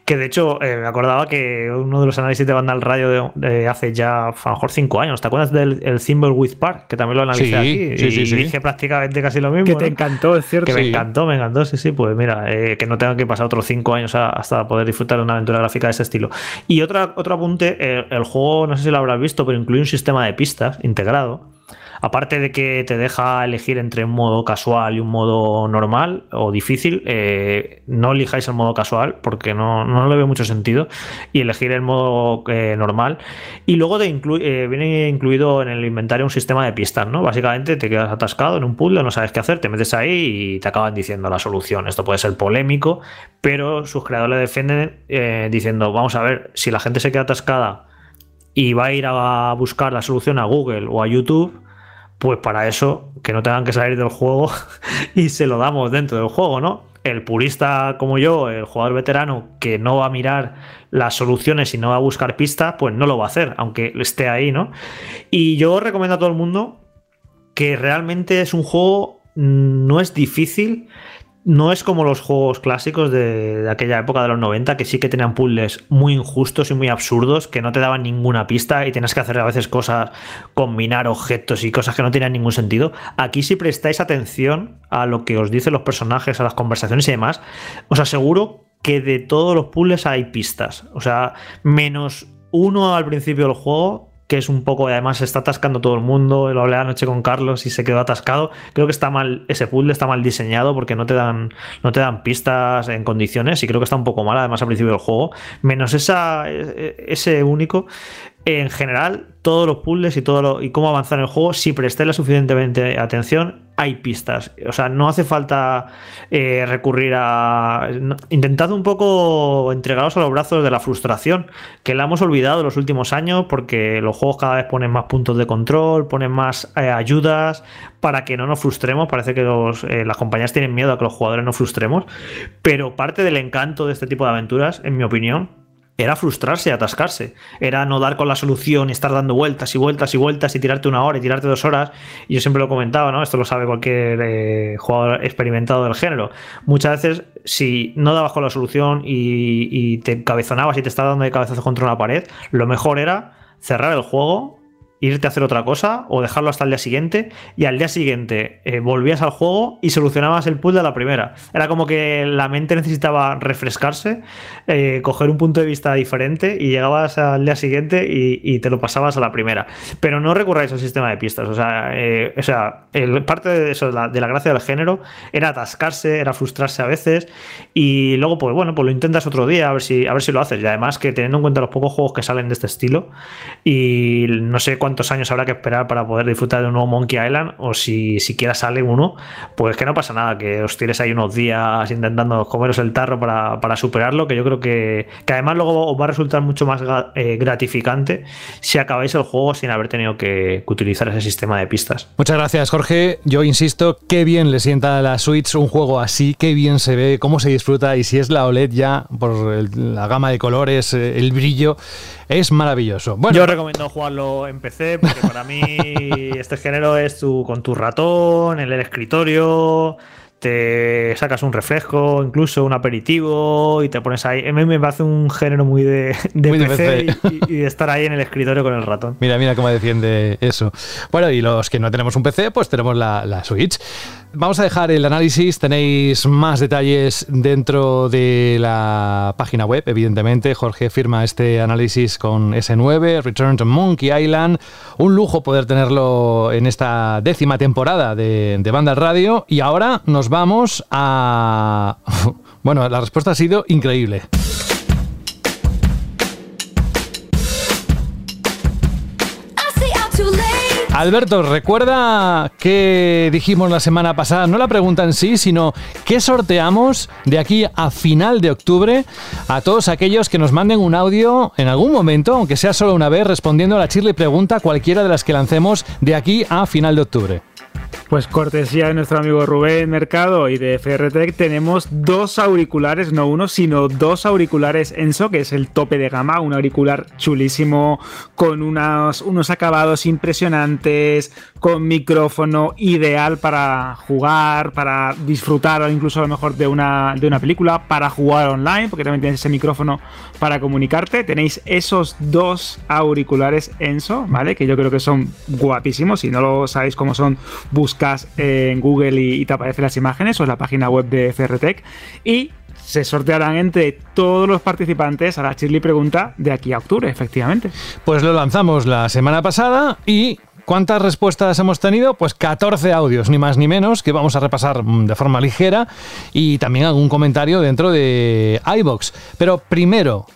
Que de hecho, eh, me acordaba que uno de los análisis de banda al radio de, de hace ya a lo mejor cinco años. ¿Te acuerdas del el Thimbleweed Park? Que también lo analicé sí, aquí. Sí, sí, y sí. dije prácticamente casi lo mismo. Que te ¿no? encantó, es cierto. Que me encantó, me encantó, sí, sí. Pues mira, eh, que no tenga que pasar otros cinco años hasta poder disfrutar de una aventura gráfica de ese estilo. Y otra, otro apunte, el, el juego, no sé si lo habrás visto, pero incluye un sistema de pistas integrado aparte de que te deja elegir entre un modo casual y un modo normal o difícil, eh, no elijáis el modo casual porque no, no, le veo mucho sentido y elegir el modo eh, normal. Y luego eh, viene incluido en el inventario un sistema de pistas, ¿no? Básicamente te quedas atascado en un puzzle, no sabes qué hacer, te metes ahí y te acaban diciendo la solución. Esto puede ser polémico, pero sus creadores defienden diciendo, vamos a ver, si la gente se queda atascada y va a ir a buscar la solución a Google o a YouTube, pues para eso, que no tengan que salir del juego y se lo damos dentro del juego, ¿no? El purista como yo, el jugador veterano que no va a mirar las soluciones y no va a buscar pistas, pues no lo va a hacer, aunque esté ahí, ¿no? Y yo recomiendo a todo el mundo que realmente es un juego, no es difícil, no es como los juegos clásicos de, aquella época de los 90, que sí que tenían puzzles muy injustos y muy absurdos, que no te daban ninguna pista y tienes que hacer a veces cosas, combinar objetos y cosas que no tenían ningún sentido. Aquí si prestáis atención a lo que os dicen los personajes, a las conversaciones y demás, os aseguro que de todos los puzzles hay pistas. O sea, menos uno al principio del juego, que es un poco, además se está atascando todo el mundo, lo hablé anoche con Carlos y se quedó atascado. Creo que está mal, ese puzzle está mal diseñado porque no te dan, no te dan pistas en condiciones y creo que está un poco mal, además al principio del juego. Menos esa, ese único, en general, todos los puzzles y todo lo, y cómo avanzar en el juego, si prestéis la suficientemente atención, hay pistas. O sea, no hace falta eh, recurrir a. Intentad un poco entregaros a los brazos de la frustración, que la hemos olvidado los últimos años, porque los juegos cada vez ponen más puntos de control, ponen más eh, ayudas para que no nos frustremos. Parece que eh, las compañías tienen miedo a que los jugadores nos frustremos, pero parte del encanto de este tipo de aventuras, en mi opinión, era frustrarse atascarse. Era no dar con la solución estar dando vueltas y vueltas y vueltas y tirarte una hora y tirarte dos horas. Y yo siempre lo comentaba, ¿no? Esto lo sabe cualquier eh, jugador experimentado del género. Muchas veces, si no dabas con la solución y, y te cabezonabas y te estabas dando de cabezazo contra una pared, lo mejor era cerrar el juego irte a hacer otra cosa o dejarlo hasta el día siguiente y al día siguiente eh, volvías al juego y solucionabas el puzzle de la primera. Era como que la mente necesitaba refrescarse, eh, coger un punto de vista diferente y llegabas al día siguiente y, te lo pasabas a la primera. Pero no recurráis al sistema de pistas. O sea, eh, o sea parte de eso, la, de la, gracia del género, era atascarse, era frustrarse a veces y luego, pues bueno, pues lo intentas otro día a ver si, a ver si lo haces. Y además que teniendo en cuenta los pocos juegos que salen de este estilo y no sé cuántos años habrá que esperar para poder disfrutar de un nuevo Monkey Island o si siquiera sale uno, pues que no pasa nada, que os tires ahí unos días intentando comeros el tarro para, superarlo, que yo creo que, además luego os va a resultar mucho más eh, gratificante si acabáis el juego sin haber tenido que, utilizar ese sistema de pistas. Muchas gracias Jorge, yo insisto, qué bien le sienta a la Switch un juego así, qué bien se ve, cómo se disfruta y si es la OLED ya por la gama de colores, eh, el brillo, es maravilloso. Bueno, yo recomiendo jugarlo en PC porque para mí este género es tu, con tu ratón, en el escritorio, te sacas un refresco, incluso un aperitivo y te pones ahí. A mí me hace un género muy de, PC, Y, de estar ahí en el escritorio con el ratón. Mira, mira cómo defiende eso. Bueno, y los que no tenemos un PC, pues tenemos la, la Switch. Vamos a dejar el análisis, tenéis más detalles dentro de la página web, evidentemente. Jorge firma este análisis con S9, Return to Monkey Island. Un lujo poder tenerlo en esta décima temporada de, de Banda Radio. Y ahora nos vamos a... Bueno, la respuesta ha sido increíble. Alberto, recuerda que dijimos la semana pasada, no la pregunta en sí, sino qué sorteamos de aquí a final de octubre a todos aquellos que nos manden un audio en algún momento, aunque sea solo una vez, respondiendo a la chirle pregunta cualquiera de las que lancemos de aquí a final de octubre. Pues cortesía de nuestro amigo Rubén Mercado y de FRTech tenemos dos auriculares, no uno, sino dos auriculares Enso, que es el tope de gama, un auricular chulísimo con unos, unos acabados impresionantes, con micrófono ideal para jugar, para disfrutar incluso a lo mejor de una, de una película, para jugar online, porque también tienes ese micrófono para comunicarte. Tenéis esos dos auriculares Enso, ¿vale? Que yo creo que son guapísimos. Si no lo sabéis cómo son, buscas en Google y, te aparecen las imágenes o en la página web de FRTech y se sortearán entre todos los participantes a la Chirly Pregunta de aquí a octubre, efectivamente. Pues lo lanzamos la semana pasada y ¿Cuántas respuestas hemos tenido? Pues 14 audios, ni más ni menos, que vamos a repasar de forma ligera y también algún comentario dentro de iBox. Pero primero,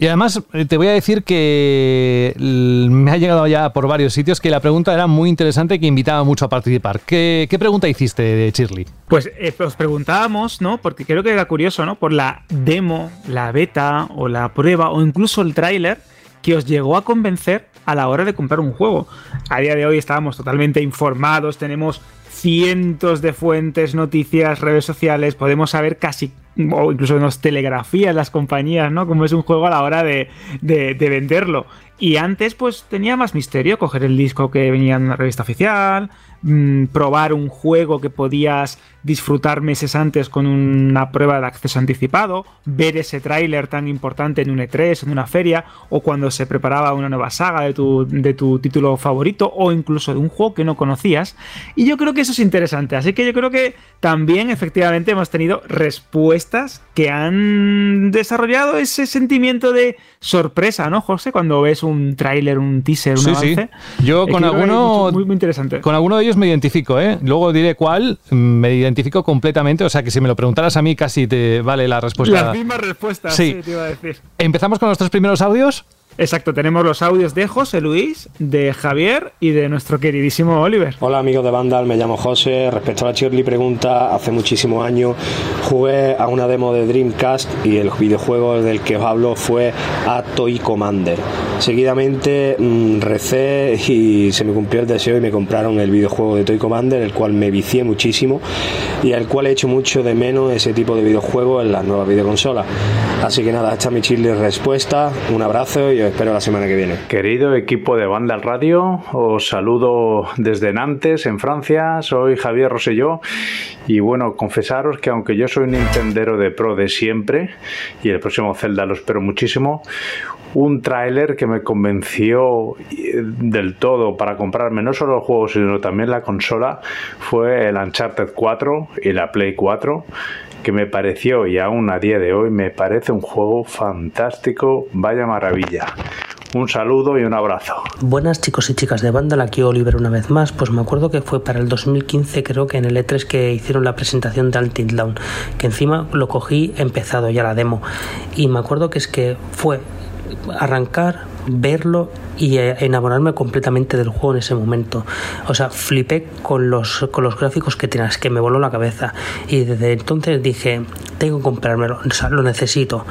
y además eh, te voy a decir que me ha llegado ya por varios sitios que la pregunta era muy interesante y que invitaba mucho a participar. ¿Qué, pregunta hiciste de? Pues eh, os preguntábamos, ¿no? Porque creo que era curioso, ¿no? Por la demo, la beta o la prueba o incluso el tráiler que os llegó a convencer a la hora de comprar un juego. A día de hoy estábamos totalmente informados, tenemos cientos de fuentes, noticias, redes sociales, podemos saber casi o incluso nos telegrafían las compañías, ¿no? Como es un juego a la hora de, de, venderlo. Y antes, pues tenía más misterio coger el disco que venía en la revista oficial, mm, probar un juego que podías disfrutar meses antes con una prueba de acceso anticipado, ver ese tráiler tan importante en un E3, en una feria, o cuando se preparaba una nueva saga de tu, de tu título favorito, o incluso de un juego que no conocías. Y yo creo que eso es interesante. Así que yo creo que también efectivamente hemos tenido respuestas que han desarrollado ese sentimiento de sorpresa, ¿no, José? Cuando ves un tráiler, un teaser, un avance. Yo con alguno... Muy, muy interesante. Con alguno de ellos me identifico, ¿eh? Luego diré cuál. Me identifico completamente, o sea que si me lo preguntaras a mí casi te vale la respuesta. Las mismas respuestas, sí, te iba a decir. ¿Empezamos con nuestros primeros audios? Exacto, tenemos los audios de José Luis, de Javier y de nuestro queridísimo Oliver. Hola amigos de Vandal, me llamo José. Respecto a la Shirley pregunta, hace muchísimos años jugué a una demo de Dreamcast y el videojuego del que os hablo fue a Toy Commander. Seguidamente mm, recé y se me cumplió el deseo y me compraron el videojuego de Toy Commander, el cual me vicié muchísimo y al cual he hecho mucho de menos ese tipo de videojuegos en las nuevas videoconsolas. Así que nada, esta es mi Shirley respuesta. Un abrazo y espero la semana que viene. Querido equipo de Banda al Radio, os saludo desde Nantes, en Francia. Soy Javier Roselló y bueno, confesaros que aunque yo soy un Nintendero de pro de siempre y el próximo Zelda lo espero muchísimo, un tráiler que que me convenció eh, del todo para comprarme no solo el juego, sino también la consola fue el Uncharted 4 y la Play 4 que me pareció y aún a día de hoy me parece un juego fantástico, vaya maravilla. Un saludo y un abrazo. Buenas chicos y chicas de banda, aquí Oliver una vez más. Pues me acuerdo que fue para el 2015, creo que en el E3 que hicieron la presentación de Until Dawn, que encima lo cogí empezado ya la demo. Y me acuerdo que es que fue arrancar, verlo y eh, enamorarme completamente del juego en ese momento. O sea, flipé con los, con los gráficos que tienes, que me voló la cabeza. Y desde entonces dije, tengo que comprármelo, o sea, lo necesito.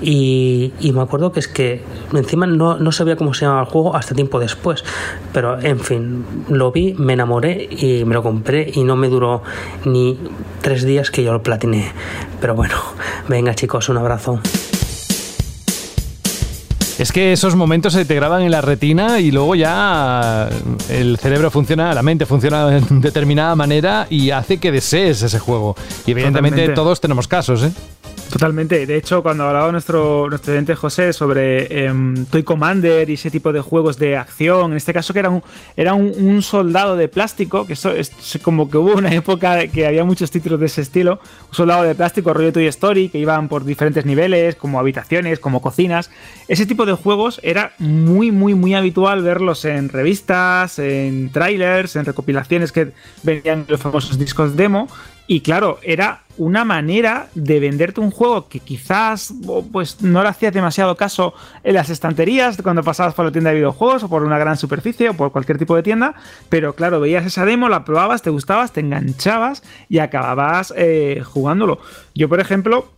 Y, y, me acuerdo que es que encima no, no, sabía cómo se llamaba el juego hasta tiempo después. Pero en fin, lo vi, me enamoré y me lo compré y no me duró ni tres días que yo lo platiné. Pero bueno, venga chicos, un abrazo. Es que esos momentos se te graban en la retina y luego ya el cerebro funciona, la mente funciona de determinada manera y hace que desees ese juego. Y evidentemente Totalmente. todos tenemos casos, ¿eh? Totalmente. De hecho, cuando hablaba nuestro, nuestro estudiante José sobre eh, Toy Commander y ese tipo de juegos de acción, en este caso que era un, era un, un soldado de plástico, que eso es como que hubo una época que había muchos títulos de ese estilo, un soldado de plástico, rollo Toy Story, que iban por diferentes niveles, como habitaciones, como cocinas. Ese tipo de juegos era muy, muy, muy habitual verlos en revistas, en trailers, en recopilaciones que venían los famosos discos demo. Y claro, era una manera de venderte un juego que quizás pues no le hacías demasiado caso en las estanterías cuando pasabas por la tienda de videojuegos o por una gran superficie o por cualquier tipo de tienda, pero claro, veías esa demo, la probabas, te gustabas, te enganchabas y acababas eh, jugándolo. Yo, por ejemplo,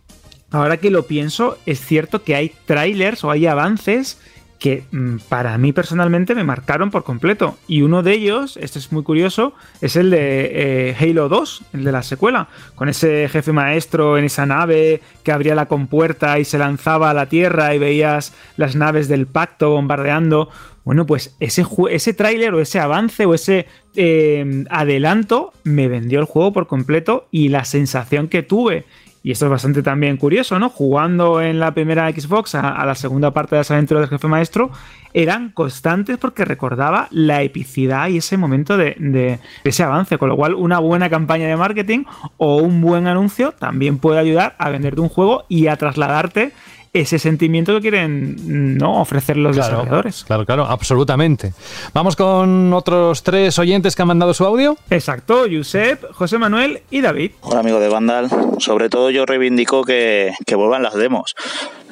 ahora que lo pienso, es cierto que hay trailers o hay avances que mm, para mí personalmente me marcaron por completo. Y uno de ellos, este es muy curioso, es el de eh, Halo 2, el de la secuela, con ese jefe maestro en esa nave que abría la compuerta y se lanzaba a la Tierra y veías las naves del pacto bombardeando. Bueno, pues ese, ese tráiler o ese avance o ese eh, adelanto me vendió el juego por completo y la sensación que tuve y esto es bastante también curioso, ¿no? Jugando en la primera Xbox a, la segunda parte de las aventuras del jefe maestro, eran constantes porque recordaba la epicidad y ese momento de, de, ese avance. Con lo cual, una buena campaña de marketing o un buen anuncio también puede ayudar a venderte un juego y a trasladarte ese sentimiento que quieren no ofrecer los claro, desarrolladores. Claro, claro, absolutamente. Vamos con otros tres oyentes que han mandado su audio. Exacto, Josep, José Manuel y David. Hola amigo de Vandal, sobre todo yo reivindico que, que vuelvan las demos.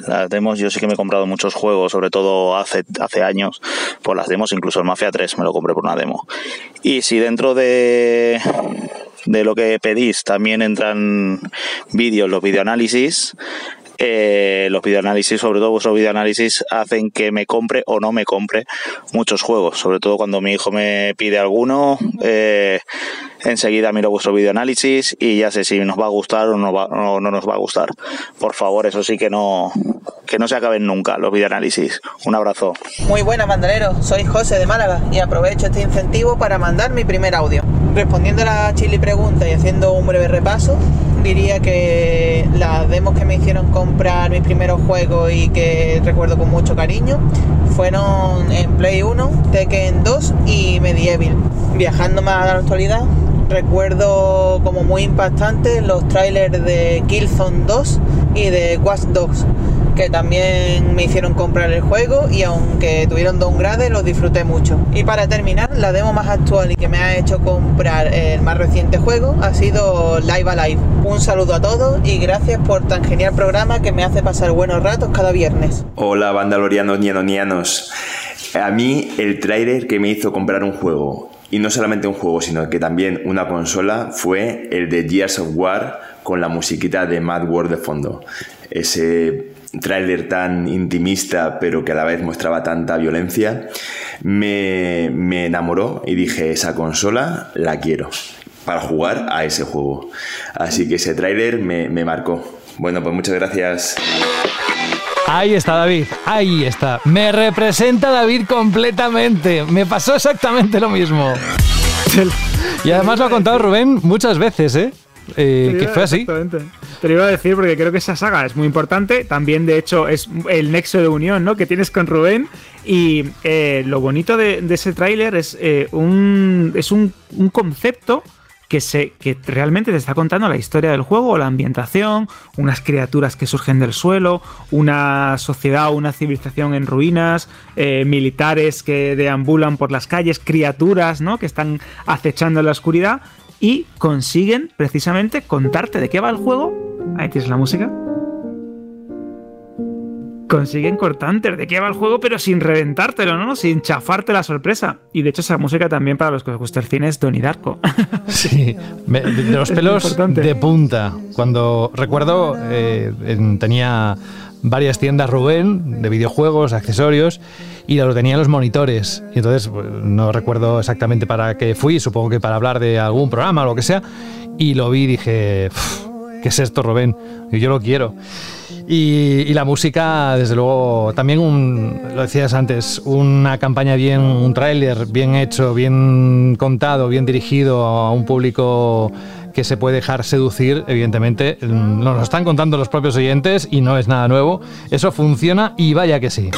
Las demos, yo sí que me he comprado muchos juegos, sobre todo hace, hace años, por las demos, incluso el Mafia 3 me lo compré por una demo. Y si dentro de, de lo que pedís también entran vídeos, los videoanálisis, eh, los videoanálisis, sobre todo vuestros videoanálisis, hacen que me compre o no me compre muchos juegos. Sobre todo cuando mi hijo me pide alguno, eh, enseguida miro vuestro videoanálisis y ya sé si nos va a gustar o no, no nos va a gustar. Por favor, eso sí que no, que no se acaben nunca los videoanálisis. Un abrazo. Muy buenas, bandaleros. Soy José de Málaga y aprovecho este incentivo para mandar mi primer audio. Respondiendo a la chili pregunta y haciendo un breve repaso, diría que las demos que me hicieron comprar mis primeros juegos y que recuerdo con mucho cariño fueron en Play 1, Tekken 2 y Medieval. Viajando más a la actualidad, recuerdo como muy impactantes los trailers de Killzone 2 y de Watch Dogs que también me hicieron comprar el juego y aunque tuvieron downgrade los disfruté mucho. Y para terminar, la demo más actual y que me ha hecho comprar el más reciente juego ha sido Live Alive. Un saludo a todos y gracias por tan genial programa que me hace pasar buenos ratos cada viernes. Hola bandalorianos nianonianos. A mí el trailer que me hizo comprar un juego y no solamente un juego, sino que también una consola, fue el de Gears of War con la musiquita de Mad World de fondo. Ese tráiler tan intimista, pero que a la vez mostraba tanta violencia, me, me enamoró y dije, esa consola la quiero para jugar a ese juego. Así que ese tráiler me, me marcó. Bueno, pues muchas gracias. Ahí está David, ahí está. Me representa David completamente. Me pasó exactamente lo mismo. Y además lo ha contado Rubén muchas veces, ¿eh? eh que fue así. Te lo iba a decir porque creo que esa saga es muy importante. También, de hecho, es el nexo de unión ¿no? que tienes con Rubén. Y eh, lo bonito de, ese tráiler es, eh, un, es un, un concepto que, se, que realmente te está contando la historia del juego, la ambientación, unas criaturas que surgen del suelo, una sociedad, una civilización en ruinas, eh, militares que deambulan por las calles, criaturas ¿no? que están acechando en la oscuridad y consiguen precisamente contarte de qué va el juego. Ahí tienes la música consiguen cortantes de qué va el juego, pero sin reventártelo, ¿no? Sin chafarte la sorpresa. Y de hecho, esa música también para los que os gusta el cine es Donnie Darko. sí, de los pelos de punta. Cuando recuerdo, eh, tenía varias tiendas Rubén de videojuegos, accesorios, y lo tenía en los monitores. Y entonces pues, no recuerdo exactamente para qué fui, supongo que para hablar de algún programa o lo que sea. Y lo vi y dije, ¿qué es esto, Rubén? Y yo lo quiero. Y, la música, desde luego, también un, lo decías antes, una campaña bien, un tráiler bien hecho, bien contado, bien dirigido a un público que se puede dejar seducir, evidentemente. Nos lo están contando los propios oyentes y no es nada nuevo. Eso funciona y vaya que sí.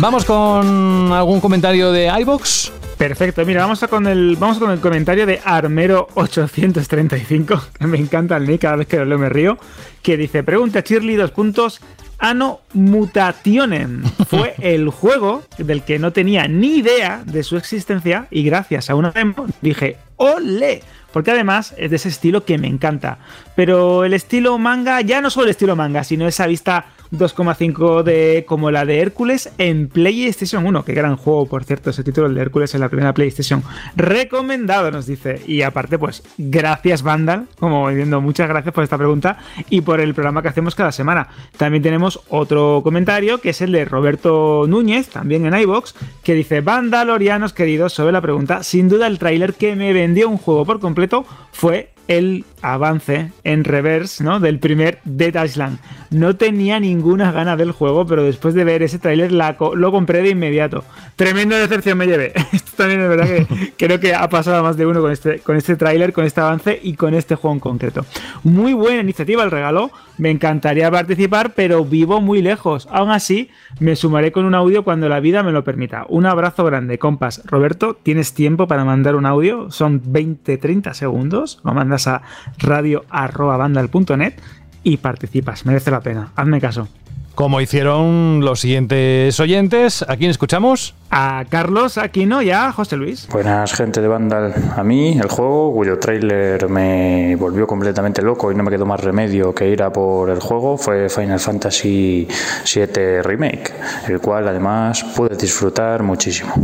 Vamos con algún comentario de iBox. Perfecto, mira, vamos a con el, vamos con el comentario de Armero835, que me encanta el nick, cada vez que lo leo me río, que dice, pregunta Shirley, dos puntos, Ano Mutationen fue el juego del que no tenía ni idea de su existencia y gracias a una demo dije, ¡ole! Porque además es de ese estilo que me encanta. Pero el estilo manga, ya no solo el estilo manga, sino esa vista 2,5D como la de Hércules en PlayStation 1. Qué gran juego, por cierto, ese título, de Hércules en la primera PlayStation. Recomendado, nos dice. Y aparte, pues, gracias Vandal, como viendo, muchas gracias por esta pregunta y por el programa que hacemos cada semana. También tenemos otro comentario que es el de Roberto Núñez, también en iBox, que dice: Vandalorianos queridos, sobre la pregunta, sin duda el tráiler que me vendió un juego por completo fue el avance en reverse ¿no? del primer Dead Island. No tenía ninguna gana del juego, pero después de ver ese tráiler lo compré de inmediato. Tremenda decepción me llevé. Esto también es verdad que creo que ha pasado más de uno con este, con este tráiler, con este avance y con este juego en concreto. Muy buena iniciativa el regalo. Me encantaría participar, pero vivo muy lejos. Aún así, me sumaré con un audio cuando la vida me lo permita. Un abrazo grande, compas. Roberto, ¿tienes tiempo para mandar un audio? Son 20-30 segundos. Lo mandas a radio.bandal.net y participas. Merece la pena. Hazme caso. Como hicieron los siguientes oyentes, ¿a quién escuchamos? A Carlos Aquino y a José Luis. Buenas, gente de Vandal. A mí, el juego, cuyo trailer me volvió completamente loco y no me quedó más remedio que ir a por el juego, fue Final Fantasy VII Remake, el cual además pude disfrutar muchísimo.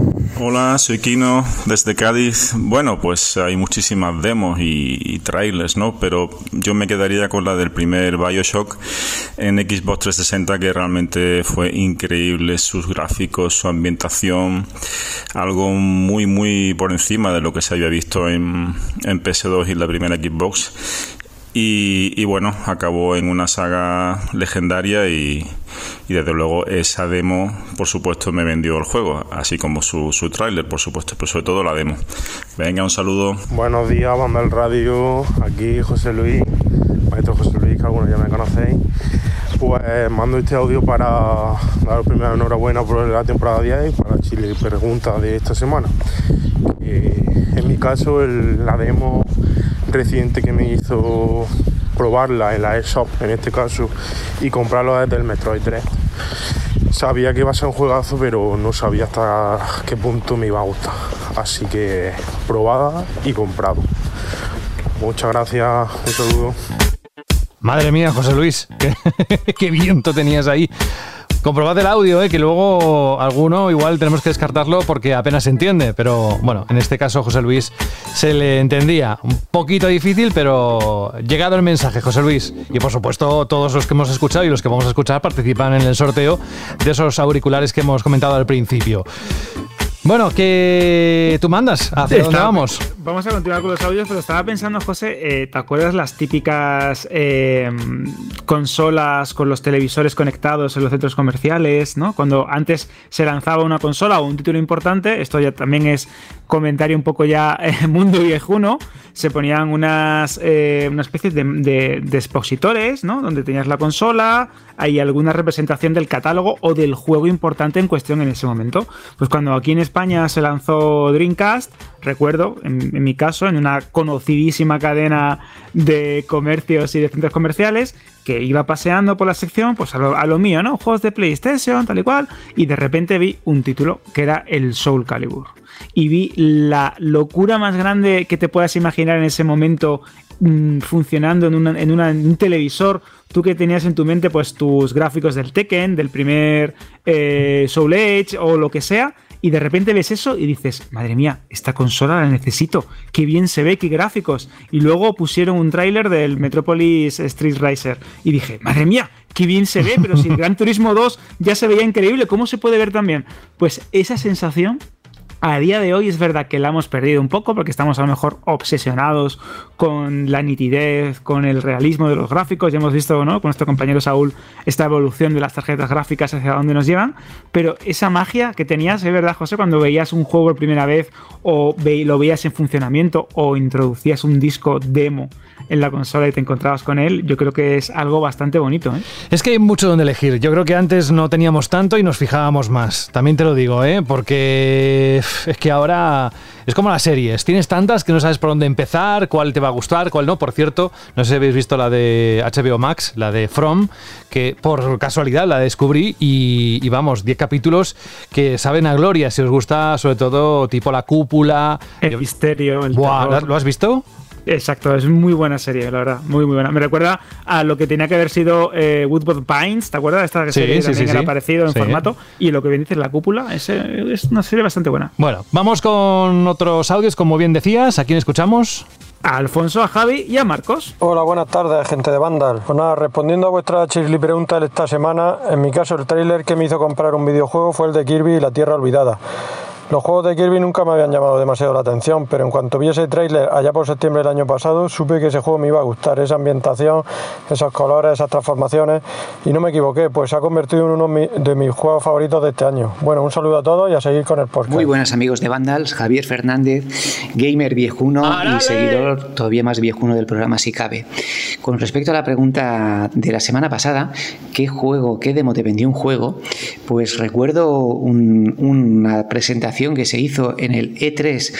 Hola, soy Kino desde Cádiz. Bueno, pues hay muchísimas demos y, trailers, ¿no? Pero yo me quedaría con la del primer Bioshock en Xbox 360, que realmente fue increíble. Sus gráficos, su ambientación, algo muy, muy por encima de lo que se había visto en, en PS2 y la primera Xbox. Y, bueno, acabó en una saga legendaria y, desde luego esa demo, por supuesto, me vendió el juego, así como su, su tráiler, por supuesto, pero sobre todo la demo. Venga, un saludo. Buenos días, banda del radio, aquí José Luis, maestro José Luis, que algunos ya me conocéis. Pues mando este audio para dar primera enhorabuena por la temporada 10 y para Chile pregunta de esta semana. en mi caso, la demo reciente que me hizo probarla en la eShop en este caso y comprarlo desde el Metroid 3. Sabía que iba a ser un juegazo, pero no sabía hasta qué punto me iba a gustar. Así que probada y comprado. Muchas gracias, un saludo. Madre mía, José Luis, qué, viento tenías ahí. Comprobad el audio, ¿eh? que luego alguno igual tenemos que descartarlo porque apenas se entiende, pero bueno, en este caso José Luis se le entendía. Un poquito difícil, pero llegado el mensaje, José Luis. Y por supuesto, todos los que hemos escuchado y los que vamos a escuchar participan en el sorteo de esos auriculares que hemos comentado al principio. Bueno, que tú mandas. ¿Hacia dónde vamos? Vamos a continuar con los audios, pero estaba pensando, José, eh, ¿te acuerdas las típicas eh, consolas con los televisores conectados en los centros comerciales? ¿no? Cuando antes se lanzaba una consola o un título importante, esto ya también es comentario un poco ya eh, mundo viejuno, se ponían unas eh, una especie de, de, expositores, ¿no? Donde tenías la consola, hay alguna representación del catálogo o del juego importante en cuestión en ese momento. Pues cuando aquí en España se lanzó Dreamcast, recuerdo, en, mi caso, en una conocidísima cadena de comercios y de centros comerciales, que iba paseando por la sección, pues a lo, mío, ¿no? Juegos de PlayStation, tal y cual, y de repente vi un título que era el Soul Calibur y vi la locura más grande que te puedas imaginar en ese momento mm, funcionando en, un televisor, tú que tenías en tu mente pues tus gráficos del Tekken, del primer eh, Soul Edge o lo que sea, y de repente ves eso y dices, madre mía, esta consola la necesito, qué bien se ve, qué gráficos. Y luego pusieron un tráiler del Metropolis Street Racer y dije, madre mía, qué bien se ve, pero si el Gran Turismo 2 ya se veía increíble, ¿cómo se puede ver también? Pues esa sensación a día de hoy es verdad que la hemos perdido un poco porque estamos a lo mejor obsesionados con la nitidez, con el realismo de los gráficos. Ya hemos visto ¿no? con nuestro compañero Saúl esta evolución de las tarjetas gráficas hacia dónde nos llevan. Pero esa magia que tenías, es verdad, José, cuando veías un juego por primera vez o lo veías en funcionamiento o introducías un disco demo en la consola y te encontrabas con él, yo creo que es algo bastante bonito. ¿eh? Es que hay mucho donde elegir. Yo creo que antes no teníamos tanto y nos fijábamos más. También te lo digo, ¿eh? porque es que ahora es como las series. Tienes tantas que no sabes por dónde empezar, cuál te va a gustar, cuál no. Por cierto, no sé si habéis visto la de HBO Max, la de From, que por casualidad la descubrí y, vamos, 10 capítulos que saben a gloria. Si os gusta, sobre todo, tipo La Cúpula. El misterio, el ¿Lo has visto? Exacto, es muy buena serie, la verdad, muy muy buena. Me recuerda a lo que tenía que haber sido eh, Woodward Pines, ¿te acuerdas? Esta serie sí, también era parecido en formato. Y lo que bien dice La Cúpula, es, es una serie bastante buena. Bueno, vamos con otros audios, como bien decías. ¿A quién escuchamos? a Alfonso, a Javi y a Marcos. Hola, buenas tardes, gente de Vandal. Pues nada, respondiendo a vuestra chisli pregunta de esta semana, en mi caso el tráiler que me hizo comprar un videojuego fue el de Kirby y la Tierra Olvidada. Los juegos de Kirby nunca me habían llamado demasiado la atención, pero en cuanto vi ese tráiler allá por septiembre del año pasado, supe que ese juego me iba a gustar, esa ambientación, esos colores, esas transformaciones, y no me equivoqué, pues se ha convertido en uno de mis juegos favoritos de este año. Bueno, un saludo a todos y a seguir con el podcast. Muy buenas amigos de Vandals, Javier Fernández, gamer viejuno y seguidor todavía más viejuno del programa si cabe. Con respecto a la pregunta de la semana pasada, ¿qué juego, qué demo te vendió un juego? Pues recuerdo una presentación que se hizo en el E3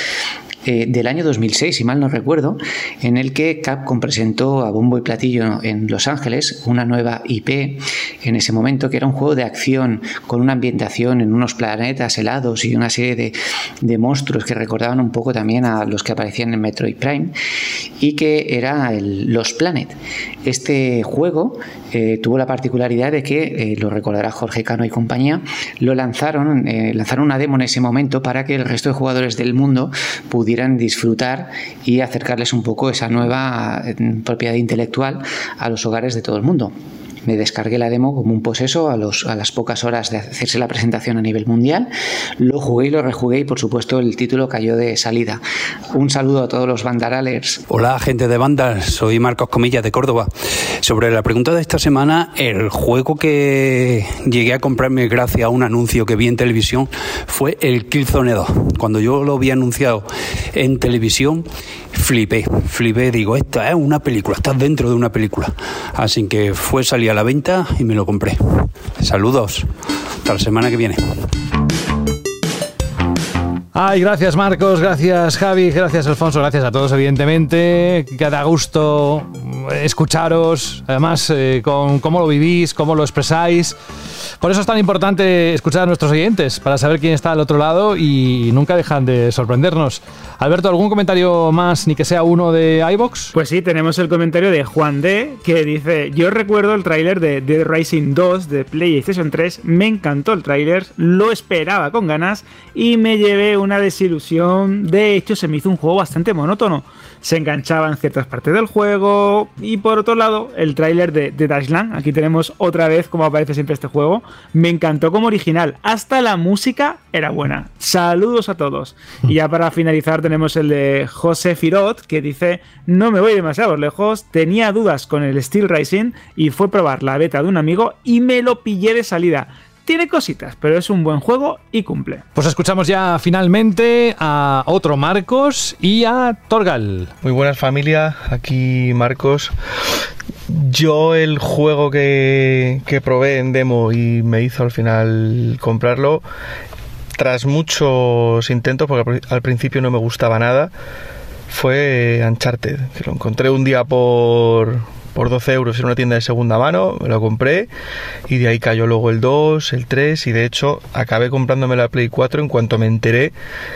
eh, del año 2006, si mal no recuerdo, en el que Capcom presentó a bombo y platillo en Los Ángeles una nueva IP en ese momento, que era un juego de acción con una ambientación en unos planetas helados y una serie de, monstruos que recordaban un poco también a los que aparecían en Metroid Prime, y que era Los Planet. Este juego eh, tuvo la particularidad de que, eh, lo recordará Jorge Cano y compañía, lo lanzaron, lanzaron una demo en ese momento para que el resto de jugadores del mundo pudieran disfrutar y acercarles un poco esa nueva eh, propiedad intelectual a los hogares de todo el mundo me descargué la demo como un poseso a, los, a las pocas horas de hacerse la presentación a nivel mundial. Lo jugué y lo rejugué y por supuesto el título cayó de salida. Un saludo a todos los bandaralers. Hola gente de bandas, soy Marcos Comillas de Córdoba. Sobre la pregunta de esta semana, el juego que llegué a comprarme gracias a un anuncio que vi en televisión fue el Killzone 2. Cuando yo lo vi anunciado en televisión, flipé, flipé, digo, esta es una película, estás dentro de una película. Así que fue salir a la venta y me lo compré. Saludos, hasta la semana que viene. Ay, gracias Marcos, gracias Javi, gracias Alfonso, gracias a todos evidentemente. Cada gusto escucharos, además eh, con cómo lo vivís, cómo lo expresáis. Por eso es tan importante escuchar a nuestros oyentes, para saber quién está al otro lado y nunca dejan de sorprendernos. Alberto, ¿algún comentario más, ni que sea uno de iBox? Pues sí, tenemos el comentario de Juan D, que dice: Yo recuerdo el tráiler de Dead Rising 2 de PlayStation 3, me encantó el tráiler, lo esperaba con ganas y me llevé una desilusión. De hecho, se me hizo un juego bastante monótono se enganchaba en ciertas partes del juego. Y por otro lado, el tráiler de, de Dashland. Aquí tenemos otra vez como aparece siempre este juego. Me encantó como original. Hasta la música era buena. Saludos a todos. Y ya para finalizar tenemos el de José Firot, que dice, no me voy demasiado lejos, tenía dudas con el Steel Rising y fue probar la beta de un amigo y me lo pillé de salida. Tiene cositas, pero es un buen juego y cumple. Pues escuchamos ya finalmente a otro Marcos y a Torgal. Muy buenas familia, aquí Marcos. Yo el juego que, que probé en demo y me hizo al final comprarlo, tras muchos intentos, porque al principio no me gustaba nada, fue Uncharted, que lo encontré un día por, por 12 euros en una tienda de segunda mano, me lo compré y de ahí cayó luego el 2, el 3 y de hecho acabé comprándome la Play 4 en cuanto me enteré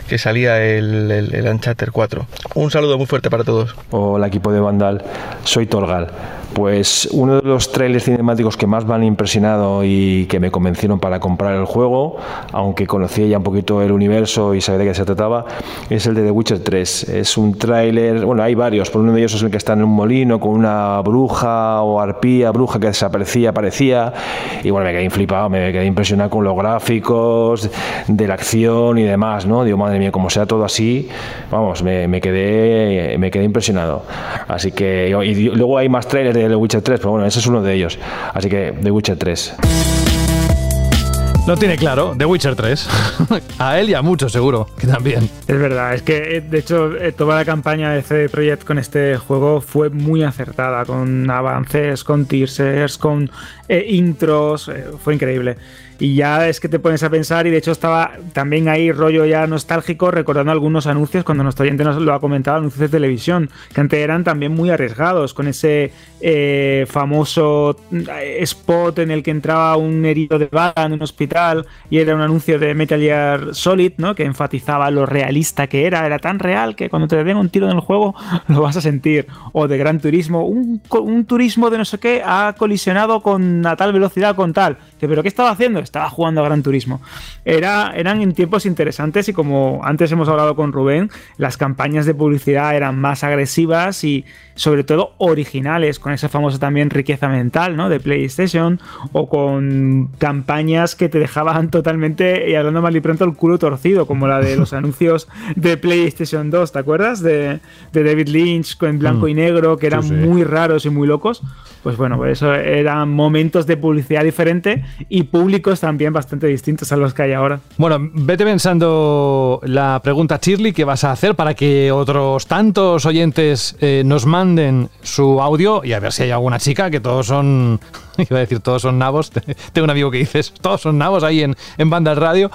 que salía el, el, el Uncharted 4. Un saludo muy fuerte para todos. Hola equipo de Vandal, soy Torgal. Pues uno de los trailers cinemáticos que más me han impresionado y que me convencieron para comprar el juego, aunque conocía ya un poquito el universo y sabía de qué se trataba, es el de The Witcher 3. Es un tráiler, bueno, hay varios, por uno de ellos es el que está en un molino con una bruja o arpía, bruja que desaparecía, aparecía, y bueno, me quedé flipado, me quedé impresionado con los gráficos, de la acción y demás, ¿no? Digo, madre mía, como sea todo así, vamos, me, me quedé, me quedé impresionado. Así que, y luego hay más trailers de The Witcher 3, pero bueno, ese es uno de ellos. Así que The Witcher 3. Lo tiene claro, The Witcher 3. a él y a muchos, seguro, que también. Es verdad, es que de hecho toda la campaña de CD Projekt con este juego fue muy acertada, con avances, con teasers, con eh, intros, eh, fue increíble. Y ya es que te pones a pensar, y de hecho estaba también ahí rollo ya nostálgico recordando algunos anuncios, cuando nuestro oyente nos lo ha comentado, anuncios de televisión, que antes eran también muy arriesgados, con ese eh, famoso spot en el que entraba un herido de bala en un hospital y era un anuncio de Metal Gear Solid, ¿no? que enfatizaba lo realista que era, era tan real que cuando te den un tiro en el juego lo vas a sentir. O de Gran Turismo, un, un turismo de no sé qué ha colisionado con a tal velocidad con tal. ¿Pero qué estaba haciendo? Estaba jugando a Gran Turismo. Era, eran en tiempos interesantes y como antes hemos hablado con Rubén, las campañas de publicidad eran más agresivas y sobre todo originales, con esa famosa también riqueza mental ¿no? de PlayStation o con campañas que te dejaban totalmente, y hablando mal y pronto, el culo torcido, como la de los anuncios de PlayStation 2, ¿te acuerdas? De, de David Lynch en blanco mm. y negro, que eran sí, sí. muy raros y muy locos. Pues bueno, pues eso eran momentos de publicidad diferente y públicos también bastante distintos a los que hay ahora. Bueno, vete pensando la pregunta, Shirley, que vas a hacer para que otros tantos oyentes eh, nos manden su audio y a ver si hay alguna chica, que todos son, iba a decir, todos son nabos. Tengo un amigo que dices, todos son nabos ahí en, en Banda Radio.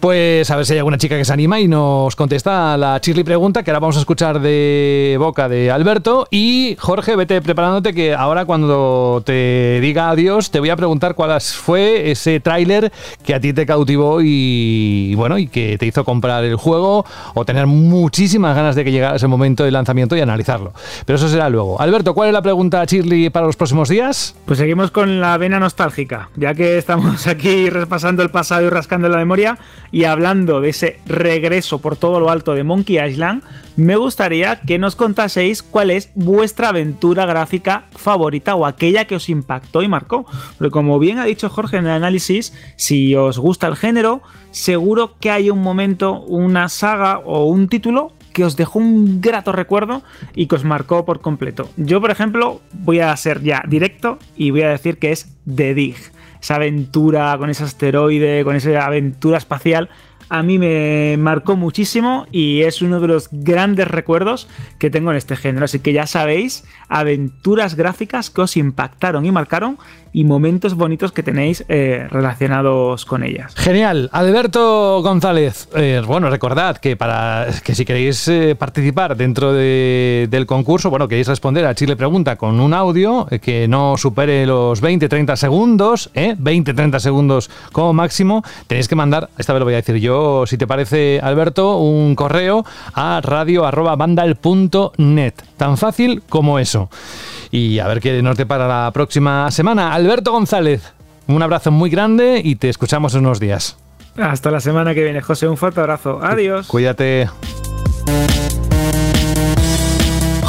Pues a ver si hay alguna chica que se anima y nos contesta la Shirley pregunta, que ahora vamos a escuchar de boca de Alberto. Y Jorge, vete preparándote que ahora cuando te diga adiós, te voy a preguntar cuál fue ese tráiler que a ti te cautivó y bueno, y que te hizo comprar el juego o tener muchísimas ganas de que llegara ese momento de lanzamiento y analizarlo. Pero eso será luego. Alberto, ¿cuál es la pregunta, Shirley, para los próximos días? Pues seguimos con la vena nostálgica, ya que estamos aquí repasando el pasado y rascando la memoria y hablando de ese regreso por todo lo alto de Monkey Island me gustaría que nos contaseis cuál es vuestra aventura gráfica favorita o aquella que os impactó y marcó. Porque como bien ha dicho Jorge en el análisis, si os gusta el género, seguro que hay un momento, una saga o un título que os dejó un grato recuerdo y que os marcó por completo. Yo, por ejemplo, voy a ser ya directo y voy a decir que es The Dig. Esa aventura con ese asteroide, con esa aventura espacial a mí me marcó muchísimo y es uno de los grandes recuerdos que tengo en este género. Así que ya sabéis, aventuras gráficas que os impactaron y marcaron y momentos bonitos que tenéis eh, relacionados con ellas. Genial. Alberto González, eh, bueno, recordad que para que si queréis eh, participar dentro de, del concurso, bueno, queréis responder a Chile Pregunta con un audio que no supere los 20-30 segundos, 20-30 segundos como máximo, tenéis que mandar, esta vez lo voy a decir yo, si te parece, Alberto, un correo a radio.bandal.net. Tan fácil como eso. Y a ver qué nos depara la próxima semana. Alberto González, un abrazo muy grande y te escuchamos en unos días. Hasta la semana que viene, José. Un fuerte abrazo. Adiós. Cuídate.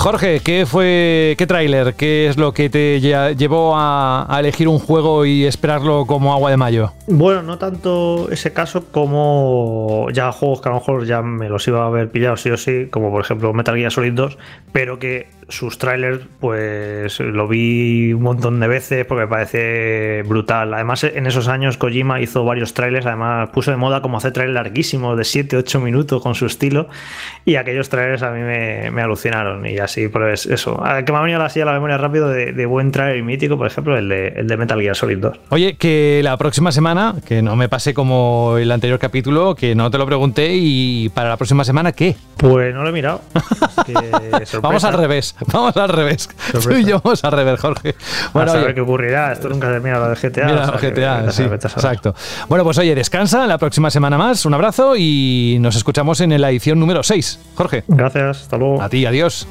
Jorge, ¿qué fue, qué tráiler, qué es lo que te llevó a, elegir un juego y esperarlo como agua de mayo? Bueno, no tanto ese caso como ya juegos que a lo mejor ya me los iba a haber pillado sí o sí, como por ejemplo Metal Gear Solid 2, pero que sus trailers, pues lo vi un montón de veces porque me parece brutal. Además, en esos años Kojima hizo varios trailers, además puso de moda como hacer trailers larguísimos de 7-8 minutos con su estilo y aquellos trailers a mí me, alucinaron y así, pues eso. Que me ha venido así a la memoria rápido de, buen trailer mítico, por ejemplo, el de, el de Metal Gear Solid 2. Oye, que la próxima semana, que no me pase como el anterior capítulo, que no te lo pregunté y para la próxima semana, ¿qué? Pues no lo he mirado. Vamos al revés. Vamos al revés. Tú y yo vamos al revés, Jorge. Bueno, a saber qué ocurrirá. Esto nunca termina lo de GTA. Mira, GTA, sí, exacto. Bueno, pues oye, descansa la próxima semana más. Un abrazo y nos escuchamos en la edición número 6. Jorge. Gracias, hasta luego. A ti, adiós.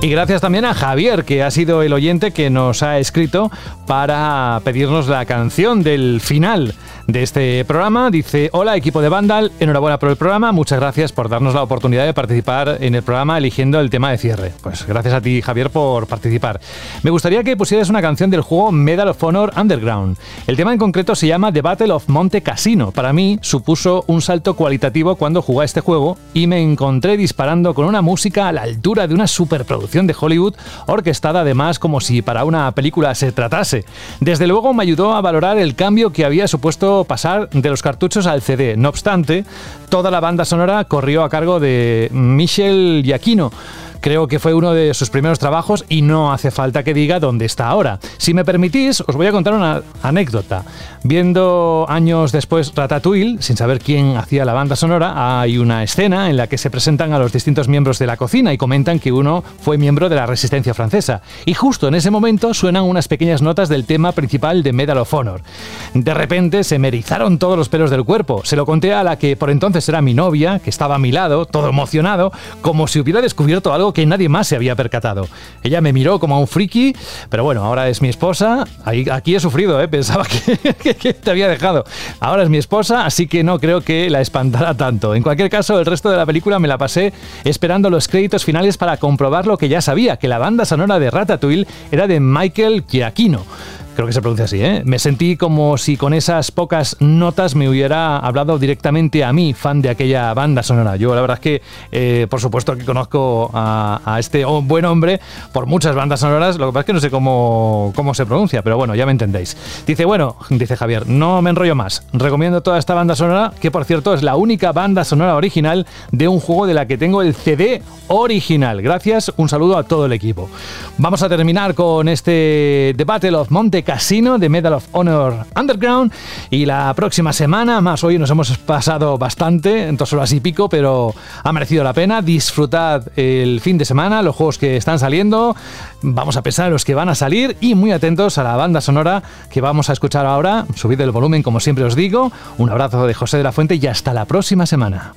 Y gracias también a Javier, que ha sido el oyente que nos ha escrito para pedirnos la canción del final de este programa. Dice, hola equipo de Vandal, enhorabuena por el programa, muchas gracias por darnos la oportunidad de participar en el programa eligiendo el tema de cierre. Pues gracias a ti Javier por participar. Me gustaría que pusieras una canción del juego Medal of Honor Underground. El tema en concreto se llama The Battle of Monte Casino. Para mí supuso un salto cualitativo cuando jugué a este juego y me encontré disparando con una música a la altura de una superproducción de Hollywood, orquestada además como si para una película se tratase. Desde luego me ayudó a valorar el cambio que había supuesto pasar de los cartuchos al CD. No obstante, toda la banda sonora corrió a cargo de Michel Giacchino Creo que fue uno de sus primeros trabajos y no hace falta que diga dónde está ahora. Si me permitís, os voy a contar una anécdota. Viendo años después Ratatouille, sin saber quién hacía la banda sonora, hay una escena en la que se presentan a los distintos miembros de la cocina y comentan que uno fue miembro de la resistencia francesa. Y justo en ese momento suenan unas pequeñas notas del tema principal de Medal of Honor. De repente se me erizaron todos los pelos del cuerpo. Se lo conté a la que por entonces era mi novia, que estaba a mi lado, todo emocionado, como si hubiera descubierto algo que nadie más se había percatado. Ella me miró como a un friki, pero bueno, ahora es mi esposa. aquí he sufrido, ¿eh? pensaba que, que, te había dejado. Ahora es mi esposa, así que no creo que la espantara tanto. En cualquier caso, el resto de la película me la pasé esperando los créditos finales para comprobar lo que ya sabía, que la banda sonora de Ratatouille era de Michael Giacchino creo que se pronuncia así, ¿eh? Me sentí como si con esas pocas notas me hubiera hablado directamente a mí, fan de aquella banda sonora. Yo la verdad es que, eh, por supuesto que conozco a, este buen hombre por muchas bandas sonoras, lo que pasa es que no sé cómo, cómo se pronuncia, pero bueno, ya me entendéis. Dice, bueno, dice Javier, no me enrollo más. Recomiendo toda esta banda sonora, que por cierto es la única banda sonora original de un juego de la que tengo el CD original. Gracias, un saludo a todo el equipo. Vamos a terminar con este The Battle of Monte Casino de Medal of Honor Underground. Y la próxima semana, más hoy nos hemos pasado bastante, en dos horas y pico, pero ha merecido la pena. Disfrutad el fin de semana, los juegos que están saliendo. Vamos a pensar en los que van a salir y muy atentos a la banda sonora que vamos a escuchar ahora. Subid el volumen, como siempre os digo. Un abrazo de José de la Fuente y hasta la próxima semana.